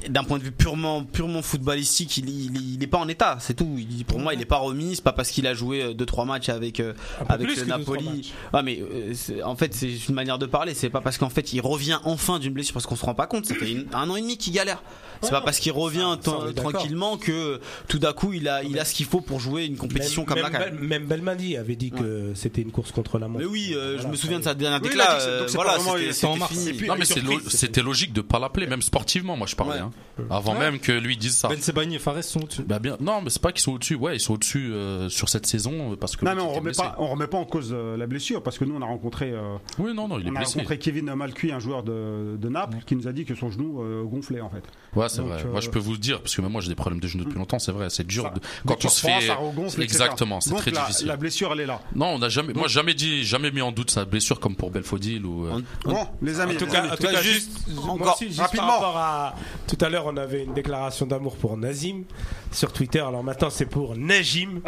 Speaker 4: d'un point de vue purement, purement footballistique, il, il, il est pas en état, c'est tout. Il- pour moi, il est pas remis. C'est pas parce qu'il a joué deux trois matchs avec euh, avec le Napoli. Ah mais euh, en fait c'est une manière de parler. C'est pas parce qu'en fait il revient enfin d'une blessure parce qu'on se rend pas compte. Ça fait une- un an et demi qu'il galère. C'est pas parce qu'il revient
Speaker 6: ça,
Speaker 4: tranquillement que tout d'un coup il a il a ce qu'il faut pour jouer une compétition
Speaker 6: même,
Speaker 4: comme
Speaker 6: même,
Speaker 4: la.
Speaker 6: Bel- même Belmadi avait dit que c'était une course contre la montre.
Speaker 4: Mais oui, euh, je me souviens de sa dernière
Speaker 1: Oui,
Speaker 4: euh,
Speaker 1: c'est
Speaker 4: voilà, c'était
Speaker 5: en mars.
Speaker 1: puis-
Speaker 3: Non mais c'était logique de pas l'appeler, même sportivement. Moi je parlais.
Speaker 4: Ouais.
Speaker 3: hein. Avant même que lui dise ça.
Speaker 5: Ben Sebaini et Fares sont au-dessus.
Speaker 3: Bah bien, non, mais c'est pas qu'ils sont au-dessus. Ouais, ils sont au-dessus euh, sur cette saison euh, parce que.
Speaker 1: Non, mais on remet
Speaker 3: blessé.
Speaker 1: pas, on remet pas en cause la blessure parce que nous on a rencontré,
Speaker 3: Oui, non, non, il est
Speaker 1: on a
Speaker 3: blessé.
Speaker 1: rencontré Kevin Malcuit, un joueur de, de Naples, qui nous a dit que son genou gonflait en fait.
Speaker 3: Ouais, c'est vrai.
Speaker 1: euh,
Speaker 3: Moi, je peux vous le dire parce que même moi j'ai des problèmes de genoux depuis longtemps. C'est vrai, c'est dur.
Speaker 1: Ça-
Speaker 3: de- Quand on se fait.
Speaker 1: ça regonfle, etc.
Speaker 3: Exactement, c'est très
Speaker 1: la,
Speaker 3: difficile.
Speaker 1: La blessure elle est là.
Speaker 3: Non, on a jamais. Moi, jamais dit, jamais mis en doute sa blessure comme pour Belfodil ou. euh,
Speaker 4: On-
Speaker 1: Bon, les amis,
Speaker 6: En tout
Speaker 1: les
Speaker 6: cas,
Speaker 1: amis.
Speaker 6: en tout cas,
Speaker 4: juste- encore,
Speaker 6: moi aussi, juste
Speaker 1: rapidement.
Speaker 6: par à tout à l'heure, on avait une déclaration d'amour pour Nazim sur Twitter. Alors maintenant, c'est pour Najim.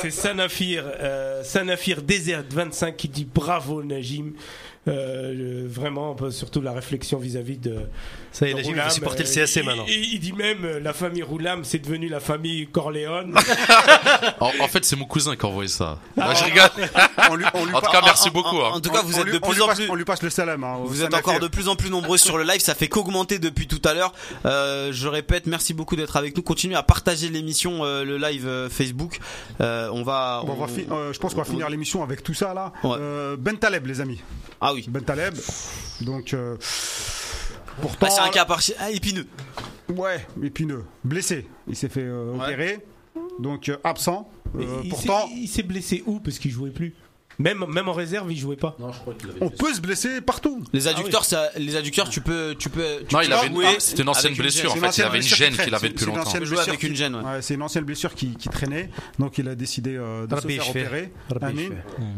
Speaker 6: C'est Sanafir, euh, Sanafir Desert 25 qui dit bravo Najim. Euh, euh, vraiment, surtout la réflexion vis-à-vis de.
Speaker 2: Ça y est,
Speaker 6: de Roulam.
Speaker 2: supporter le
Speaker 6: Euh,
Speaker 2: CSC
Speaker 6: il-
Speaker 2: maintenant.
Speaker 6: Il, il dit même euh, la famille Roulam, c'est devenu la famille Corleone.
Speaker 3: En, en fait, c'est mon cousin qui a envoyé ça.
Speaker 1: Ah.
Speaker 3: Ouais, je rigole.
Speaker 1: On lui- on lui
Speaker 3: En tout cas, merci
Speaker 4: en-
Speaker 3: beaucoup.
Speaker 4: en-
Speaker 3: hein.
Speaker 4: En tout cas, vous
Speaker 1: on
Speaker 4: êtes
Speaker 1: lui-
Speaker 4: de plus en
Speaker 1: passe-
Speaker 4: plus.
Speaker 1: On lui passe le salam. hein,
Speaker 4: Vous êtes encore de plus en plus nombreux sur le live, ça fait qu'augmenter depuis tout à l'heure. Euh, je répète, merci beaucoup d'être avec nous. Continuez à partager l'émission, euh, le live euh, Facebook. Euh, on va.
Speaker 1: Bon, on va
Speaker 4: on-
Speaker 1: fi- euh, je pense qu'on va
Speaker 4: on-
Speaker 1: finir l'émission avec tout ça là.
Speaker 4: Ouais.
Speaker 1: Euh, ben Taleb, les amis.
Speaker 4: Ah oui.
Speaker 1: Ben Taleb. Donc, euh, pourtant,
Speaker 4: Ah, c'est un cas parti ah, épineux.
Speaker 1: ouais, épineux, blessé. Il s'est fait euh,
Speaker 4: Ouais.
Speaker 1: opérer, donc euh, absent. Euh,
Speaker 6: il
Speaker 1: pourtant,
Speaker 6: s'est- il s'est blessé où? Parce qu'il jouait plus. Même, même en réserve, il jouait pas.
Speaker 1: on peut se blesser partout.
Speaker 4: Les adducteurs, ça, les adducteurs, tu peux, tu peux. Tu
Speaker 3: Non, il avait ah, c'était une ancienne
Speaker 4: avec
Speaker 3: blessure. En
Speaker 1: C'est
Speaker 3: fait, il avait une gêne
Speaker 1: qui
Speaker 3: qu'il avait
Speaker 1: C'est-
Speaker 3: depuis
Speaker 1: une
Speaker 3: longtemps.
Speaker 1: blessure
Speaker 4: avec une
Speaker 1: qui-
Speaker 4: gêne, ouais.
Speaker 1: Ouais, c'est une ancienne blessure qui, qui traînait, donc il a décidé euh, de
Speaker 2: Rabbi
Speaker 1: se faire opérer.
Speaker 2: Rabbi
Speaker 1: Amin.
Speaker 2: Shfer.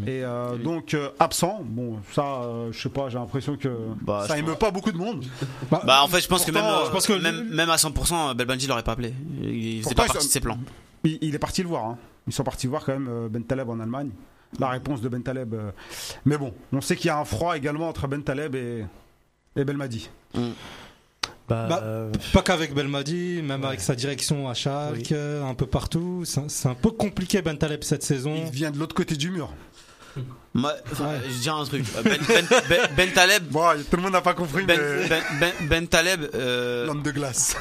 Speaker 1: Et euh, donc euh, absent. Bon, ça, euh, je sais pas, j'ai l'impression que
Speaker 4: Bah,
Speaker 1: ça émeut pas beaucoup de monde.
Speaker 4: Bah, en fait, je pense que même,
Speaker 1: Pourtant, je
Speaker 5: pense que-
Speaker 4: même, à 100%, Belbanji l'aurait pas appelé. Il faisait pas partie de ses plans.
Speaker 1: Il, il est parti le voir. hein. Ils sont partis voir quand même Ben Taleb en Allemagne. La réponse de Ben Taleb. euh, Mais bon, on sait qu'il y a un froid également entre Ben Taleb et, et Belmadi.
Speaker 2: Bah,
Speaker 5: Bah,
Speaker 2: euh,
Speaker 5: Pas qu'avec Belmadi, même avec sa direction à Schalke, un peu partout. C'est un peu compliqué Ben Taleb cette saison.
Speaker 1: Il vient de l'autre côté du mur.
Speaker 4: Moi, enfin, je dirais un truc. Ben, Ben- Ben- Ben Taleb,
Speaker 1: Bon, tout le monde n'a pas compris,
Speaker 4: Ben,
Speaker 1: mais.
Speaker 4: Ben, Ben- Ben Taleb, euh,
Speaker 1: L'homme de glace.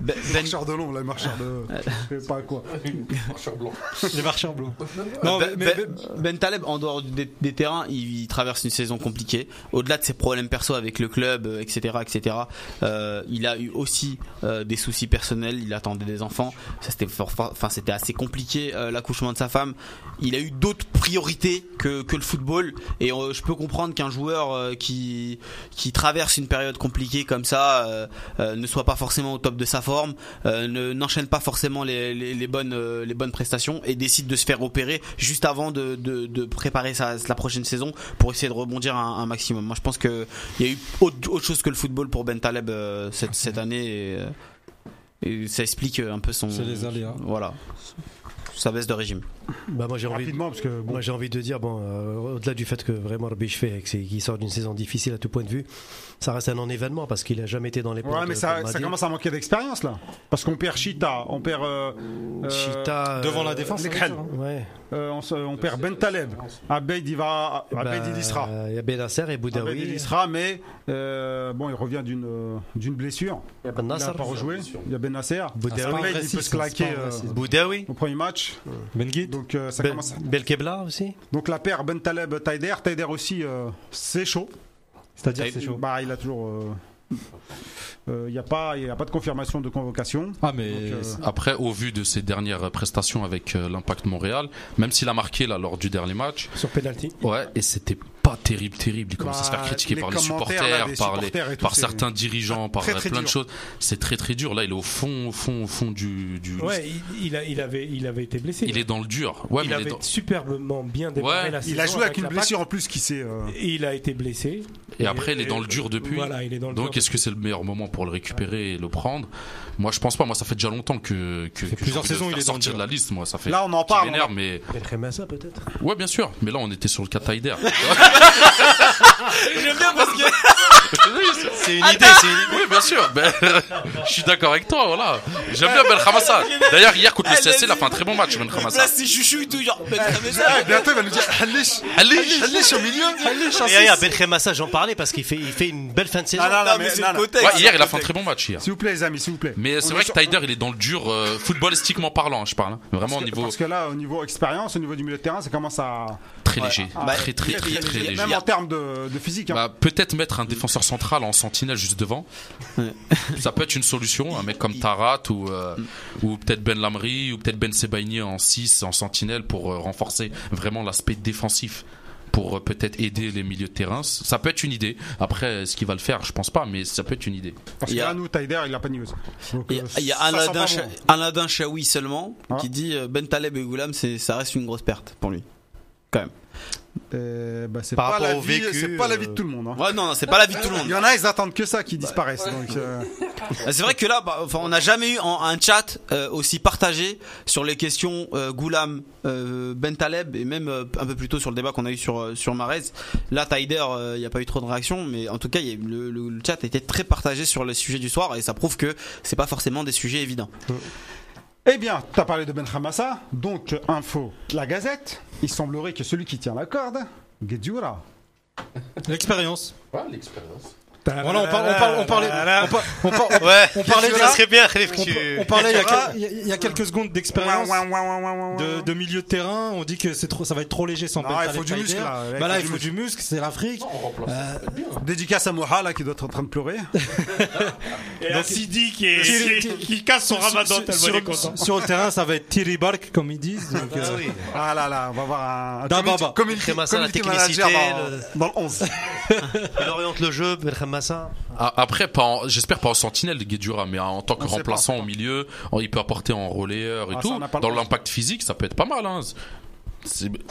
Speaker 4: Ben, Ben-
Speaker 1: marcheur de long, là, marcheur de. Je sais pas quoi.
Speaker 5: Les marcheurs blancs. Non,
Speaker 4: Ben,
Speaker 5: mais-
Speaker 4: Ben- Ben Taleb, en dehors des, des terrains, il, il traverse une saison compliquée. Au-delà de ses problèmes perso avec le club, euh, etc., etc., euh, il a eu aussi euh, des soucis personnels. Il attendait des enfants. Ça c'était, enfin, c'était assez compliqué euh, l'accouchement de sa femme. Il a eu d'autres priorités que, que le football. Et euh, je peux comprendre qu'un joueur euh, qui qui traverse une période compliquée comme ça euh, ne soit pas forcément au top de sa forme, ne n'enchaîne pas forcément les, les, les bonnes les bonnes prestations et décide de se faire opérer juste avant de, de, de préparer sa, la prochaine saison pour essayer de rebondir un, un maximum. Moi, je pense que il y a eu autre, autre chose que le football pour Ben Taleb cette, cette année. Et, et ça explique un peu son.
Speaker 5: C'est les aléas.
Speaker 4: Voilà. Sa baisse de régime.
Speaker 2: Bah, moi j'ai envie.
Speaker 1: Rapidement, parce que bon.
Speaker 2: Moi j'ai envie de dire, bon, euh, au-delà du fait que vraiment que c'est- qu'il sort d'une saison difficile à tout point de vue, ça reste un non-événement parce qu'il a jamais été dans les
Speaker 1: Ouais,
Speaker 2: de
Speaker 1: mais ça, ça commence à manquer d'expérience là. Parce qu'on perd Chita, on perd. euh, euh,
Speaker 2: Chita,
Speaker 5: Devant
Speaker 2: euh,
Speaker 5: la défense, hein.
Speaker 2: Ouais.
Speaker 1: euh, on, se- on perd Ben Taleb. Abeid, il va.
Speaker 2: Bah,
Speaker 1: Abeid, il y sera.
Speaker 2: Il y a Benasser et
Speaker 1: Abeid,
Speaker 2: Boudaoui.
Speaker 1: il y sera, mais euh, bon, il revient d'une d'une blessure.
Speaker 2: Il Ben
Speaker 1: Il n'a
Speaker 2: Nasser.
Speaker 1: pas rejoué. Il y a Ben Nasser.
Speaker 2: Boudaoui.
Speaker 1: Il peut se claquer.
Speaker 2: Boudaoui.
Speaker 1: au premier match.
Speaker 5: Ben Guide.
Speaker 1: Donc euh, ça commence. à-
Speaker 2: Belkebla aussi.
Speaker 1: Donc la paire Ben Taleb Taider, Taider aussi euh, c'est chaud.
Speaker 5: C'est-à-dire que c'est chaud.
Speaker 1: Bah il a toujours euh, euh, il n'y a pas il y a pas de confirmation de convocation.
Speaker 5: Ah, mais.
Speaker 1: Donc, euh,
Speaker 3: Après, au vu de ses dernières prestations avec euh, l'Impact Montréal, même s'il a marqué là lors du dernier match,
Speaker 6: Sur penalty.
Speaker 3: ouais, et c'était pas terrible, terrible. Il commence à se faire
Speaker 1: Bah,
Speaker 3: critiquer
Speaker 1: les
Speaker 3: par les supporters,
Speaker 1: là,
Speaker 3: par, les,
Speaker 1: et
Speaker 3: par certains dirigeants, par
Speaker 1: très, très
Speaker 3: plein de choses. C'est très très dur. Là, il est au fond, au fond, au fond du. du
Speaker 6: Ouais, il, il a- il avait, il avait été blessé.
Speaker 3: Il est dans le dur. Ouais,
Speaker 6: il
Speaker 3: mais il est
Speaker 6: avait
Speaker 3: dans-
Speaker 6: superbement bien démarré
Speaker 3: Ouais.
Speaker 6: la saison.
Speaker 1: Il a joué avec une blessure en plus qui s'est. euh,
Speaker 6: il a été blessé.
Speaker 3: Et après, il est dans le dur depuis.
Speaker 6: Voilà, il est dans le
Speaker 3: Donc, est-ce que c'est le meilleur moment pour le récupérer et le prendre? Moi, je pense pas. Moi, ça fait déjà longtemps que, que, que
Speaker 5: plusieurs saisons, il est dur.
Speaker 3: de la liste. Moi, ça fait.
Speaker 1: Là, on en parle.
Speaker 3: m'énerve, mais
Speaker 2: Benremassa peut-être?
Speaker 3: Ouais, bien sûr. Mais là, on était sur le cas Taider.
Speaker 4: J'aime bien parce que
Speaker 2: C'est une idée, c'est une
Speaker 3: oui, bien sûr. Ben, je suis d'accord avec toi. Voilà. J'aime bien Ben Khamassa. D'ailleurs, hier contre le CSC, il a fait un très bon match, Ben
Speaker 4: il
Speaker 3: Khamassa.
Speaker 4: place ses chouchous et tout, genre. Ben
Speaker 1: Ah, bientôt, il va nous dire Halish
Speaker 3: Allez,
Speaker 1: Halish au milieu Halish en
Speaker 2: Et regarde,
Speaker 1: six.
Speaker 2: Benremassa, j'en parlais parce qu'il fait, il fait une belle fin de saison.
Speaker 1: Non, non,
Speaker 4: mais c'est.
Speaker 3: Ouais, hier, il a fait un très bon match hier.
Speaker 1: S'il vous plaît, les amis, s'il vous plaît.
Speaker 3: Mais c'est
Speaker 1: est
Speaker 3: vrai que Taider, il est dans le dur, euh, footballistiquement parlant, je parle. hein. Vraiment au
Speaker 1: que-
Speaker 3: niveau
Speaker 1: Parce que là, au niveau expérience, au niveau du milieu de terrain, ça commence à.
Speaker 3: très léger,
Speaker 1: Ah,
Speaker 3: très très très
Speaker 1: très-
Speaker 3: très léger.
Speaker 1: Même en termes de, de physique. hein.
Speaker 3: Bah, peut-être mettre un défenseur central en sentinelle juste devant. Ça peut être une solution, un mec comme Tarat ou euh, ou peut-être Ben Lamri ou peut-être Ben Sebaini en 6 en sentinelle pour euh, renforcer vraiment l'aspect défensif pour euh, peut-être aider les milieux de terrain. Ça peut être une idée. Après, est-ce qu'il va le faire? Je pense pas, mais ça peut être une idée.
Speaker 1: Parce
Speaker 4: il
Speaker 1: que
Speaker 4: y a-
Speaker 1: nous, Taider, il a pas de niveau. Donc,
Speaker 4: Il y a, Aladin, Chaoui seulement
Speaker 1: Ah.
Speaker 4: qui dit euh, Ben Taleb et Goulam, ça reste une grosse perte pour lui. Quand même.
Speaker 1: Euh, bah, c'est pas la vie,
Speaker 2: vécu,
Speaker 1: c'est pas la
Speaker 2: euh,
Speaker 1: vie de tout le monde. hein.
Speaker 4: Ouais, non, c'est pas la vie de tout le monde.
Speaker 1: Il y en a, ils attendent que ça qui disparaissent. Donc, euh,
Speaker 4: Bah, C'est vrai que là, bah, enfin, on n'a jamais eu en- un chat euh, aussi partagé sur les questions euh, Goulam, euh, Ben Taleb et même euh, un peu plus tôt sur le débat qu'on a eu sur euh, sur Marez. Là, Taider, euh, il n'y a pas eu trop de réactions, mais en tout cas, y a le, le- le chat était très partagé sur les sujets du soir et ça prouve que c'est pas forcément des sujets évidents.
Speaker 1: Eh bien, t'as parlé de Ben Hamassa, donc info, la Gazette. Il semblerait que celui qui tient la corde, Guedjura.
Speaker 5: L'expérience.
Speaker 3: l'expérience.
Speaker 5: Voilà, on, parle, on, parle, on parlait, on, par- on par-
Speaker 2: Ouais,
Speaker 5: on parlait de
Speaker 2: ça serait bien,
Speaker 5: on,
Speaker 2: que tu-
Speaker 5: on parlait il y, a il y a- il quelques secondes d'expérience de, de milieu de terrain. On dit que c'est trop, ça va être trop léger sans Ben
Speaker 1: il faut du muscle, là.
Speaker 5: Bah là,
Speaker 1: Il
Speaker 5: il
Speaker 1: faut du
Speaker 5: muscle, c'est l'Afrique.
Speaker 1: Dédicace à Moha, là, qui doit être en train de pleurer.
Speaker 7: Et un Sidi qui, est-
Speaker 5: Thierry-
Speaker 7: qui, qui casse son ramadan
Speaker 5: sur,
Speaker 7: tellement
Speaker 5: sur-
Speaker 7: il est content.
Speaker 5: sur le terrain, ça va être Thierry Bark, comme ils disent. Donc,
Speaker 2: Ah
Speaker 5: euh,
Speaker 2: oui.
Speaker 1: Ah là là, on va voir un
Speaker 5: Dababa.
Speaker 1: community,
Speaker 2: Kremassa, la technicité,
Speaker 1: dans le 11.
Speaker 2: Il oriente le jeu,
Speaker 3: Ah, Après, pas en- j'espère pas en sentinelle, Guedjura, mais en tant que remplaçant
Speaker 1: pas.
Speaker 3: au milieu, il peut apporter en relayeur et
Speaker 1: Ah,
Speaker 3: tout. Dans l'impact physique, ça peut être pas mal. Hein.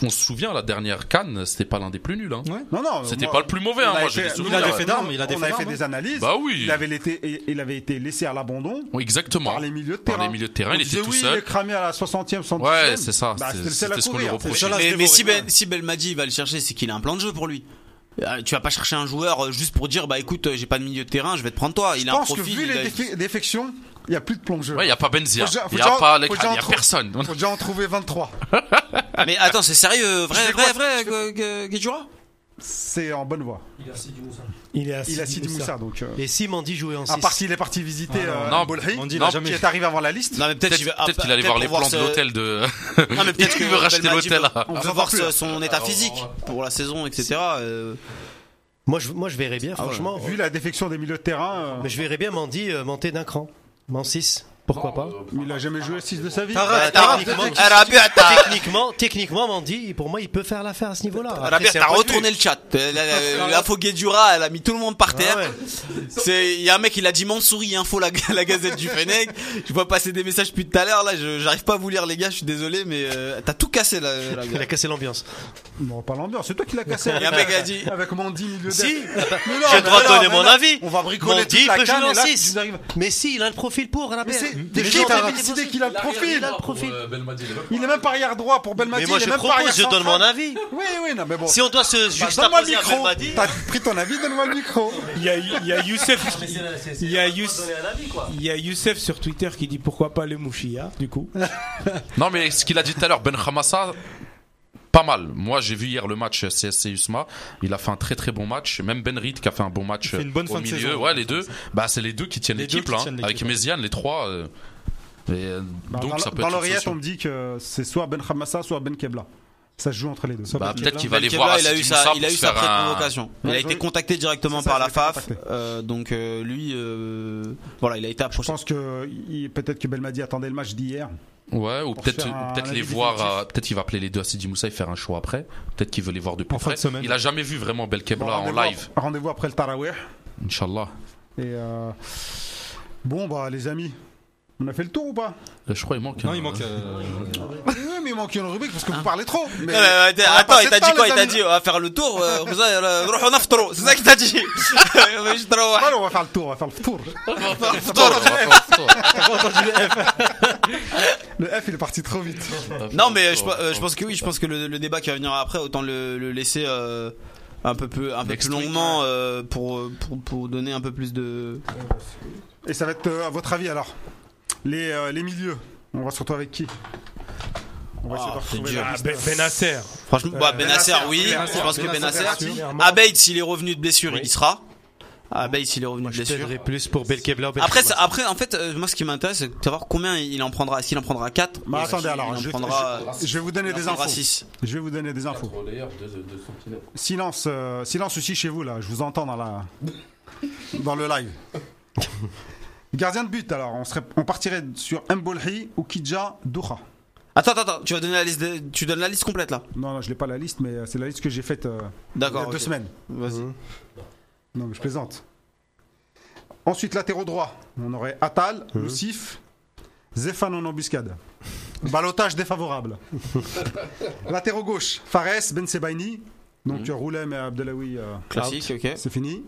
Speaker 3: On se souvient, la dernière canne, c'était pas l'un des plus nuls. Hein.
Speaker 1: Non, non.
Speaker 3: C'était pas le plus mauvais, hein,
Speaker 1: avait
Speaker 3: moi
Speaker 1: fait-
Speaker 3: souvenirs.
Speaker 5: il a des
Speaker 1: on
Speaker 5: faits d'armes, il a des
Speaker 1: On avait fait des analyses.
Speaker 3: Bah oui.
Speaker 1: Il avait été, il avait été laissé à l'abandon
Speaker 3: Oui, Exactement.
Speaker 1: par les milieux de
Speaker 3: Par
Speaker 1: terrain.
Speaker 3: les milieux de terrain,
Speaker 1: On
Speaker 3: il était tout
Speaker 1: oui,
Speaker 3: seul.
Speaker 1: Il est cramé à la 60e, 70e.
Speaker 3: Ouais, c'est ça.
Speaker 1: Bah, c'était
Speaker 3: ce qu'on lui reprochait.
Speaker 4: Mais, mais si, ben, si Belmadi va le chercher, c'est qu'il a un plan de jeu pour lui. Euh, Tu vas pas chercher un joueur euh, juste pour dire bah écoute euh, j'ai pas de milieu de terrain je vais te prendre toi il
Speaker 1: Je
Speaker 4: a un
Speaker 1: pense que
Speaker 4: profil
Speaker 1: vu les
Speaker 4: a-
Speaker 1: défections, il n'y a plus de plongeurs.
Speaker 3: Ouais, il y a pas Benzia. Il y a pas
Speaker 1: déjà
Speaker 3: il y a personne.
Speaker 1: Faut déjà en trouver 23.
Speaker 4: mais attends c'est sérieux vrai vrai vrai euh, Guedjura
Speaker 1: C'est en bonne voie.
Speaker 6: Il est à
Speaker 1: Il a
Speaker 6: Sidi
Speaker 1: Sidi
Speaker 6: Moussa.
Speaker 1: Moussa, donc. euh,
Speaker 2: Et si Mandy jouait en 6
Speaker 1: À part s'il est parti visiter
Speaker 5: Ah non,
Speaker 1: euh,
Speaker 3: non,
Speaker 1: Bolhi,
Speaker 5: Mandy, il
Speaker 1: non,
Speaker 5: jamais-
Speaker 1: qui est arrivé avant la liste.
Speaker 4: non mais peut-être
Speaker 3: Peut-être
Speaker 4: qu'il
Speaker 3: peut-être
Speaker 4: ah,
Speaker 3: qu'il allait
Speaker 4: peut-être
Speaker 3: voir les plans de l'hôtel de.
Speaker 4: non mais peut-être
Speaker 3: Il
Speaker 4: que
Speaker 3: veut racheter l'hôtel.
Speaker 4: veut-
Speaker 1: On
Speaker 4: veut voir
Speaker 1: plus.
Speaker 4: son état physique pour la saison etc euh,
Speaker 2: Moi, je, moi, je verrais bien,
Speaker 4: Ah ouais.
Speaker 2: franchement.
Speaker 1: Vu la défection des milieux de terrain, euh,
Speaker 2: Mais je verrais bien Mandy euh, monter d'un cran. En 6. Pourquoi pas
Speaker 1: il a jamais joué 6 de sa vie.
Speaker 2: Bah,
Speaker 4: T'as-
Speaker 2: techniquement,
Speaker 4: t'as-
Speaker 2: techniquement, techniquement, Mandy, pour moi, il peut faire l'affaire à ce niveau-là. Après,
Speaker 4: Rabia,
Speaker 2: c'est
Speaker 4: t'as retourné le chat. Euh, La, la, la faux Guedjura, elle a mis tout le monde par terre.
Speaker 2: Ah ouais.
Speaker 4: C'est, il y a un mec, il a dit Mansouri, info la, la gazette du Fennec. Je vois passer des messages depuis tout à l'heure, là, je, j'arrive pas à vous lire, les gars, je suis désolé, mais, euh, t'as tout cassé, là, la
Speaker 2: Il a cassé l'ambiance.
Speaker 1: Non, pas l'ambiance, c'est toi qui l'as cassé.
Speaker 4: Il y a un mec qui a dit,
Speaker 1: Avec Mandy milieu
Speaker 2: Si,
Speaker 1: d'aile. Mais non,
Speaker 2: j'ai le
Speaker 1: mais
Speaker 2: droit de
Speaker 1: non,
Speaker 2: donner
Speaker 1: mais
Speaker 2: mon
Speaker 1: non.
Speaker 2: avis.
Speaker 1: On va bricoler
Speaker 2: Mandy
Speaker 1: toute la
Speaker 2: peut
Speaker 1: canne
Speaker 2: jouer en
Speaker 1: et là,
Speaker 2: 6.
Speaker 1: tu arrives-
Speaker 2: Mais si, il a le profil pour, Rabia.
Speaker 1: Mais c'est-
Speaker 2: Des
Speaker 1: qui
Speaker 2: gens
Speaker 1: t'a
Speaker 2: qui
Speaker 1: décidé qu'il a le profil
Speaker 2: Il a le profil.
Speaker 1: Il est même pas arrière droit pour Belmadi.
Speaker 2: Mais moi, je propose, je donne mon avis.
Speaker 1: Oui, oui, non, mais bon.
Speaker 2: Si on doit se
Speaker 1: Bah, le
Speaker 2: à
Speaker 1: micro.
Speaker 2: Belmadi.
Speaker 1: T'as pris ton avis, donne-moi le micro.
Speaker 6: Il y a, il y a Youssef, il y a Youssef, il y a Youssef sur Twitter qui dit pourquoi pas le Mouchia, du coup.
Speaker 3: Non, mais ce qu'il a dit tout à l'heure, Ben Hamassa, pas mal. Moi, j'ai vu hier le match CSC USMA. Il a fait un très très bon match. Même Ben Reed qui a fait un bon match
Speaker 5: une bonne
Speaker 3: au
Speaker 5: fin de
Speaker 3: milieu.
Speaker 5: saison.
Speaker 3: ouais, les deux. Bah, c'est les deux qui tiennent
Speaker 5: Les deux
Speaker 3: l'équipe
Speaker 5: qui
Speaker 3: là. hein.
Speaker 5: tiennent
Speaker 3: Avec Méziane, les trois. euh, et, euh,
Speaker 1: Bah,
Speaker 3: donc
Speaker 1: dans
Speaker 3: ça peut
Speaker 1: dans l'oreillette, on me dit que c'est soit Ben Hamassa, soit Ben Kebla. Ça se joue entre les deux.
Speaker 3: Bah,
Speaker 5: peut-
Speaker 3: peut-être qu'il va aller voir
Speaker 4: il a eu sa,
Speaker 3: Moussa
Speaker 4: il a eu sa
Speaker 3: faire un-
Speaker 4: pré-convocation. Il a été contacté directement
Speaker 1: ça,
Speaker 4: par la FAF. euh, donc euh, lui, euh, voilà, il a été
Speaker 1: Je
Speaker 4: approché.
Speaker 1: pense que peut-être que Belmadi attendait le match d'hier.
Speaker 3: Ouais, ou peut-être peut-être les voir, euh, peut-être il va appeler les deux à Sidi Moussa et faire un show après. Peut-être qu'il veut les voir de plus
Speaker 5: En fin
Speaker 3: près.
Speaker 5: de semaine.
Speaker 3: Il a jamais vu vraiment Belkebla
Speaker 1: Bon,
Speaker 3: en live.
Speaker 1: Rendez-vous après le Tarawih.
Speaker 3: Inch'Allah.
Speaker 1: Et euh, bon, bah les amis, on a fait le tour ou pas?
Speaker 3: Euh, je crois qu'il manque.
Speaker 5: Euh,
Speaker 3: non,
Speaker 5: il manque. Euh...
Speaker 1: oui, mais il manque une rubrique parce que vous ah. parlez trop. Mais...
Speaker 4: Non, mais, attends, il t'a dit quoi Il t'a dit on va faire le tour. Euh, c'est ça qu'il t'a dit.
Speaker 1: ouais, on va faire le tour, on va faire le tour. le F, il est parti trop vite.
Speaker 4: Non, mais je, pense que oui, je pense que le, débat qui va venir après, autant le, laisser. Un peu plus, longuement pour, donner un peu plus de.
Speaker 1: Et ça va être à votre avis alors? Les, euh, les milieux. On va se retrouver avec qui On va essayer de
Speaker 4: Ah,
Speaker 1: retrouver
Speaker 6: Ah. Ben- Benasser.
Speaker 4: Franchement, bah, Benasser,
Speaker 1: Benasser,
Speaker 4: oui.
Speaker 1: Benasser,
Speaker 4: Je pense que
Speaker 1: Benasser, sûr.
Speaker 4: Abeid, s'il est revenu de blessure, il y sera. Abeid, s'il est revenu
Speaker 2: Moi,
Speaker 4: de
Speaker 2: je
Speaker 4: blessure.
Speaker 2: plaiderais plus pour Belkebla.
Speaker 4: Après, ça- après, en fait, euh, moi, ce qui m'intéresse, c'est de savoir combien il en prendra. S'il en prendra 4
Speaker 1: Bah, attendez, alors,
Speaker 4: il en
Speaker 1: je,
Speaker 4: prendra,
Speaker 1: je- je vais vous donner
Speaker 4: il
Speaker 1: des infos.
Speaker 4: 6.
Speaker 1: Je vais vous donner des infos. Silence, euh, silence aussi chez vous là. Je vous entends dans la dans le live. Gardien de but alors, on serait, on partirait sur Mbolhi ou Kidja Douha.
Speaker 4: Attends, attends, attends, tu vas donner la liste, de- tu donnes la liste complète là.
Speaker 1: Non, non, je l'ai pas la liste, mais euh, c'est la liste que j'ai faite euh, il y a
Speaker 4: D'accord.
Speaker 1: deux
Speaker 4: ok.
Speaker 1: semaines.
Speaker 4: Vas-y.
Speaker 1: Non, mais je plaisante. Ensuite, latéraux droit, on aurait Atal, Lucif, Zéphane en embuscade. Balotage défavorable. latéraux gauche, Fares, Ben Sebaini. Donc Roulem et Abdelawi, euh,
Speaker 4: Classique,
Speaker 1: out.
Speaker 4: ok.
Speaker 1: c'est fini.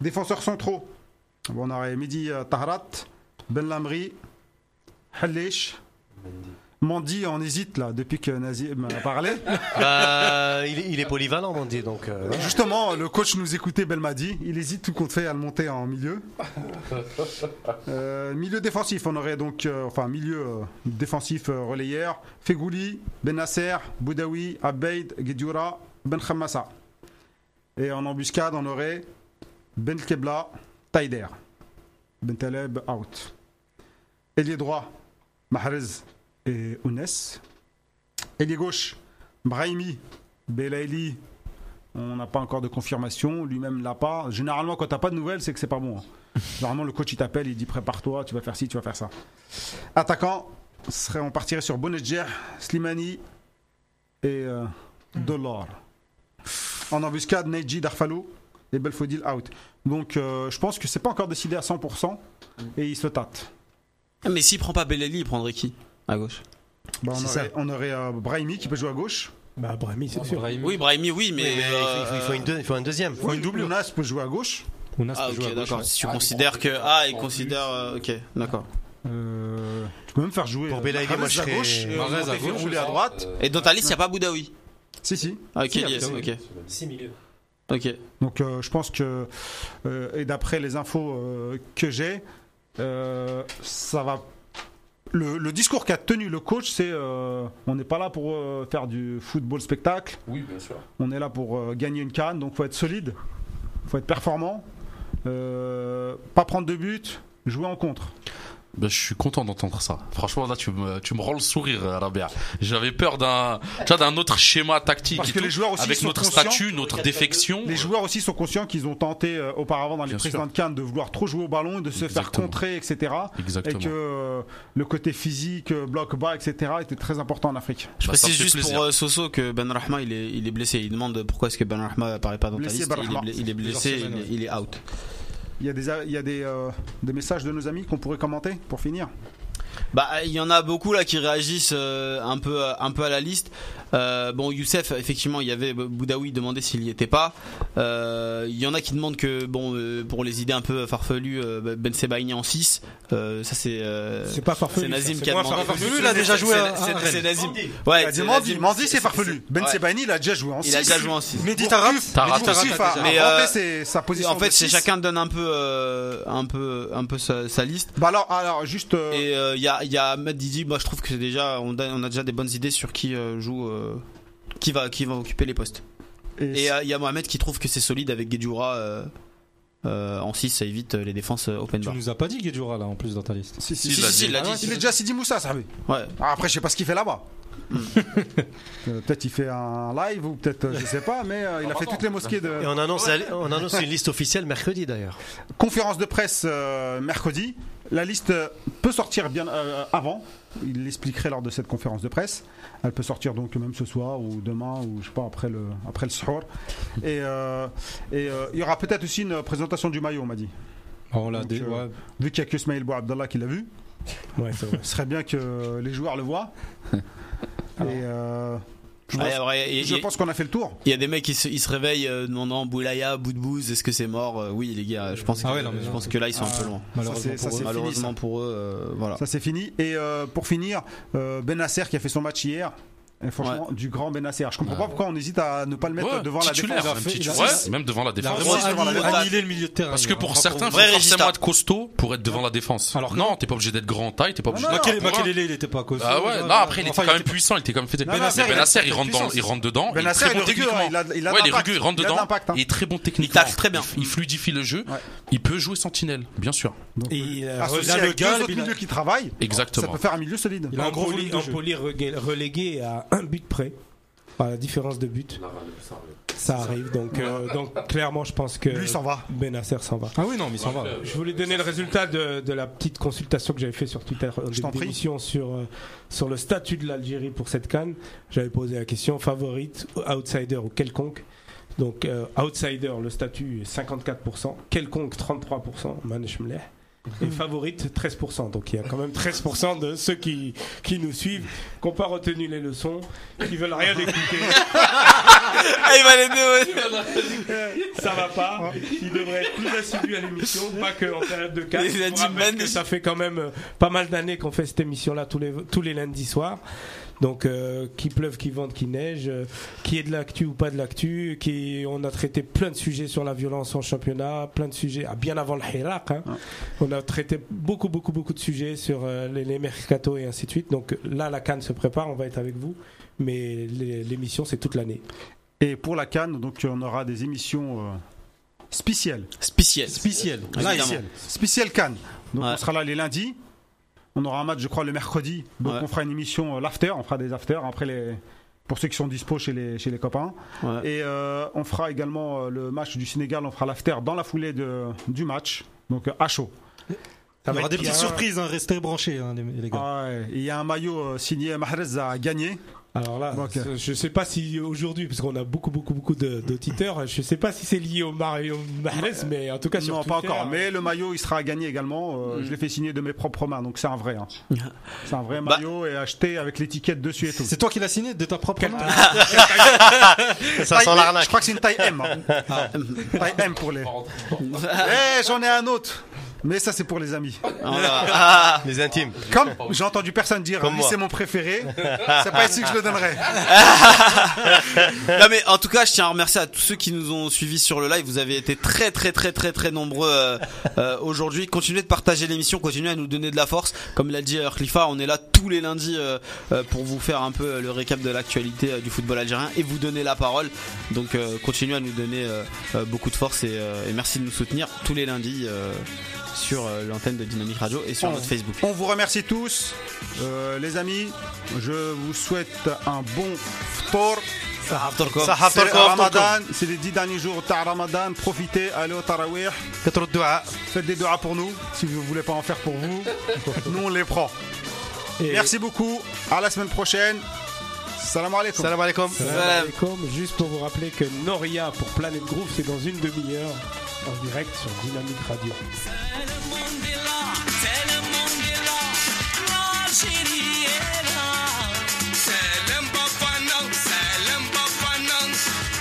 Speaker 1: Défenseurs centraux, on aurait Midi euh, Tahrat, Ben Lamri, Halish. Mandi, on hésite là depuis que Nazim a parlé.
Speaker 2: Bah, il, est, il est polyvalent, dit. Donc, euh.
Speaker 1: Justement, le coach nous écoutait, Belmadi. Il hésite tout compte fait à le monter en milieu. Euh, milieu défensif, on aurait donc, euh, enfin, milieu défensif relayeur Fegouli, Benasser, Boudaoui, Abeid, Guedioura, Ben Khammassa. Et en embuscade, on aurait Ben Kebla, Taider. Ben Taleb, out. Ailier droit, Mahrez et Ounes. Ailier gauche, Brahimi, Belaili, on n'a pas encore de confirmation, lui-même l'a pas. Généralement, quand t'as pas de nouvelles, c'est que c'est pas bon. hein. Généralement, le coach il t'appelle, il dit prépare-toi, tu vas faire ci, tu vas faire ça. Attaquant, on partirait sur Bonedjer, Slimani et euh. En embuscade, Neji Darfalou et Belfodil out. Donc, euh, je pense que c'est pas encore décidé à 100% et il se tâte.
Speaker 4: Ah, Mais s'il prend pas Bellelli, il prendrait qui À gauche?
Speaker 1: Bah, on,
Speaker 2: C'est
Speaker 1: aurait,
Speaker 2: ça.
Speaker 1: on aurait euh, Brahimi qui peut jouer à gauche.
Speaker 6: Bah, Brahimi, c'est sûr.
Speaker 5: Brahimi.
Speaker 4: Oui, Brahimi, oui, mais.
Speaker 2: Oui, mais il, faut, il faut- il faut
Speaker 4: euh,
Speaker 2: une deux- il faut un deuxième.
Speaker 1: Oui, Ounas peut jouer à gauche.
Speaker 5: Ounas
Speaker 4: Ah,
Speaker 5: peut jouer à
Speaker 4: ok,
Speaker 5: gauche,
Speaker 4: d'accord.
Speaker 5: ouais.
Speaker 4: Si tu considères que. Ah, il considère. Ok, d'accord.
Speaker 1: Euh, tu peux même faire jouer
Speaker 2: Pour Belaïli, moi, je
Speaker 1: à
Speaker 2: serais-
Speaker 1: gauche
Speaker 5: à gauche,
Speaker 1: rouler à droite.
Speaker 4: Et dans ta liste, il n'y a pas Boudaoui?
Speaker 1: Si, si.
Speaker 4: Ah, ok,
Speaker 1: Si,
Speaker 4: yes, ok.
Speaker 2: 6 milieux.
Speaker 4: Ok.
Speaker 1: Donc euh, je pense que, euh, et d'après les infos euh, que j'ai, euh, ça va. Le, le discours qu'a tenu le coach, c'est euh, on n'est pas là pour euh, faire du football spectacle,
Speaker 3: Oui, bien sûr.
Speaker 1: on est là pour euh, gagner une canne, donc faut être solide, faut être performant, euh, pas prendre de but, jouer en contre.
Speaker 3: Ben, je suis content d'entendre ça. Franchement, là, tu me, tu me rends le sourire, euh, Rabia. J'avais peur d'un, tu vois, d'un autre schéma tactique.
Speaker 1: Parce que
Speaker 3: tout,
Speaker 1: les joueurs aussi
Speaker 3: avec
Speaker 1: sont
Speaker 3: notre
Speaker 1: conscients-
Speaker 3: statut, notre défection.
Speaker 1: Les joueurs aussi sont conscients qu'ils ont tenté euh, auparavant dans les précédentes
Speaker 3: sûr.
Speaker 1: cannes de vouloir trop jouer au ballon, de se faire contrer, etc.
Speaker 3: Exactement.
Speaker 1: Et que euh, le côté physique, euh, bloc bas, etc. était très important en Afrique.
Speaker 4: Je
Speaker 3: Bah,
Speaker 4: précise juste
Speaker 3: plaisir.
Speaker 4: pour euh, Soso que Ben Rahma il est, il est blessé. Il demande pourquoi est-ce que Ben Rahma apparaît pas dans ta
Speaker 1: Blessé,
Speaker 4: liste.
Speaker 1: Ben
Speaker 4: Il est, il blessé, il est out.
Speaker 1: Il y a des, il y a des, euh, des messages de nos amis qu'on pourrait commenter pour finir?
Speaker 4: Bah, il y en a beaucoup là qui réagissent euh, un peu, un peu à la liste. Euh, bon, Youssef, effectivement, il y avait Boudaoui demandé s'il y était pas. Euh, Il y en a qui demandent que, bon, euh, pour les idées un peu farfelues, euh, Ben Sebaini en 6. Euh, ça, c'est. euh,
Speaker 6: C'est pas farfelu.
Speaker 4: c'est Nazim qui a demandé.
Speaker 6: farfelu.
Speaker 5: Farfelu, il a déjà joué
Speaker 4: C'est- c'est- C'est. Nazim. Ouais, c'est.
Speaker 1: Mandi c'est farfelu. Ben. Sebani, il a déjà joué en
Speaker 4: Il a
Speaker 1: 6.
Speaker 4: déjà joué en 6.
Speaker 5: Mehdi
Speaker 1: enfin,
Speaker 4: Mais,
Speaker 1: ses- sa position.
Speaker 4: En fait, c'est chacun donne un peu, un peu, un peu sa, liste.
Speaker 1: Bah alors, alors juste.
Speaker 4: Et il y a, y a Ahmed Didi. Moi, je trouve que c'est déjà, on a, déjà des bonnes idées sur qui joue, qui va, qui va occuper les postes.
Speaker 1: et
Speaker 4: il y a Mohamed qui trouve que c'est solide avec Guedjura euh, euh, en 6, ça évite euh, les défenses euh, open
Speaker 5: Tu
Speaker 4: bar.
Speaker 5: nous as pas dit Guedjura là en plus dans ta liste.
Speaker 1: si, si,
Speaker 3: Si,
Speaker 1: si,
Speaker 3: il l'a
Speaker 1: si,
Speaker 3: dit.
Speaker 4: il l'a dit.
Speaker 1: il est déjà Sidi Moussa, ça oui.
Speaker 4: Ouais.
Speaker 1: Ah, Après, je sais pas ce qu'il fait là-bas. Euh, peut-être il fait un live ou peut-être euh, je sais pas, mais euh, il a fait toutes les mosquées de
Speaker 2: Et on annonce, la- on annonce une liste officielle mercredi d'ailleurs.
Speaker 1: conférence de presse euh, mercredi. La liste euh, peut sortir bien euh, avant. Il l'expliquerait lors de cette conférence de presse. Elle peut sortir donc même ce soir ou demain ou je sais pas après le après le suhoor. Et euh, et euh, il y aura peut-être aussi une présentation du maillot, on m'a dit.
Speaker 5: Ah, on l'a
Speaker 1: euh. Vu qu'il y a que Smaïl Abdallah qui l'a vu,
Speaker 6: Ouais,
Speaker 1: ce serait bien que les joueurs le voient. Et euh, je, pense, qu'on a fait le tour.
Speaker 4: il y a des mecs qui se, ils se réveillent euh, demandant Boulaya, bout de bouse, est-ce que c'est mort Euh, Oui, les gars, je pense,
Speaker 5: Ah
Speaker 4: que,
Speaker 5: ouais, non, mais
Speaker 4: je
Speaker 5: non.
Speaker 4: pense que là ils sont un peu loin.
Speaker 5: Malheureusement
Speaker 1: c'est- ça,
Speaker 5: pour eux.
Speaker 1: c'est fini,
Speaker 4: Malheureusement
Speaker 1: ça.
Speaker 4: pour eux, euh, voilà.
Speaker 1: Ça c'est fini. Et euh, pour finir, euh, Ben Nasser qui a fait son match hier. Et franchement, du grand Ben Nasser. Je comprends pas pourquoi on hésite à ne pas le mettre
Speaker 3: Ouais,
Speaker 1: devant la défense.
Speaker 3: même,
Speaker 5: fait-
Speaker 3: titulaire.
Speaker 5: il a-
Speaker 3: Ouais, même devant la
Speaker 5: Il a
Speaker 3: défense.
Speaker 5: vraiment annihilé, annihilé le milieu de terrain.
Speaker 3: Parce que pour certains, il faut
Speaker 4: Vrai
Speaker 3: forcément
Speaker 4: résistant.
Speaker 3: être costaud pour être devant la défense.
Speaker 5: Alors que-
Speaker 3: non, t'es pas obligé d'être grand en taille, t'es pas obligé d'être
Speaker 5: Makelele,
Speaker 3: grand.
Speaker 5: Makelele, il était pas costaud.
Speaker 3: Ah ouais,
Speaker 5: Non,
Speaker 3: après il était quand même puissant, il était quand même fait. Mais
Speaker 1: il
Speaker 3: il
Speaker 1: il
Speaker 3: rentre dans, il rentre dedans.
Speaker 1: Ben
Speaker 3: il est
Speaker 1: il
Speaker 3: techniquement.
Speaker 1: hein, il a- il a
Speaker 3: Ouais, il est rugueux, il rentre
Speaker 1: Il a
Speaker 3: dedans. Il est très bon techniquement.
Speaker 4: tacle très bien.
Speaker 3: Il, il fluidifie le jeu.
Speaker 1: Ouais.
Speaker 3: Il peut jouer sentinelle, bien sûr.
Speaker 6: Et il
Speaker 5: le gars, il a-
Speaker 1: milieux qui travaillent, ça
Speaker 3: Exactement.
Speaker 1: peut faire un milieu solide.
Speaker 5: Il a un gros
Speaker 6: relégué- relégué à un but près. Par la différence de but. Ça arrive. Donc, euh, donc clairement, je pense que
Speaker 1: Lui s'en va.
Speaker 6: Benasser s'en va.
Speaker 5: Ah oui, non, mais il s'en va.
Speaker 6: Je voulais donner le résultat de, de la petite consultation que j'avais fait sur Twitter en
Speaker 1: Je t'en
Speaker 6: début
Speaker 1: prie.
Speaker 6: d'émission sur, euh, sur le statut de l'Algérie pour cette canne. J'avais posé la question favorite, outsider ou quelconque? Donc, euh, outsider, le statut est 54%, quelconque 33%, Manish Mleh. Et favorite 13%. Donc il y a quand même 13% de ceux qui, qui nous suivent, qui n'ont pas retenu les leçons, qui veulent rien écouter.
Speaker 4: Ah, il va les
Speaker 6: ça va pas. Il devrait être plus assidu à l'émission, pas que en période de que ça fait quand même euh, pas mal d'années qu'on fait cette émission-là tous les tous les lundis soirs. Donc euh, qui pleuve, qui vente, qui neige, euh, qui est de l'actu ou pas de l'actu, qui on a traité plein de sujets sur la violence en championnat, plein de sujets ah, bien avant le Hirak. hein. On a traité beaucoup beaucoup beaucoup de sujets sur euh, les, les mercato et ainsi de suite. Donc là la canne se prépare, on va être avec vous, mais l'émission c'est toute l'année.
Speaker 1: Et pour la Cannes, donc on aura des émissions euh, spéciales.
Speaker 4: Spécial.
Speaker 5: Spécial.
Speaker 4: Évidemment.
Speaker 1: Spéciales. Spéciales Cannes. Donc
Speaker 4: Ouais.
Speaker 1: on sera là les lundis. On aura un match, je crois, le mercredi. Donc
Speaker 4: Ouais.
Speaker 1: on fera une émission euh, l'after. On fera des afters après les. Pour ceux qui sont dispo chez les, chez les copains.
Speaker 4: Ouais.
Speaker 1: Et euh, on fera également euh, le match du Sénégal. On fera l'after dans la foulée de, du match. Donc euh, à chaud.
Speaker 5: Il y aura des petites surprises, hein, restez branchés, hein, les, les gars.
Speaker 1: Ah ouais. Il y a un maillot euh, signé Mahrez à gagner.
Speaker 6: Alors là,
Speaker 1: Ok.
Speaker 6: c'est- je sais pas si aujourd'hui, parce qu'on a beaucoup, beaucoup, beaucoup de- d'auditeurs, je sais pas si c'est lié au Mario Mahrez, mais en tout cas sur
Speaker 1: non, pas
Speaker 6: Twitter,
Speaker 1: encore. Mais le maillot, il sera à gagner également. Euh, Je l'ai fait signer de mes propres mains. Donc c'est un vrai. hein. C'est un vrai
Speaker 4: Bah.
Speaker 1: maillot et acheté avec l'étiquette dessus et tout.
Speaker 5: C'est toi qui l'as signé de ta propre main
Speaker 2: Ça
Speaker 1: Taille-
Speaker 2: sent
Speaker 1: Je
Speaker 2: l'arnaque.
Speaker 1: crois que c'est une taille M. hein. taille M pour les. Eh, j'en ai un autre. Mais ça, c'est pour les amis.
Speaker 4: Ah,
Speaker 2: Les intimes.
Speaker 1: Comme j'ai entendu personne dire,
Speaker 2: Comme
Speaker 1: lui,
Speaker 2: moi.
Speaker 1: c'est mon préféré, c'est pas ici que je le donnerai.
Speaker 4: non mais en tout cas, je tiens à remercier à tous ceux qui nous ont suivis sur le live. Vous avez été très très très très très nombreux euh, euh, aujourd'hui. Continuez de partager l'émission, continuez à nous donner de la force. Comme l'a dit euh, Khalifa, on est là tous les lundis euh, euh, pour vous faire un peu le récap de l'actualité du football algérien et vous donner la parole. Donc continuez à nous donner beaucoup de force et, et merci de nous soutenir tous les lundis sur euh, l'antenne de Dynamique Radio et sur notre Facebook.
Speaker 1: On vous remercie tous, euh, les amis. Je vous souhaite un bon ftor. C'est Ramadan, c'est les 10 derniers jours de Ramadan. Profitez, allez au Tarawih. Faites des doigts pour nous. Si vous ne voulez pas en faire pour vous, nous on les prend. Merci beaucoup. À la semaine prochaine. Salam alaikum.
Speaker 2: Salam alaikum.
Speaker 6: Salam alaikum. Juste pour vous rappeler que Noria pour Planet Groove, c'est dans une demi-heure en direct sur Dynamique Radio.